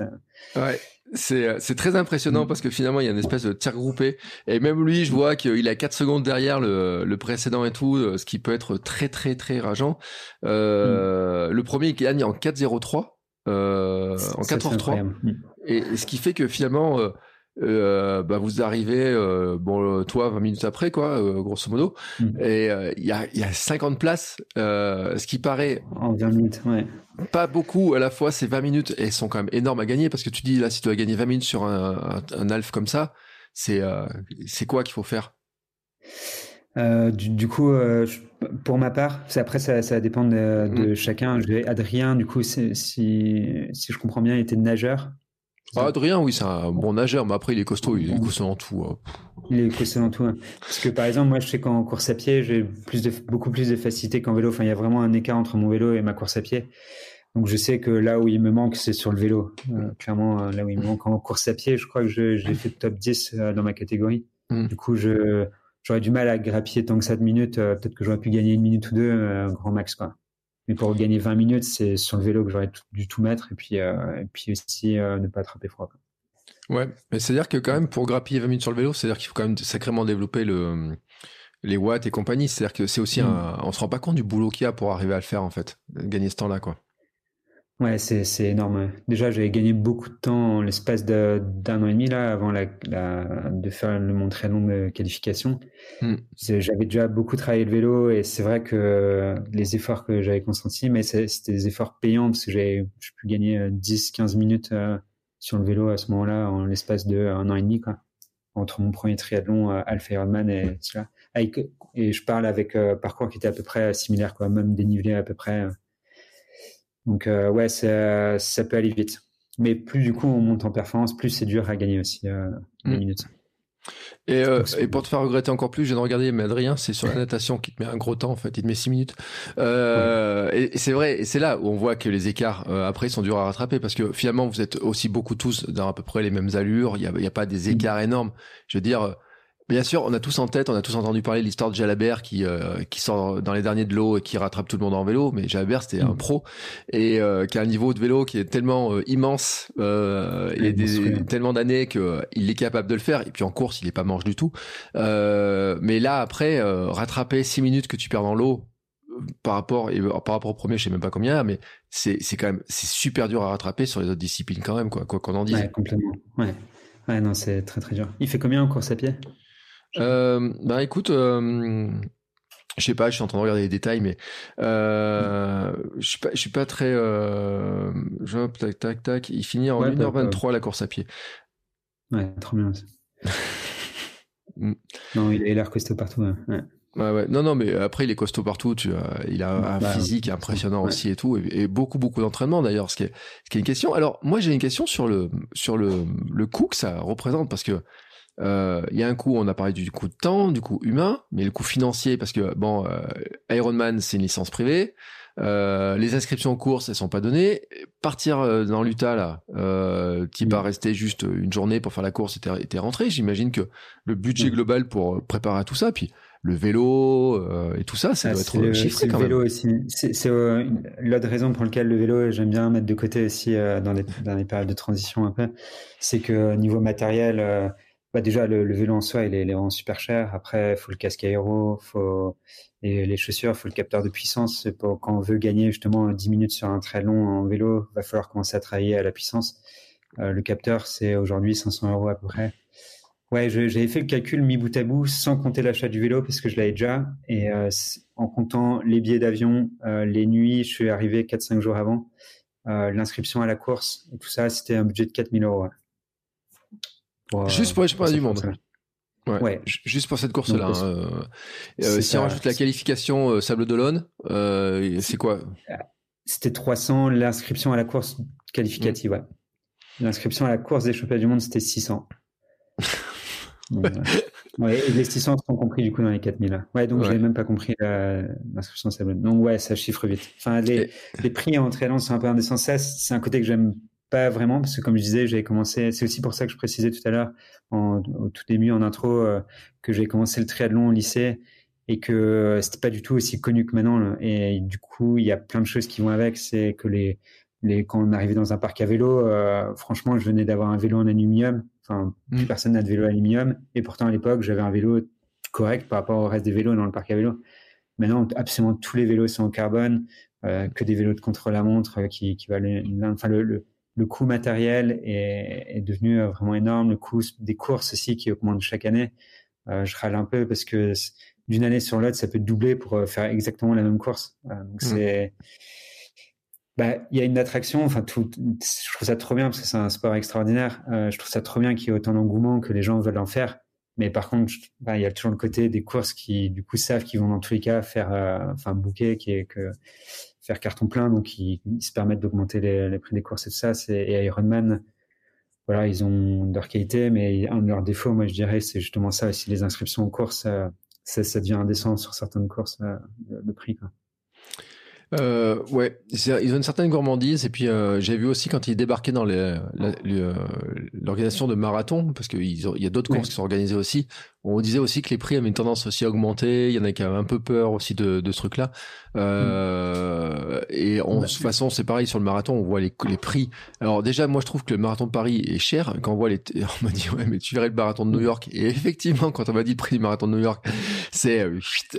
Ouais. C'est, euh, c'est très impressionnant parce que finalement il y a une espèce de tir groupé. Et même lui je vois qu'il a 4 secondes derrière le, le précédent et tout ce qui peut être très très très rageant. Euh, mm. le premier il gagne en 4-0-3 euh, en 4h3 et ce qui fait que finalement euh, bah vous arrivez euh, bon toi 20 minutes après quoi euh, grosso modo mm. et il y a y a 50 places ce qui paraît en 20 minutes ouais pas beaucoup à la fois ces 20 minutes et sont quand même énormes à gagner parce que tu dis là si tu dois gagner 20 minutes sur un, un, alf comme ça c'est c'est quoi qu'il faut faire? Du, du, coup, pour ma part, après ça, ça dépend de, de mm. chacun. Adrien, du coup, si, si je comprends bien, il était nageur. Ah, Adrien, oui, c'est un bon nageur, mais après, il est costaud, il est costaud en tout. Hein. Il est costaud en tout. Hein. Parce que, par exemple, moi, je sais qu'en course à pied, j'ai plus de, beaucoup plus de facilité qu'en vélo. Enfin, il y a vraiment un écart entre mon vélo et ma course à pied. Donc, je sais que là où il me manque, c'est sur le vélo. Euh, clairement, euh, là où il me manque en course à pied, je crois que j'ai fait top 10 euh, dans ma catégorie. Mm. Du coup, j'aurais du mal à grappiller tant que ça de minutes. Peut-être que j'aurais pu gagner une minute ou deux, grand max, quoi. Mais pour gagner 20 minutes, c'est sur le vélo que j'aurais dû tout mettre et puis, euh, et puis aussi euh, ne pas attraper froid. Ouais, mais c'est-à-dire que quand même pour grappiller 20 minutes sur le vélo, c'est-à-dire qu'il faut quand même sacrément développer le, les watts et compagnie. C'est-à-dire que c'est aussi mm. un, on se rend pas compte du boulot qu'il y a pour arriver à le faire en fait, gagner ce temps-là quoi. Ouais, c'est, c'est énorme. Déjà, j'avais gagné beaucoup de temps en l'espace d'un an et demi là, avant la, la, de faire le mon très long de qualification. Hmm. J'avais déjà beaucoup travaillé le vélo et c'est vrai que les efforts que j'avais consentis, mais c'était des efforts payants parce que j'avais pu gagner 10-15 euh, minutes euh, sur le vélo à ce moment-là en l'espace de un an et demi quoi, entre mon premier triathlon euh, Alpha Ironman et cela. Et je parle avec euh, parcours qui était à peu près similaire quoi, même dénivelé à peu près. Donc euh, ouais, ça, peut aller vite. Mais plus du coup on monte en performance, plus c'est dur à gagner aussi euh, les mm. minutes. Et, euh, et, pour te faire regretter encore plus, je viens de regarder, mais Adrien, c'est sur la natation qui te met un gros temps en fait, il te met 6 minutes. Euh, Et, c'est vrai, et c'est là où on voit que les écarts après sont durs à rattraper parce que finalement vous êtes aussi beaucoup tous dans à peu près les mêmes allures, il n'y a, a, pas des écarts énormes. Je veux dire, Bien sûr, on a tous en tête, on a tous entendu parler de l'histoire de Jalabert qui euh, qui sort dans les derniers de l'eau et qui rattrape tout le monde en vélo. Mais Jalabert, c'était un mm. pro et euh, qui a un niveau de vélo qui est tellement euh, immense euh, et des, tellement d'années que il est capable de le faire. Et puis en course, il est pas manche du tout. mais là, après, rattraper six minutes que tu perds dans l'eau par rapport et par rapport au premier, je sais même pas combien, mais c'est c'est quand même c'est super dur à rattraper sur les autres disciplines quand même quoi quoi qu'on en dise. Ouais, complètement. Ouais. Ouais, non, c'est très très dur. Il fait combien en course à pied? Euh, bah écoute, euh, je sais pas, je suis en train de regarder les détails, mais euh, je suis pas, je suis pas très. Euh, tac, tac, tac. Il finit en 1h23 la course à pied. Ouais, trop bien. Mm. non, il a l'air costaud partout. Ouais. Ouais, ouais. Non, non, mais après, il est costaud partout. Tu vois. Il a un bah, physique impressionnant aussi et tout, et, beaucoup, beaucoup d'entraînement d'ailleurs. Ce qui est, ce qui est une question. Alors, moi, j'ai une question sur le, sur le, le coût que ça représente, parce que euh, il y a un coût, on a parlé du coût de temps, du coût humain, mais le coût financier, parce que bon, euh, Ironman c'est une licence privée, euh, les inscriptions en course elles sont pas données. Partir euh, dans l'Utah là, euh, type à rester juste une journée pour faire la course était rentré. J'imagine que le budget global pour préparer à tout ça, puis le vélo euh, et tout ça, ça ah, doit être chiffré quand le vélo aussi. C'est l'autre raison pour laquelle le vélo, j'aime bien mettre de côté aussi dans, les, dans les périodes de transition un peu, c'est que niveau matériel bah déjà le, vélo en soi il est, vraiment super cher. Après, faut le casque aéro, faut les, les chaussures, faut le capteur de puissance. Pour, quand on veut gagner justement 10 minutes sur un très long en vélo, va falloir commencer à travailler à la puissance. le capteur, c'est aujourd'hui 500 euros à peu près. Ouais, j'avais fait le calcul mi bout à bout sans compter l'achat du vélo parce que je l'avais déjà. Et en comptant les billets d'avion, les nuits, je suis arrivé 4-5 jours avant. L'inscription à la course et tout ça, c'était un budget de 4000 euros. Juste pour les championnats du monde. Ouais, Juste pour cette course-là. Hein, euh, euh, si on rajoute la qualification euh, Sable d'Olonne, c'est quoi? C'était 300 l'inscription à la course qualificative. Ouais. L'inscription à la course des championnats du monde, c'était 600. ouais, et les 600 sont compris du coup dans les 4000. Ouais, donc je n'ai même pas compris l'inscription Sable. Donc ouais, ça chiffre vite. Enfin, les, les prix en triathlon sont un peu indécents. c'est un côté que j'aime pas vraiment, parce que comme je disais, j'avais commencé, c'est aussi pour ça que je précisais tout à l'heure, au tout début en intro, euh, que j'ai commencé le triathlon au lycée et que euh, c'était pas du tout aussi connu que maintenant. Et du coup, il y a plein de choses qui vont avec. C'est que les, les, quand on arrivait dans un parc à vélo, euh, franchement, je venais d'avoir un vélo en aluminium. Enfin, plus mmh. personne n'a de vélo aluminium. Et pourtant, à l'époque, j'avais un vélo correct par rapport au reste des vélos dans le parc à vélo. Maintenant, absolument tous les vélos sont en carbone, que des vélos de contre-la-montre qui, qui valent, enfin, le, le le coût matériel est, devenu euh, vraiment énorme, le coût des courses aussi qui augmente chaque année. Euh, je râle un peu parce que d'une année sur l'autre, ça peut doubler pour euh, faire exactement la même course. donc mmh. c'est, bah, il y a une attraction. Enfin, tout, je trouve ça trop bien parce que c'est un sport extraordinaire. je trouve ça trop bien qu'il y ait autant d'engouement que les gens veulent en faire. Mais par contre, bah, il y a toujours le côté des courses qui, du coup, savent qu'ils vont dans tous les cas faire, enfin, bouquet qui est que faire carton plein, donc ils, se permettent d'augmenter les, prix des courses et tout ça. Et Ironman, voilà, ils ont leur qualité, mais un de leurs défauts, moi je dirais, c'est justement ça aussi, les inscriptions aux courses, euh, ça, ça devient indécent sur certaines courses, euh, le, prix. Quoi. Euh, ouais, ils ont une certaine gourmandise et puis euh, j'ai vu aussi quand ils débarquaient dans euh, l'organisation de marathon, parce qu'il y a d'autres courses qui sont organisées aussi. On disait aussi que les prix avaient une tendance aussi à augmenter. Il y en a qui avaient un peu peur aussi de, de ce truc-là. Euh, Et en bah, toute façon, c'est pareil sur le marathon. On voit les, les prix. Alors déjà, moi, je trouve que le marathon de Paris est cher. Quand on voit les, on m'a dit ouais, mais tu verrais le marathon de New York. Et effectivement, quand on m'a dit le prix du marathon de New York, c'est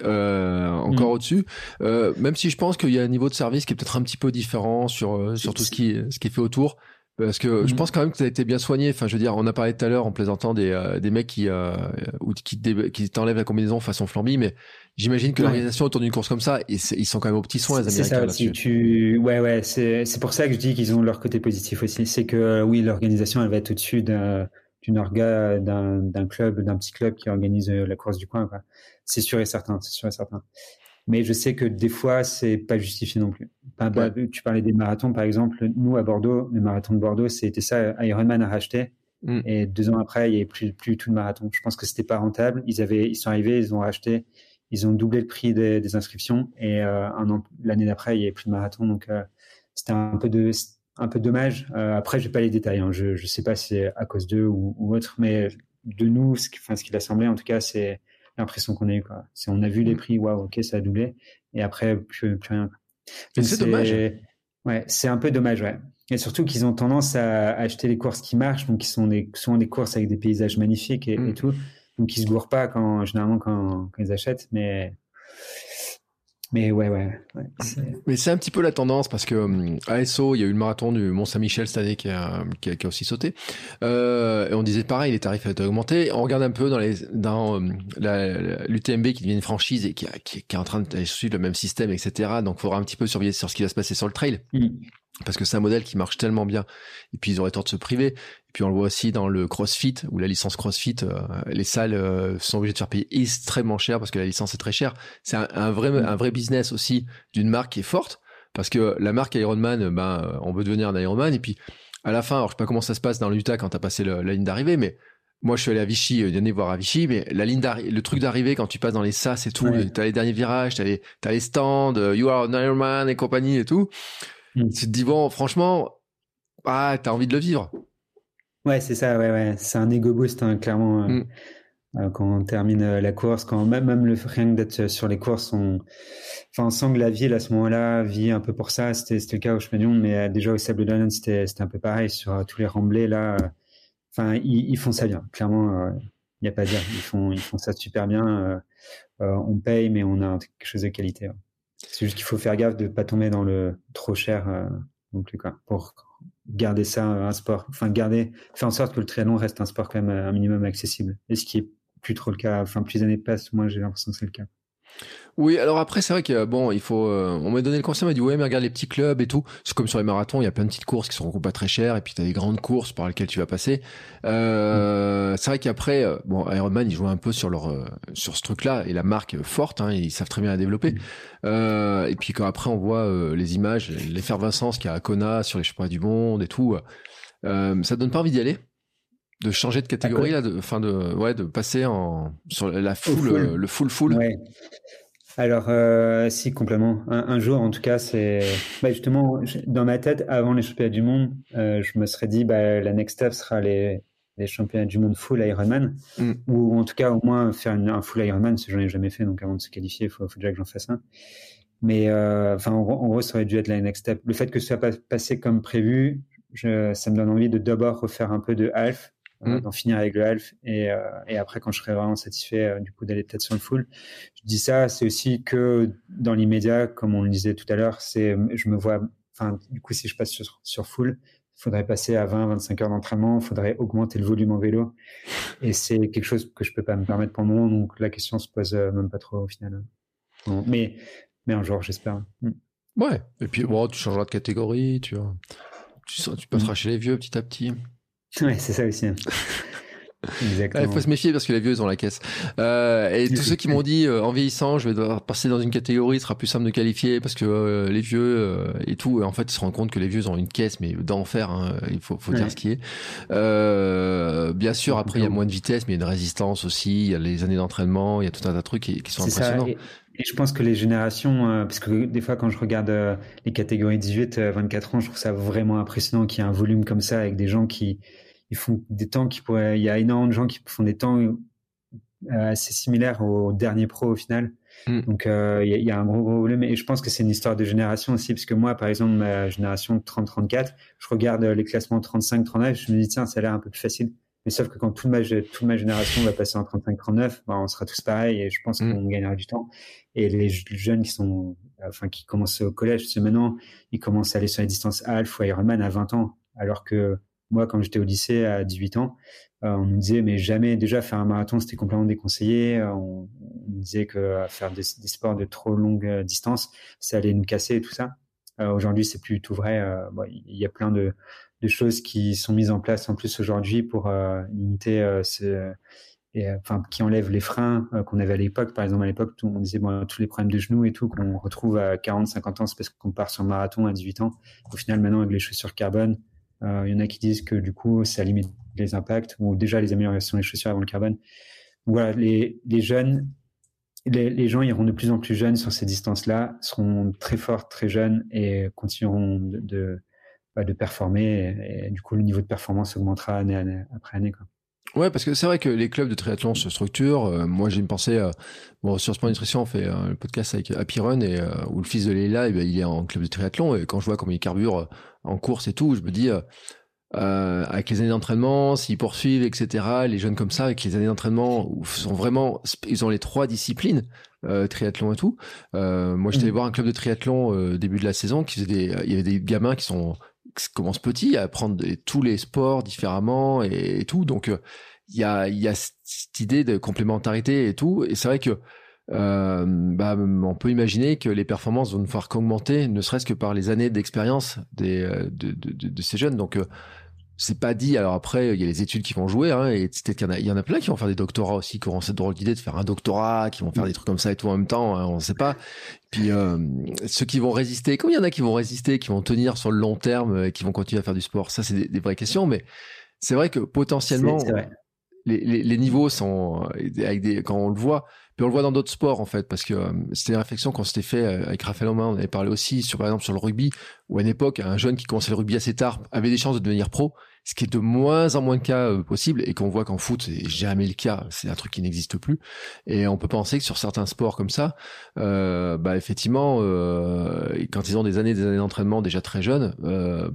euh, encore mm. au-dessus. Euh, même si je pense qu'il y a un niveau de service qui est peut-être un petit peu différent sur euh, sur tout ce qui ce qui est fait autour. Parce que je mm. pense quand même que tu as été bien soigné. Enfin, je veux dire, on a parlé tout à l'heure en plaisantant des, euh, des mecs qui, euh, ou qui, qui t'enlèvent la combinaison façon flambi, mais j'imagine que l'organisation autour d'une course comme ça, ils, ils sont quand même aux petits soins, les Américains. C'est ça Tu... Ouais, ouais, c'est, c'est pour ça que je dis qu'ils ont leur côté positif aussi. C'est que, euh, oui, l'organisation, elle va être au-dessus d'un, d'une orga, d'un, d'un club, d'un petit club qui organise la course du coin, quoi. C'est sûr et certain, c'est sûr et certain mais je sais que des fois c'est pas justifié non plus. Bah, tu parlais des marathons par exemple, nous à Bordeaux, le marathon de Bordeaux, c'était ça, Ironman a racheté mm. et deux ans après il n'y avait plus plus tout de marathon. Je pense que c'était pas rentable. Ils avaient, ils sont arrivés, ils ont racheté, ils ont doublé le prix des, inscriptions et euh, l'année d'après il n'y avait plus de marathon, donc euh, c'était un peu de un peu dommage. Euh, après, j'ai pas les détails. Hein. Je ne sais pas si c'est à cause d'eux ou, ou, autre, mais de nous, ce, enfin, ce qu'il a semblé, en tout cas, c'est l'impression qu'on a eu. Quoi. C'est, on a vu les mm. prix, waouh, ok, ça a doublé, et après, plus, plus rien. c'est, dommage. Ouais, c'est un peu dommage, ouais. Et surtout qu'ils ont tendance à acheter les courses qui marchent, donc qui sont des, souvent des courses avec des paysages magnifiques et, mm. tout. Donc ils se gourrent pas quand, généralement quand, quand ils achètent, mais mais ouais, ouais. mais c'est un petit peu la tendance parce que ASO, il y a eu le marathon du Mont-Saint-Michel cette année qui a, qui a, aussi sauté. Euh, et on disait pareil, les tarifs avaient augmenté. On regarde un peu dans les dans euh, l'UTMB qui devient une franchise et qui, qui, qui est en train de suivre le même système, etc. Donc, il faudra un petit peu surveiller sur ce qui va se passer sur le trail. Mm parce que c'est un modèle qui marche tellement bien. Et puis ils auraient tort de se priver. Et puis on le voit aussi dans le CrossFit, où la licence CrossFit, euh, les salles euh, sont obligées de faire payer extrêmement cher parce que la licence est très chère. C'est un, vrai, un vrai business aussi d'une marque qui est forte, parce que la marque Ironman, ben, euh, on veut devenir un Ironman. Et puis à la fin, alors je sais pas comment ça se passe dans l'Utah quand t'as passé la ligne d'arrivée, mais moi, je suis allé à Vichy, euh, voir à Vichy, mais la ligne le truc d'arrivée quand tu passes dans les sas et tout, t'as les derniers virages, t'as les, as les stands, You are an Ironman et compagnie et tout. Mm. Tu te dis, bon, franchement, ah, t'as envie de le vivre. Ouais, c'est ça, ouais, ouais. C'est un ego boost, hein, clairement. Euh, mm. euh, quand on termine euh, la course, quand même, même le rien d'être sur les courses, on, enfin, on sent que la ville à ce moment-là vit un peu pour ça. C'était, le cas au Chemin mais déjà au Sable d'Olonne, c'était, c'était un peu pareil sur tous les remblais là. Enfin, ils, font ça bien, clairement. Il n'y a pas à dire. Ils font, ils font ça super bien. on paye, mais on a quelque chose de qualité. C'est juste qu'il faut faire gaffe de ne pas tomber dans le trop cher, euh, non plus quoi, pour garder ça un sport, enfin garder, faire en sorte que le triathlon reste un sport quand même un minimum accessible. Et ce qui est plus trop le cas, enfin plus les années passent, moi j'ai l'impression que c'est le cas. Oui, alors après, c'est vrai que bon, il faut. Euh, on m'a donné le conseil, on m'a dit ouais, mais regarde les petits clubs et tout. C'est comme sur les marathons, il y a plein de petites courses qui sont pas très chères, et puis tu as des grandes courses par lesquelles tu vas passer. Euh, C'est vrai qu'après, euh, bon, Ironman, ils jouent un peu sur leur sur ce truc-là, et la marque forte, hein, ils savent très bien la développer. Et puis quand après, on voit les images, l'effervescence qu'il y a à Kona sur les championnats du monde et tout, ça donne pas envie d'y aller de changer de catégorie là, de, fin de ouais, de passer en sur la foule, le full full. Ouais. Alors, euh, si, complètement. Un, jour, en tout cas, c'est. Bah, justement, dans ma tête, avant les championnats du monde, euh, je me serais dit, bah, la next step sera les, les championnats du monde full Ironman. Mm. Ou en tout cas, au moins faire un full Ironman, ce que j'en ai jamais fait. Donc, avant de se qualifier, il faut, faut, déjà que j'en fasse un. Mais, euh, enfin, en, gros, ça aurait dû être la next step. Le fait que ce soit pas passé comme prévu, je, ça me donne envie de d'abord refaire un peu de half euh, mmh. d'en finir avec le half et, euh, et après quand je serai vraiment satisfait euh, du coup d'aller peut-être sur le full. Je dis ça, c'est aussi que dans l'immédiat, comme on le disait tout à l'heure, c'est je me vois, enfin du coup si je passe sur, sur full, il faudrait passer à 20-25 heures d'entraînement, il faudrait augmenter le volume en vélo et c'est quelque chose que je peux pas me permettre pour le moment, donc la question se pose même pas trop au final. Mais mais un jour j'espère. Mmh. Ouais, et puis bon, tu changeras de catégorie, tu. Tu, tu passeras mmh. chez les vieux petit à petit. Ouais, c'est ça aussi. Hein. Exactement. Il faut se méfier parce que les vieux ils ont la caisse. Euh, et tous ceux qui m'ont dit euh, en vieillissant, je vais devoir passer dans une catégorie, ce sera plus simple de qualifier parce que euh, les vieux et tout. En fait, ils se rendent compte que les vieux ont une caisse, mais d'enfer. Hein, il faut, faut dire ce qui est. bien sûr, après il y a moins de vitesse, mais il y a une résistance aussi. Il y a les années d'entraînement, il y a tout un tas de trucs qui, qui sont impressionnants. Ça. Et, je pense que les générations, parce que des fois quand je regarde les catégories 18-24 ans, je trouve ça vraiment impressionnant qu'il y ait un volume comme ça avec des gens qui ils font des temps qui pourraient. Il y a énormément de gens qui font des temps euh, assez similaires au dernier pro au final. Mm. Donc euh, il y, a un gros gros volume et je pense que c'est une histoire de génération aussi parce que moi par exemple ma génération 30-34, je regarde les classements 35-39, je me dis tiens ça a l'air un peu plus facile. Mais sauf que quand toute ma, toute ma génération va passer en 35-39, ben, on sera tous pareils et je pense mm. qu'on gagnera du temps. Et les jeunes qui sont, enfin, qui commencent au collège, c'est maintenant, ils commencent à aller sur les distances half ou Ironman à 20 ans. Alors que moi, quand j'étais au lycée à 18 ans, euh, on nous disait, mais jamais, déjà, faire un marathon, c'était complètement déconseillé. Euh, on, nous disait que euh, faire des, sports de trop longue distance, ça allait nous casser et tout ça. aujourd'hui, c'est plus tout vrai. Il y a plein de, choses qui sont mises en place en plus aujourd'hui pour limiter ce, et enfin qui enlèvent les freins qu'on avait à l'époque. Par exemple, à l'époque, on disait bon, tous les problèmes de genoux et tout qu'on retrouve à 40, 50 ans, c'est parce qu'on part sur marathon à 18 ans. Au final, maintenant, avec les chaussures carbone, euh, il y en a qui disent que du coup, ça limite les impacts ou déjà les améliorations des chaussures avant le carbone. voilà, les, les jeunes, les, les, gens iront de plus en plus jeunes sur ces distances-là, seront très forts, très jeunes et continueront de, de, de performer. Et, du coup, le niveau de performance augmentera année, après année. Quoi. Ouais, parce que c'est vrai que les clubs de triathlon se structurent. Euh, moi, j'ai une pensée. Euh, bon, sur Sport Nutrition, on fait un podcast avec Happy Run et où le fils de Leila, eh ben, il est en club de triathlon. Et quand je vois comment il carbure en course et tout, je me dis, euh, euh, avec les années d'entraînement, s'ils poursuivent, etc., les jeunes comme ça, avec les années d'entraînement, sont vraiment, ils ont les trois disciplines, euh, triathlon et tout. Euh, moi, j'étais allé mmh. voir un club de triathlon euh, début de la saison, qui faisait des, il y avait des gamins qui sont qui commencent petits à apprendre tous les sports différemment et, tout. Donc, il y a, il y a cette idée de complémentarité et tout. Et c'est vrai que euh, bah, on peut imaginer que les performances vont ne faire qu'augmenter, ne serait-ce que par les années d'expérience euh, de, de, ces jeunes. Donc, euh, c'est pas dit. Alors après, il y a les études qui vont jouer, hein, et peut-être qu'il y en a, il y en a plein qui vont faire des doctorats aussi, qui auront cette drôle d'idée de faire un doctorat, qui vont faire des trucs comme ça et tout en même temps. Hein, on ne sait pas. Puis euh, ceux qui vont résister, comme il y en a qui vont résister, qui vont tenir sur le long terme, et qui vont continuer à faire du sport, ça c'est des, des vraies questions. Mais c'est vrai que potentiellement, Les, les, les, niveaux sont avec des, quand on le voit, on le voit dans d'autres sports en fait, parce que euh, c'était une réflexion qu'on s'était fait euh, avec Raphaël Omain, on avait parlé aussi sur par exemple sur le rugby, où à une époque un jeune qui commençait le rugby assez tard avait des chances de devenir pro, ce qui est de moins en moins de cas euh, possible, et qu'on voit qu'en foot c'est jamais le cas, c'est un truc qui n'existe plus, et on peut penser que sur certains sports comme ça, bah effectivement, quand ils ont des années des années d'entraînement déjà très jeunes,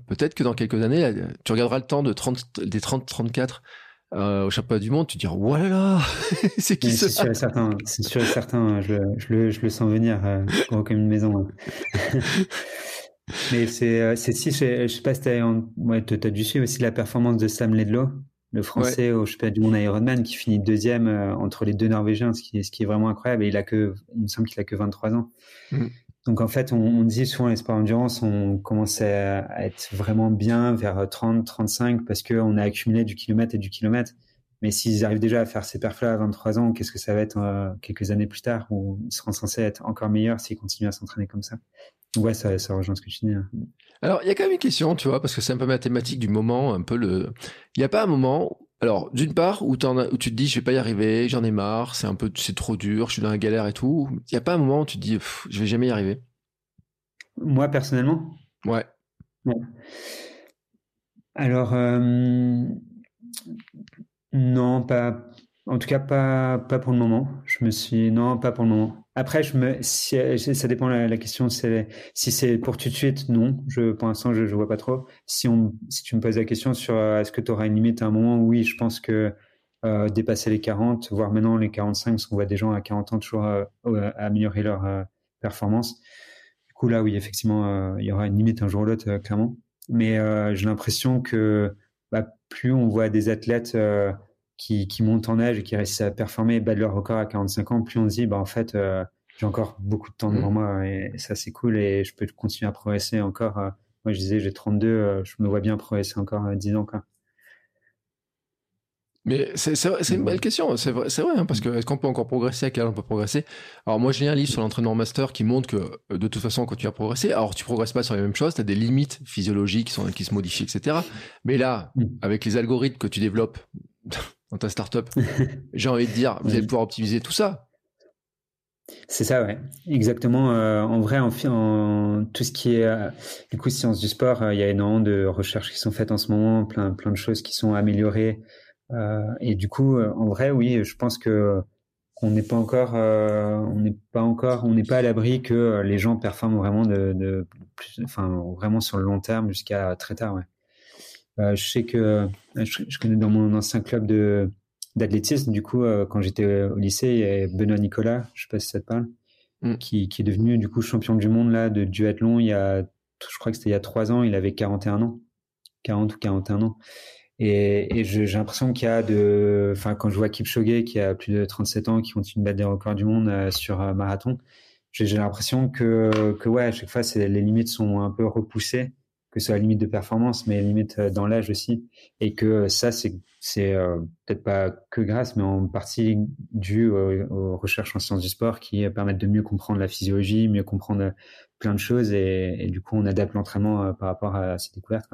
peut-être que dans quelques années, tu regarderas le temps de 30, des 30-34 euh, au championnat du monde, tu te dis voilà, c'est qui ça C'est sûr et certain, c'est sûr et certain. Je, je, le, je le sens venir euh, gros comme une maison. Hein. Mais c'est si, je, sais pas si ouais, as dû suivre aussi la performance de Sam Ledlow, le français au championnat du monde Ironman, qui finit deuxième entre les deux Norvégiens, ce qui, ce qui est vraiment incroyable. Et il a que, il me semble qu'il a que 23 ans. Mm. Donc en fait, on, on, dit souvent les sports endurance, on commence à être vraiment bien vers 30, 35 parce qu'on a accumulé du kilomètre et du kilomètre. Mais s'ils arrivent déjà à faire ces perfs-là à 23 ans, qu'est-ce que ça va être euh, quelques années plus tard où ils seront censés être encore meilleurs s'ils continuent à s'entraîner comme ça? Ouais, ça, ça rejoint ce que tu dis. Hein. Alors, il y a quand même une question, tu vois, parce que c'est un peu mathématique du moment, un peu le. Il n'y a pas un moment. Alors, d'une part, où, en où tu te dis, je vais pas y arriver, j'en ai marre, c'est un peu, c'est trop dur, je suis dans la galère et tout. Il n'y a pas un moment où tu te dis, je vais jamais y arriver. Moi, personnellement? Ouais. Alors, euh, non, pas. En tout cas, pas, pas pour le moment. Je me suis. Non, pas pour le moment. Après, si, ça dépend la, la question. Si c'est pour tout de suite, non. Pour l'instant, je, je vois pas trop. Si tu me poses la question sur euh, est-ce que tu auras une limite à un moment, oui, je pense que euh, dépasser les 40, voire maintenant les 45, parce qu'on voit des gens à 40 ans toujours euh, améliorer leur euh, performance. Du coup, là, oui, effectivement, il y aura une limite un jour ou l'autre, clairement. Mais j'ai l'impression que bah, plus on voit des athlètes qui, qui, montent en âge et qui réussissent à performer et battre leur record à 45 ans, plus on se dit, bah, en fait, euh, j'ai encore beaucoup de temps devant mmh. moi et, ça, c'est cool et je peux continuer à progresser encore. Euh, moi, je disais, j'ai 32, euh, je me vois bien progresser encore 10 ans. Quoi. Mais c'est une belle question, c'est vrai, vrai hein, parce que est-ce qu'on peut encore progresser, à quel âge on peut progresser? Alors moi j'ai un livre sur l'entraînement master qui montre que euh, de toute façon quand tu as progressé, alors tu progresses pas sur les mêmes choses, tu as des limites physiologiques qui, sont, qui se modifient, etc. Mais là, mm. avec les algorithmes que tu développes dans ta startup, j'ai envie de dire, vous allez pouvoir optimiser tout ça. C'est ça, ouais, exactement. Euh, en vrai, en, en, tout ce qui est euh, du coup sciences du sport, il y a énormément de recherches qui sont faites en ce moment, plein plein de choses qui sont améliorées. Euh, et du coup, euh, en vrai, oui, je pense que on n'est pas encore, euh, on n'est pas encore, on n'est pas à l'abri que les gens performent vraiment de, de plus, enfin vraiment sur le long terme jusqu'à très tard. Ouais. Euh, je sais que je, connais dans mon ancien club de d'athlétisme, du coup, quand j'étais au lycée, il y avait Benoît Nicolas, je sais pas si ça te parle, mm. qui, qui est devenu du coup champion du monde là de duathlon il y a, je crois que c'était il y a trois ans, il avait 41 ans, 40 ou 41 ans. Et, et j'ai l'impression qu'il y a de, enfin, quand je vois Kipchoge qui a plus de 37 ans, qui continue de battre des records du monde euh, sur euh, marathon, j'ai l'impression que, que ouais, à chaque fois, les limites sont un peu repoussées, que ce soit limite de performance, mais limite euh, dans l'âge aussi, et que ça, c'est c'est peut-être pas que grâce, mais en partie dû aux, recherches en sciences du sport qui permettent de mieux comprendre la physiologie, mieux comprendre plein de choses. Et, du coup on adapte l'entraînement euh, par rapport à ces découvertes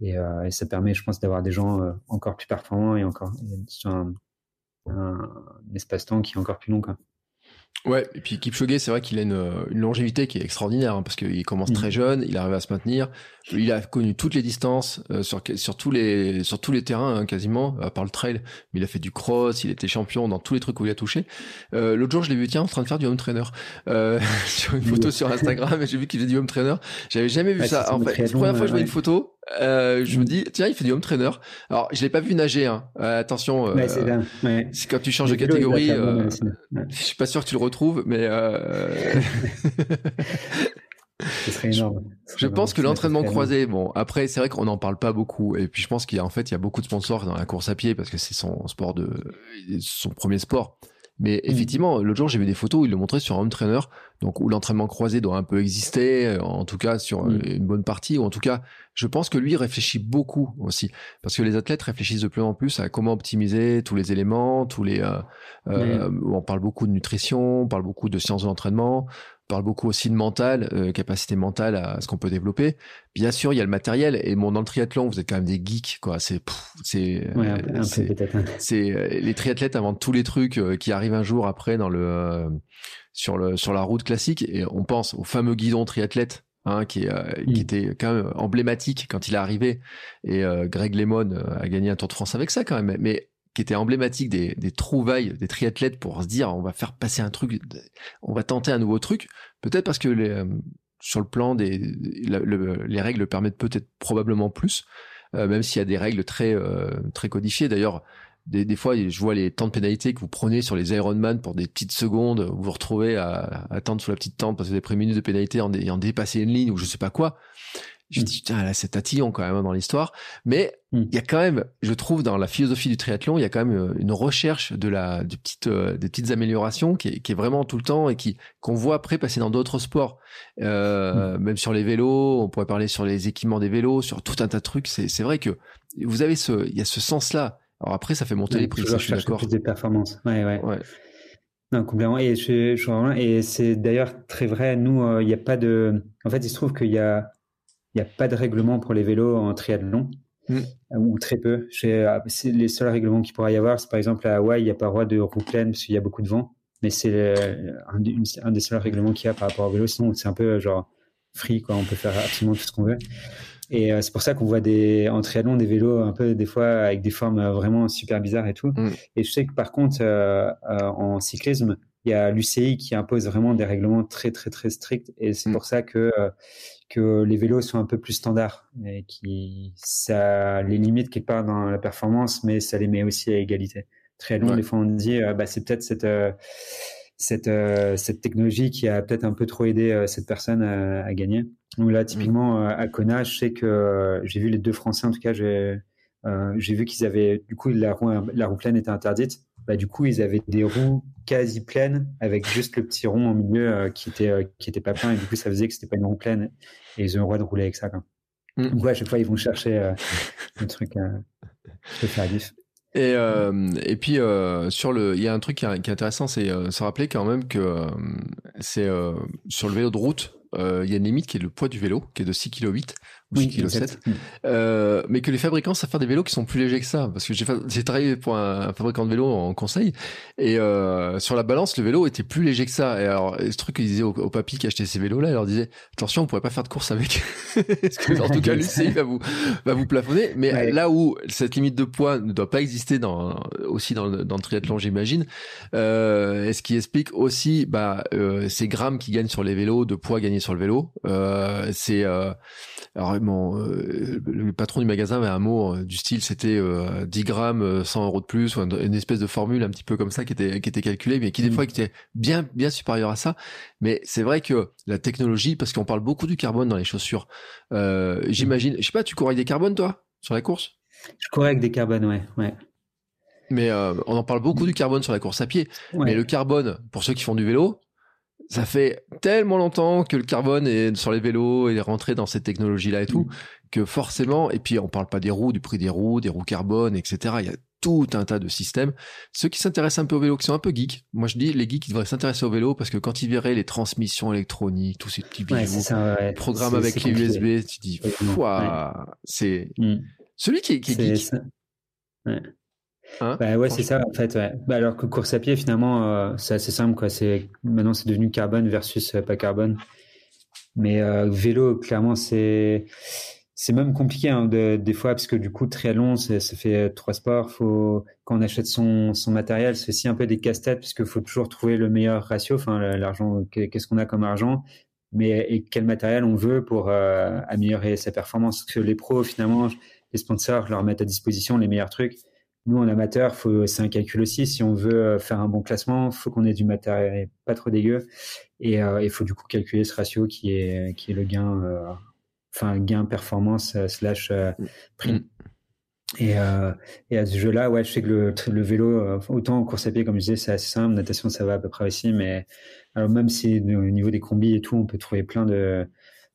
Et, euh, ça permet je pense d'avoir des gens euh, encore plus performants et encore sur un, espace-temps qui est encore plus long. Ouais, et puis Kipchoge, c'est vrai qu'il a une, une, longévité qui est extraordinaire, hein, parce qu'il commence mmh. très jeune, il arrive à se maintenir, il a connu toutes les distances, euh, sur, sur, tous les, sur tous les terrains hein, quasiment, à part le trail, mais il a fait du cross, il était champion dans tous les trucs où il a touché. Euh, L'autre jour, je l'ai vu, tiens, en train de faire du home trainer, euh, sur une photo sur Instagram, et j'ai vu qu'il faisait du home trainer, j'avais jamais vu ça. En fait, la première fois que je vois une photo, euh, je me dis tiens il fait du home trainer alors je l'ai pas vu nager hein. euh, attention euh, c'est quand tu changes de catégorie euh, je suis pas sûr que tu le retrouves mais Ce serait énorme. je pense que l'entraînement croisé, bon, après, c'est vrai qu'on n'en parle pas beaucoup. Et puis, je pense qu'il y a, en fait, il y a beaucoup de sponsors dans la course à pied parce que c'est son sport de, son premier sport. Mais mm. effectivement, l'autre jour, j'ai vu des photos où il le montrait sur un home trainer, donc où l'entraînement croisé doit un peu exister, euh, en tout cas sur mm. une bonne partie, ou en tout cas, je pense que lui réfléchit beaucoup aussi, parce que les athlètes réfléchissent de plus en plus à comment optimiser tous les éléments, tous les. Euh, euh, on parle beaucoup de nutrition, on parle beaucoup de sciences de l'entraînement, parle beaucoup aussi de mental, euh, capacité mentale à ce qu'on peut développer. Bien sûr, il y a le matériel et mon dans le triathlon, vous êtes quand même des geeks quoi. C'est c'est c'est euh, les triathlètes inventent tous les trucs euh, qui arrivent un jour après dans le sur le sur la route classique et on pense au fameux guidon triathlète Hein, qui, qui était quand même emblématique quand il est arrivé. Et Greg Lemon a gagné un Tour de France avec ça quand même. Mais qui était emblématique des, des, trouvailles des triathlètes pour se dire on va faire passer un truc, on va tenter un nouveau truc. Peut-être parce que les, euh, sur le plan des les règles le permettent peut-être probablement plus, euh, même s'il y a des règles très euh, très codifiées. D'ailleurs, des, des, fois, je vois les temps de pénalité que vous prenez sur les Ironman pour des petites secondes, vous vous retrouvez à, attendre sous la petite tente parce que vous avez pris de pénalité en, ayant dépassé une ligne ou je sais pas quoi. Je me dis, putain, là, c'est tatillon quand même hein, dans l'histoire. Mais mm. il y a quand même, je trouve, dans la philosophie du triathlon, il y a quand même euh, une recherche de la, de petites, euh, des petites améliorations qui est, qui est, vraiment tout le temps et qui qu'on voit après passer dans d'autres sports. Euh, mm. Même sur les vélos, on pourrait parler sur les équipements des vélos, sur tout un tas de trucs. C'est vrai que vous avez ce, il y a ce sens-là. Alors après, ça fait monter les prix. Ça, je suis d'accord. Plus des performances. Ouais, ouais. ouais. Non, complètement. Et je, je, et c'est d'ailleurs très vrai. Nous, il n'y a pas de. En fait, il se trouve qu'il y a il n'y a pas de règlement pour les vélos en triathlon, mm. ou très peu. Euh, les seuls règlements qu'il pourrait y avoir, c'est par exemple à Hawaï, il n'y a pas droit de roue pleine parce qu'il y a beaucoup de vent. Mais c'est un, des seuls règlements qu'il y a par rapport au vélo. Sinon, c'est un peu genre free, quoi. On peut faire absolument tout ce qu'on veut. Et euh, c'est pour ça qu'on voit des, en triathlon des vélos un peu des fois avec des formes vraiment super bizarres et tout. Mm. Et je sais que par contre, euh, en cyclisme, il y a l'UCI qui impose vraiment des règlements très très très stricts et c'est mm. pour ça que que les vélos sont un peu plus standards et qui ça les limite quelque part dans la performance, mais ça les met aussi à égalité. Très long, des fois on dit euh, bah, c'est peut-être cette euh, cette euh, cette technologie qui a peut-être un peu trop aidé cette personne à, gagner. Donc là typiquement mm. à Kona, je sais que j'ai vu les deux Français en tout cas, j'ai j'ai vu qu'ils avaient du coup la roue la roue pleine était interdite bah, du coup, ils avaient des roues quasi pleines avec juste le petit rond au milieu euh, qui était euh, qui était pas plein et du coup ça faisait que c'était pas une roue pleine et ils ont le droit de rouler avec ça. Quoi. Mm. Donc à chaque fois ils vont chercher euh, un truc euh, faire. Et, et puis sur le, il y a un truc qui, est intéressant, c'est se rappeler quand même que c'est sur le vélo de route, il y a une limite qui est le poids du vélo, qui est de 6 kg 8 oui, kg 7. Euh, mais que les fabricants savent faire des vélos qui sont plus légers que ça. Parce que j'ai travaillé pour un, fabricant de vélos en conseil et euh, sur la balance, le vélo était plus léger que ça. Et alors, ce truc qu'ils disaient aux, aux papis qui achetaient ces vélos-là, ils leur disaient attention, on pourrait pas faire de course avec. Parce que en tout cas, l'UCI va vous va vous plafonner. Mais là où cette limite de poids ne doit pas exister dans aussi dans, dans le triathlon, j'imagine. Euh, et ce qui explique aussi bah, euh, ces grammes qui gagnent sur les vélos, de poids gagnés sur le vélo. Euh, c'est euh, alors euh, le patron du magasin avait un mot euh, du style c'était 10 euh, grammes, 100 euros de plus, ou une espèce de formule un petit peu comme ça qui était qui était calculée, mais qui des mm. fois était bien bien supérieure à ça. Mais c'est vrai que la technologie, parce qu'on parle beaucoup du carbone dans les chaussures. J'imagine, je sais pas, tu cours avec des carbones toi sur la course? Je cours avec des carbones, ouais, ouais. Mais on en parle beaucoup du carbone sur la course à pied. Mais le carbone, pour ceux qui font du vélo, ça fait tellement longtemps que le carbone est sur les vélos et est rentré dans cette technologie-là et tout, que forcément, et puis on parle pas des roues, du prix des roues, des roues carbone, etc. Il y a tout un tas de systèmes. Ceux qui s'intéressent un peu au vélo, qui sont un peu geeks, moi je dis les geeks, ils devraient s'intéresser au vélo parce que quand ils verraient les transmissions électroniques, tous ces petits bijoux, programmes avec les USB, tu dis, c'est mm. celui qui qui est geek. Hein bah ouais, c'est ça en fait. Ouais. Bah alors que course à pied, finalement, euh, c'est assez simple quoi. C'est maintenant c'est devenu carbone versus euh, pas carbone. Mais euh, vélo, clairement, c'est c'est même compliqué hein, de, des fois parce que du coup très long, ça fait trois sports. Faut quand on achète son son matériel, c'est aussi un peu des casse-têtes puisque faut toujours trouver le meilleur ratio. Enfin, l'argent, qu'est-ce qu'on a comme argent, mais et quel matériel on veut pour améliorer sa performance. Parce que les pros, finalement, les sponsors leur mettent à disposition les meilleurs trucs nous, en amateur, c'est un calcul aussi. Si on veut euh, faire un bon classement, il faut qu'on ait du matériel pas trop dégueu. Et euh, il faut du coup calculer ce ratio qui est, qui est le gain, euh, enfin, gain performance slash prix. Mm. Et, et à ce jeu-là, ouais, je sais que le, le vélo, autant en course à pied, comme je disais, c'est assez simple. Natation, ça va à peu près aussi. Mais alors même si au niveau des combis et tout, on peut trouver plein de,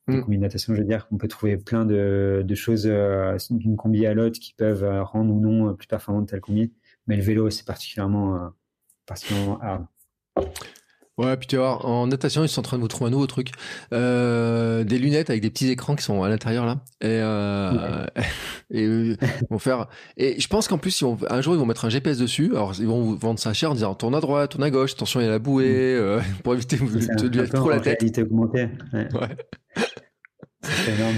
Mm. combi natation, je veux dire, on peut trouver plein de, de choses euh, d'une combi à l'autre qui peuvent euh, rendre ou non euh, plus performante telle combi. Mais le vélo, c'est particulièrement, particulièrement hard. Ouais, puis tu vois, en natation, ils sont en train de vous trouver un nouveau truc. Euh, des lunettes avec des petits écrans qui sont à l'intérieur là. Et, euh, et vont faire. Et je pense qu'en plus, ils un jour, ils vont mettre un GPS dessus. Alors, ils vont vous vendre ça cher en disant tourne à droite, tourne à gauche, attention, il y a la bouée, mm. pour éviter de lui trop la tête. Réalité augmentée. Ouais. ouais. Énorme.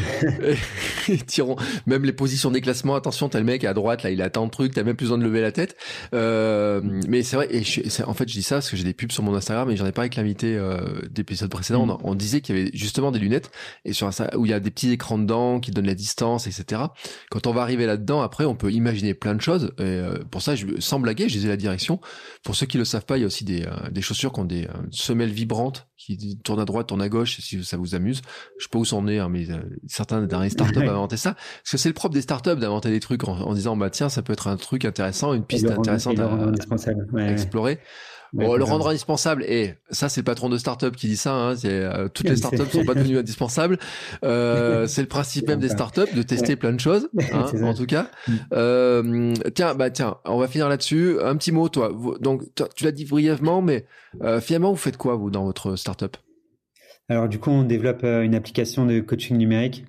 ils tireront même les positions des classements. Attention, t'as le mec à droite, là, il attend le truc, t'as même plus besoin de lever la tête. Euh, mais c'est vrai, et je, en fait, je dis ça parce que j'ai des pubs sur mon Instagram et j'en ai parlé avec l'invité euh, d'épisodes précédents. Mm. On, disait qu'il y avait justement des lunettes et sur ça où il y a des petits écrans dedans qui donnent la distance, etc. Quand on va arriver là-dedans, après, on peut imaginer plein de choses. Et euh, pour ça, je, sans blaguer, je disais la direction. Pour ceux qui le savent pas, il y a aussi des, euh, des chaussures qui ont des semelles vibrantes qui tournent à droite, tournent à gauche, si ça vous amuse. Je sais pas où c'en est, hein, mais certains derniers startups ont inventé ça. Parce que c'est le propre des startups d'inventer des trucs en, disant, bah tiens, ça peut être un truc intéressant, une piste intéressante à, explorer. Bon, le rendre indispensable, et ça c'est le patron de startup qui dit ça, hein, euh, toutes les startups sont pas devenues indispensables. Euh, c'est le principe même des startups de tester plein de choses, hein, en tout cas. Mm. Euh, tiens, bah tiens, on va finir là-dessus. Un petit mot, toi. Donc tu l'as dit brièvement, mais euh, finalement vous faites quoi vous dans votre startup? Alors du coup, on développe euh, une application de coaching numérique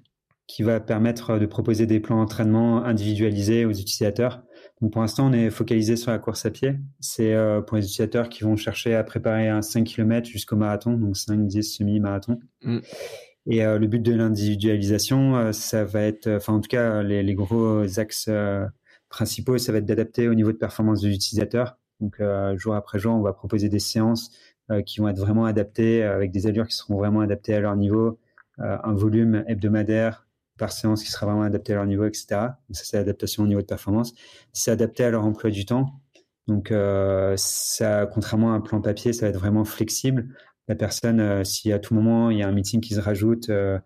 qui va permettre de proposer des plans d'entraînement individualisés aux utilisateurs pour l'instant, on est focalisé sur la course à pied. C'est euh, pour les utilisateurs qui vont chercher à préparer un 5 km jusqu'au marathon, donc 5, 10, semi-marathon. Mm. Et euh, le but de l'individualisation, euh, ça va être, enfin en tout cas, les, gros axes principaux, ça va être d'adapter au niveau de performance de l'utilisateur. Donc jour après jour, on va proposer des séances qui vont être vraiment adaptées, avec des allures qui seront vraiment adaptées à leur niveau, un volume hebdomadaire, par séance qui sera vraiment adapté à leur niveau, etc. ça, c'est l'adaptation au niveau de performance. C'est adapté à leur emploi du temps. Donc, euh, ça, contrairement à un plan papier, ça va être vraiment flexible. La personne, euh, si à tout moment il y a un meeting qui se rajoute, euh,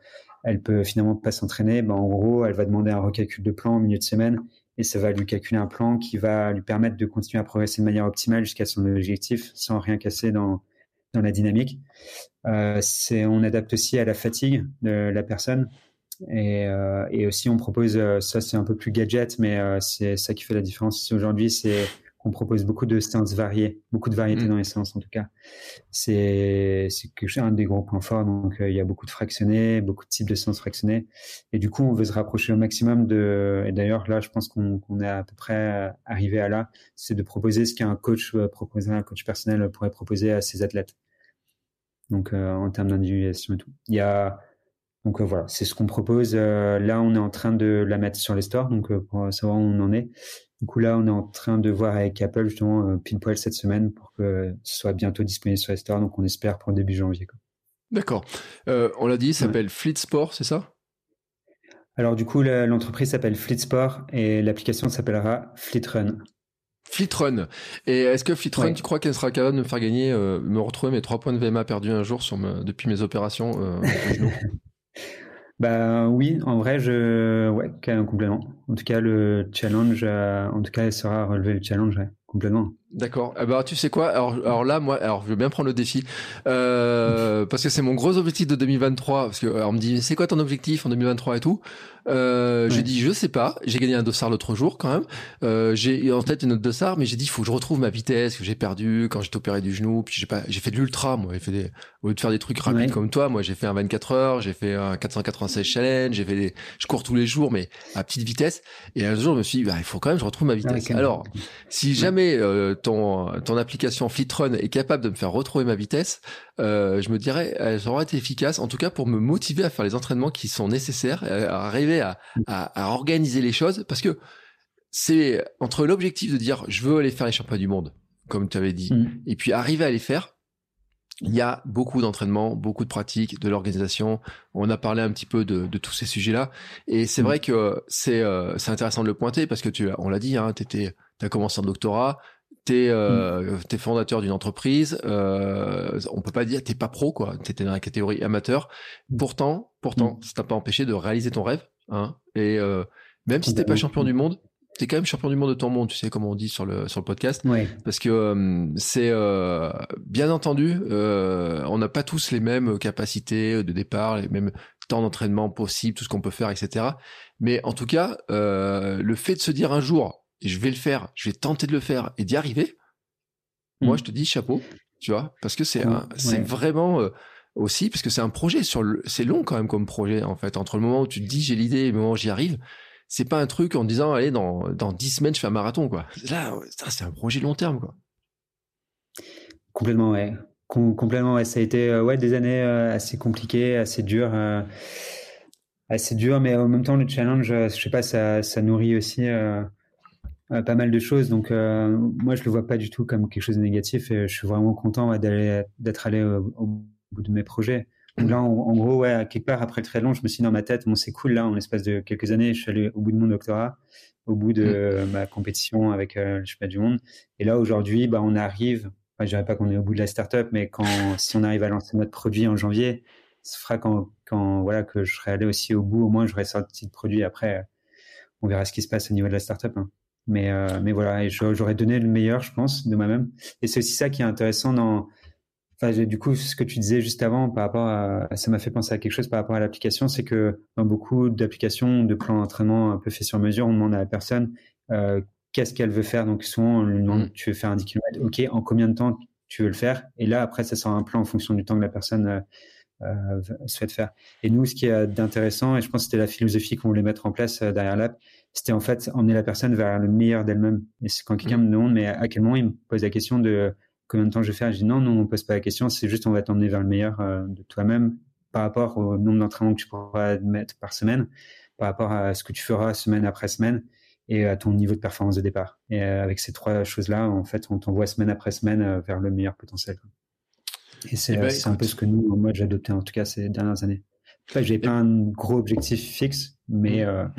elle peut finalement pas s'entraîner. Ben, en gros, elle va demander un recalcul de plan au milieu de semaine et ça va lui calculer un plan qui va lui permettre de continuer à progresser de manière optimale jusqu'à son objectif sans rien casser dans, dans la dynamique. on adapte aussi à la fatigue de la personne. Et, euh, et, aussi, on propose, euh, ça c'est un peu plus gadget, mais euh, c'est ça qui fait la différence aujourd'hui, c'est qu'on propose beaucoup de séances variées, beaucoup de variétés mm. dans les séances en tout cas. C'est un des gros points forts. Donc, il y a beaucoup de fractionnés, beaucoup de types de séances fractionnées. Et du coup, on veut se rapprocher au maximum de. Et d'ailleurs, là, je pense qu'on est à peu près arrivé à là, c'est de proposer ce qu'un coach proposerait, un coach personnel pourrait proposer à ses athlètes. Donc, en termes d'individualisation et tout. Il y a donc euh, voilà, c'est ce qu'on propose. Euh, là, on est en train de la mettre sur les stores, donc euh, pour savoir où on en est. Du coup, là, on est en train de voir avec Apple justement pile poil cette semaine pour que ce soit bientôt disponible sur les stores. Donc, on espère pour début janvier. D'accord. on l'a dit, ça s'appelle Fleet Sport, c'est ça? Alors, du coup, l'entreprise s'appelle Fleet Sport et l'application s'appellera Fleet Run. Fleet Run. Et est-ce que Fleet Run, tu crois qu'elle sera capable de me faire gagner, me retrouver mes trois points de VMA perdus un jour sur depuis mes opérations Bah oui, en vrai, je ouais, complètement. En tout cas, le challenge, euh, en tout cas, sera relever le challenge, complètement. D'accord. Eh ben, tu sais quoi? Alors, alors là, moi, alors je veux bien prendre le défi euh, parce que c'est mon gros objectif de 2023. Parce que on me dit, c'est quoi ton objectif en 2023 et tout? Euh, J'ai dit, je sais pas. J'ai gagné un dossard l'autre jour quand même. Euh, j'ai en tête une autre dossard, mais j'ai dit, il faut que je retrouve ma vitesse que j'ai perdue quand j'étais opéré du genou. Puis j'ai pas, j'ai fait de l'ultra, moi. J'ai fait des, au lieu de faire des trucs rapides comme toi, moi, j'ai fait un 24 heures, j'ai fait un 496 challenge, j'ai fait des, je cours tous les jours, mais à petite vitesse. Et un jour, je me suis dit, bah, il faut quand même que je retrouve ma vitesse. Alors, si jamais euh, ton, ton application FleetRun est capable de me faire retrouver ma vitesse, euh, je me dirais, elle aura été efficace, en tout cas pour me motiver à faire les entraînements qui sont nécessaires, à arriver à, à, organiser les choses, parce que c'est entre l'objectif de dire, je veux aller faire les championnats du monde, comme tu avais dit, mm. et puis arriver à les faire, il y a beaucoup d'entraînement, beaucoup de pratiques, de l'organisation. On a parlé un petit peu de, de tous ces sujets-là, et c'est mm. vrai que c'est euh, intéressant de le pointer parce que tu, on l'a dit, hein, tu as commencé en doctorat, t'es euh, mm. es fondateur d'une entreprise, euh, on peut pas dire t'es pas pro quoi, t'étais dans la catégorie amateur. Pourtant, pourtant, mm. ça t'a pas empêché de réaliser ton rêve, hein. Et euh, même si t'es pas champion du monde, t'es quand même champion du monde de ton monde, tu sais comme on dit sur le sur le podcast, parce que euh, c'est euh, bien entendu, on n'a pas tous les mêmes capacités de départ, les mêmes temps d'entraînement possibles, tout ce qu'on peut faire, etc. Mais en tout cas, le fait de se dire un jour je vais le faire, je vais tenter de le faire et d'y arriver, moi, mm. je te dis chapeau, tu vois, parce que c'est c'est vraiment euh, aussi, parce que c'est un projet sur c'est long quand même comme projet, en fait, entre le moment où tu te dis j'ai l'idée et le moment où j'y arrive. C'est pas un truc en disant, allez, dans, dans 10 semaines, je fais un marathon, quoi. Là, c'est un projet long terme, quoi. Complètement, ouais. complètement, ouais. Ça a été, euh, ouais, des années euh, assez compliquées, assez dures assez dur, mais en même temps, le challenge, je sais pas, ça, ça nourrit aussi pas mal de choses. Donc, moi, je le vois pas du tout comme quelque chose de négatif et je suis vraiment content d'aller, d'être allé au, bout de mes projets. Donc là, en, gros, ouais, quelque part après le triathlon, je me suis dit dans ma tête, bon, c'est cool là, en l'espace de quelques années, je suis allé au bout de mon doctorat, au bout de ma compétition avec euh, le championnat du monde. Et là, aujourd'hui, bah, on arrive, enfin, je dirais pas qu'on est au bout de la startup, mais quand, si on arrive à lancer notre produit en janvier, ce fera quand, quand, voilà, que je serai allé aussi au bout, au moins, j'aurai sorti de produit. Après, on verra ce qui se passe au niveau de la startup. Hein. Mais, euh, mais voilà, j'aurais donné le meilleur, je pense, de moi-même. Et c'est aussi ça qui est intéressant dans, du coup, ce que tu disais juste avant par rapport à, ça m'a fait penser à quelque chose par rapport à l'application, c'est que dans beaucoup d'applications, de plans d'entraînement un peu fait sur mesure, on demande à la personne euh, qu'est-ce qu'elle veut faire. Donc souvent, on lui demande, mm. tu veux faire un 10 km, ok, en combien de temps tu veux le faire? Et là, après, ça sort un plan en fonction du temps que la personne euh, euh souhaite faire. Et nous, ce qui est d'intéressant, et je pense que c'était la philosophie qu'on voulait mettre en place euh, derrière l'app, c'était en fait emmener la personne vers le meilleur d'elle-même. Et c'est quand quelqu'un mm. me demande, mais à quel moment il me pose la question de combien de temps je vais faire Je dis non, non, on pose pas la question, c'est juste on va t'emmener vers le meilleur euh, de toi-même par rapport au nombre d'entraînements que tu pourras mettre par semaine, par rapport à ce que tu feras semaine après semaine et à ton niveau de performance de départ. Et euh, avec ces trois choses-là, en fait, on t'envoie semaine après semaine euh, vers le meilleur potentiel. Et c'est eh ben, un peu ce que nous, moi, j'ai adopté en tout cas ces dernières années. Enfin, j'ai pas un gros objectif fixe, mais mmh.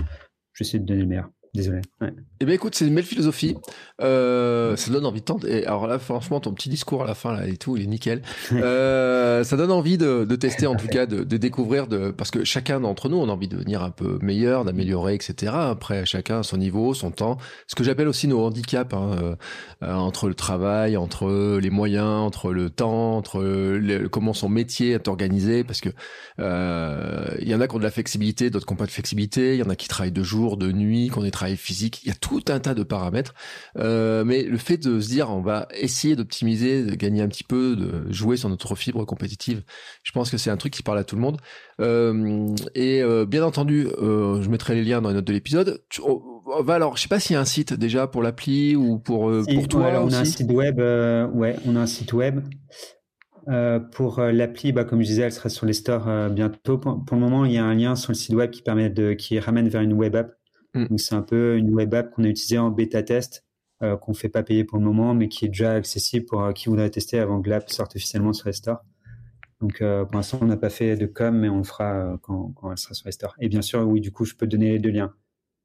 J'essaie de donner le meilleur. Désolé. Ouais. Eh bien, écoute, c'est une belle philosophie. Euh, ça donne envie de tenter. Et alors là, franchement, ton petit discours à la fin là et tout, il est nickel. Euh, ça donne envie de, de tester, en tout cas, de, de, découvrir, de parce que chacun d'entre nous, on a envie de devenir un peu meilleur, d'améliorer, etc. Après, chacun son niveau, son temps. Ce que j'appelle aussi nos handicaps hein, euh, entre le travail, entre les moyens, entre le temps, entre comment son métier est organisé, parce que il y en a qui ont de la flexibilité, d'autres qui n'ont pas de flexibilité. Il y en a qui travaillent de jour, de nuit, qu'on est travail physique. Il y a tout un tas de paramètres. Euh, mais le fait de se dire, on va essayer d'optimiser, de gagner un petit peu, de jouer sur notre fibre compétitive, je pense que c'est un truc qui parle à tout le monde. Euh, et euh, bien entendu, je mettrai les liens dans les notes de l'épisode. On va alors, je sais pas s'il y a un site déjà pour l'appli ou pour pour toi. on a un site web. ouais, on a un site web. pour l'appli, bah, comme je disais, elle sera sur les stores bientôt. Pour, pour, le moment, il y a un lien sur le site web qui permet de, qui ramène vers une web app. Mm. c'est un peu une web app qu'on a utilisée en bêta test, euh, qu'on fait pas payer pour le moment, mais qui est déjà accessible pour euh, qui voudrait tester avant que l'app sorte officiellement sur les stores. Donc euh, pour l'instant, on n'a pas fait de com, mais on le fera quand, quand, elle sera sur les stores. Et bien sûr, oui, du coup, je peux donner les deux liens.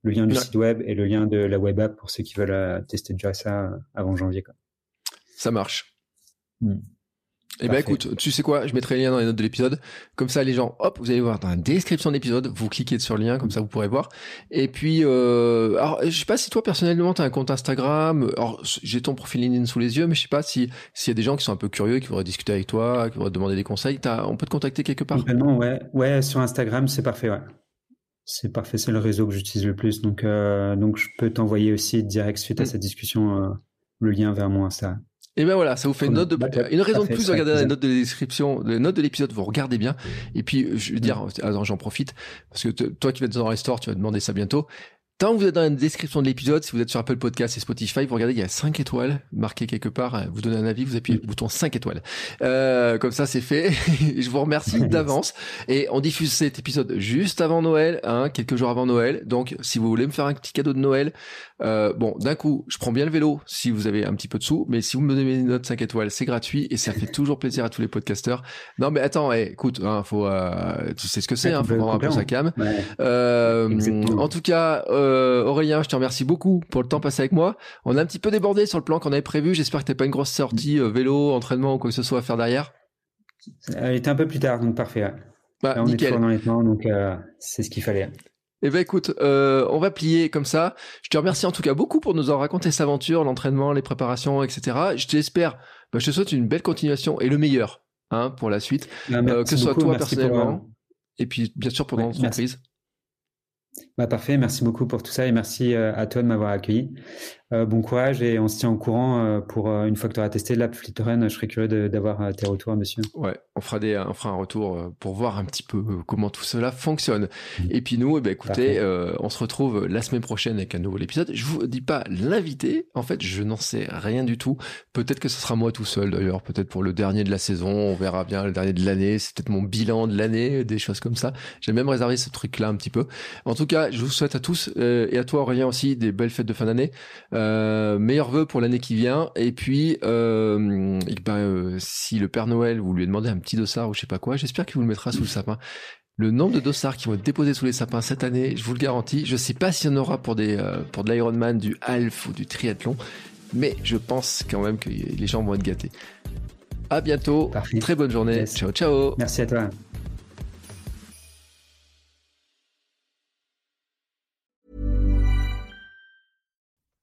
Le lien du site web et le lien de la web app pour ceux qui veulent tester déjà ça avant janvier. Quoi. Ça marche. Mm. Eh ben écoute, tu sais quoi, je mettrai le lien dans les notes de l'épisode. Comme ça, les gens, hop, vous allez voir dans la description de l'épisode, vous cliquez sur le lien, comme ça vous pourrez voir. Et puis, euh, alors, je sais pas si toi personnellement tu as un compte Instagram. Alors, j'ai ton profil LinkedIn sous les yeux, mais je sais pas si s'il y a des gens qui sont un peu curieux, qui voudraient discuter avec toi, qui voudraient te demander des conseils. As, on peut te contacter quelque part? Complètement, ouais, ouais, sur Instagram, c'est parfait, ouais. C'est parfait, c'est le réseau que j'utilise le plus, donc euh, donc je peux t'envoyer aussi direct suite à mm. cette discussion euh, le lien vers moi ça. Et ben voilà, ça vous fait une note de une raison de plus de regarder la note de description, les notes de l'épisode, vous regardez bien. Et puis je veux dire, j'en profite parce que toi qui vas être dans les stores, tu vas demander ça bientôt. Tant que vous êtes dans la description de l'épisode, si vous êtes sur Apple Podcast et Spotify, vous regardez, il y a 5 étoiles marquées quelque part. Hein, vous donnez un avis, vous appuyez le bouton 5 étoiles. Euh, comme ça, c'est fait. je vous remercie d'avance. Et on diffuse cet épisode juste avant Noël, hein, quelques jours avant Noël. Donc, si vous voulez me faire un petit cadeau de Noël, euh, bon, d'un coup, je prends bien le vélo si vous avez un petit peu de sous, mais si vous me donnez une note 5 étoiles, c'est gratuit et ça fait toujours plaisir à tous les podcasteurs. Non, mais attends, eh, écoute, hein, faut, euh, tu sais ce que c'est, hein, faut vendre un peu sa cam. Euh, en tout cas, euh, Aurélien, je te remercie beaucoup pour le temps passé avec moi. On a un petit peu débordé sur le plan qu'on avait prévu. J'espère que t'as pas une grosse sortie euh, vélo, entraînement ou quoi que ce soit à faire derrière. Elle était un peu plus tard, donc parfait. Bah, on est dans les temps, donc c'est ce qu'il fallait. Eh ben écoute, euh, on va plier comme ça. Je te remercie en tout cas beaucoup pour nous avoir raconté cette aventure, l'entraînement, les préparations, etc. Je t'espère, bah, je te souhaite une belle continuation et le meilleur hein, pour la suite, bah, euh, que ce soit toi personnellement, et puis bien sûr pour ouais, l'entreprise. Bah, parfait, merci beaucoup pour tout ça et merci à toi de m'avoir accueilli. Euh, bon courage et on se tient au courant euh, pour euh, une fois que tu auras testé l'app FleetRun. Je serais curieux d'avoir tes retours, monsieur. Ouais, on fera, des, on fera un retour pour voir un petit peu comment tout cela fonctionne. Mmh. Et puis nous, eh ben, écoutez, on se retrouve la semaine prochaine avec un nouveau épisode. Je vous dis pas l'invité. En fait, je n'en sais rien du tout. Peut-être que ce sera moi tout seul d'ailleurs. Peut-être pour le dernier de la saison. On verra bien le dernier de l'année. C'est peut-être mon bilan de l'année, des choses comme ça. J'ai même réservé ce truc-là un petit peu. En tout cas, je vous souhaite à tous et à toi Aurélien aussi des belles fêtes de fin d'année. Euh, meilleurs vœux pour l'année qui vient. Et puis, euh, ben, euh, si le Père Noël vous lui demandez un petit dossard ou je sais pas quoi, j'espère qu'il vous le mettra sous le sapin. Le nombre de dossards qui vont être déposés sous les sapins cette année, je vous le garantis. Je sais pas s'il y en aura pour des pour de l'Ironman, du half ou du triathlon, mais je pense quand même que les gens vont être gâtés. À bientôt. Très bonne journée. Ciao, ciao. Merci à toi.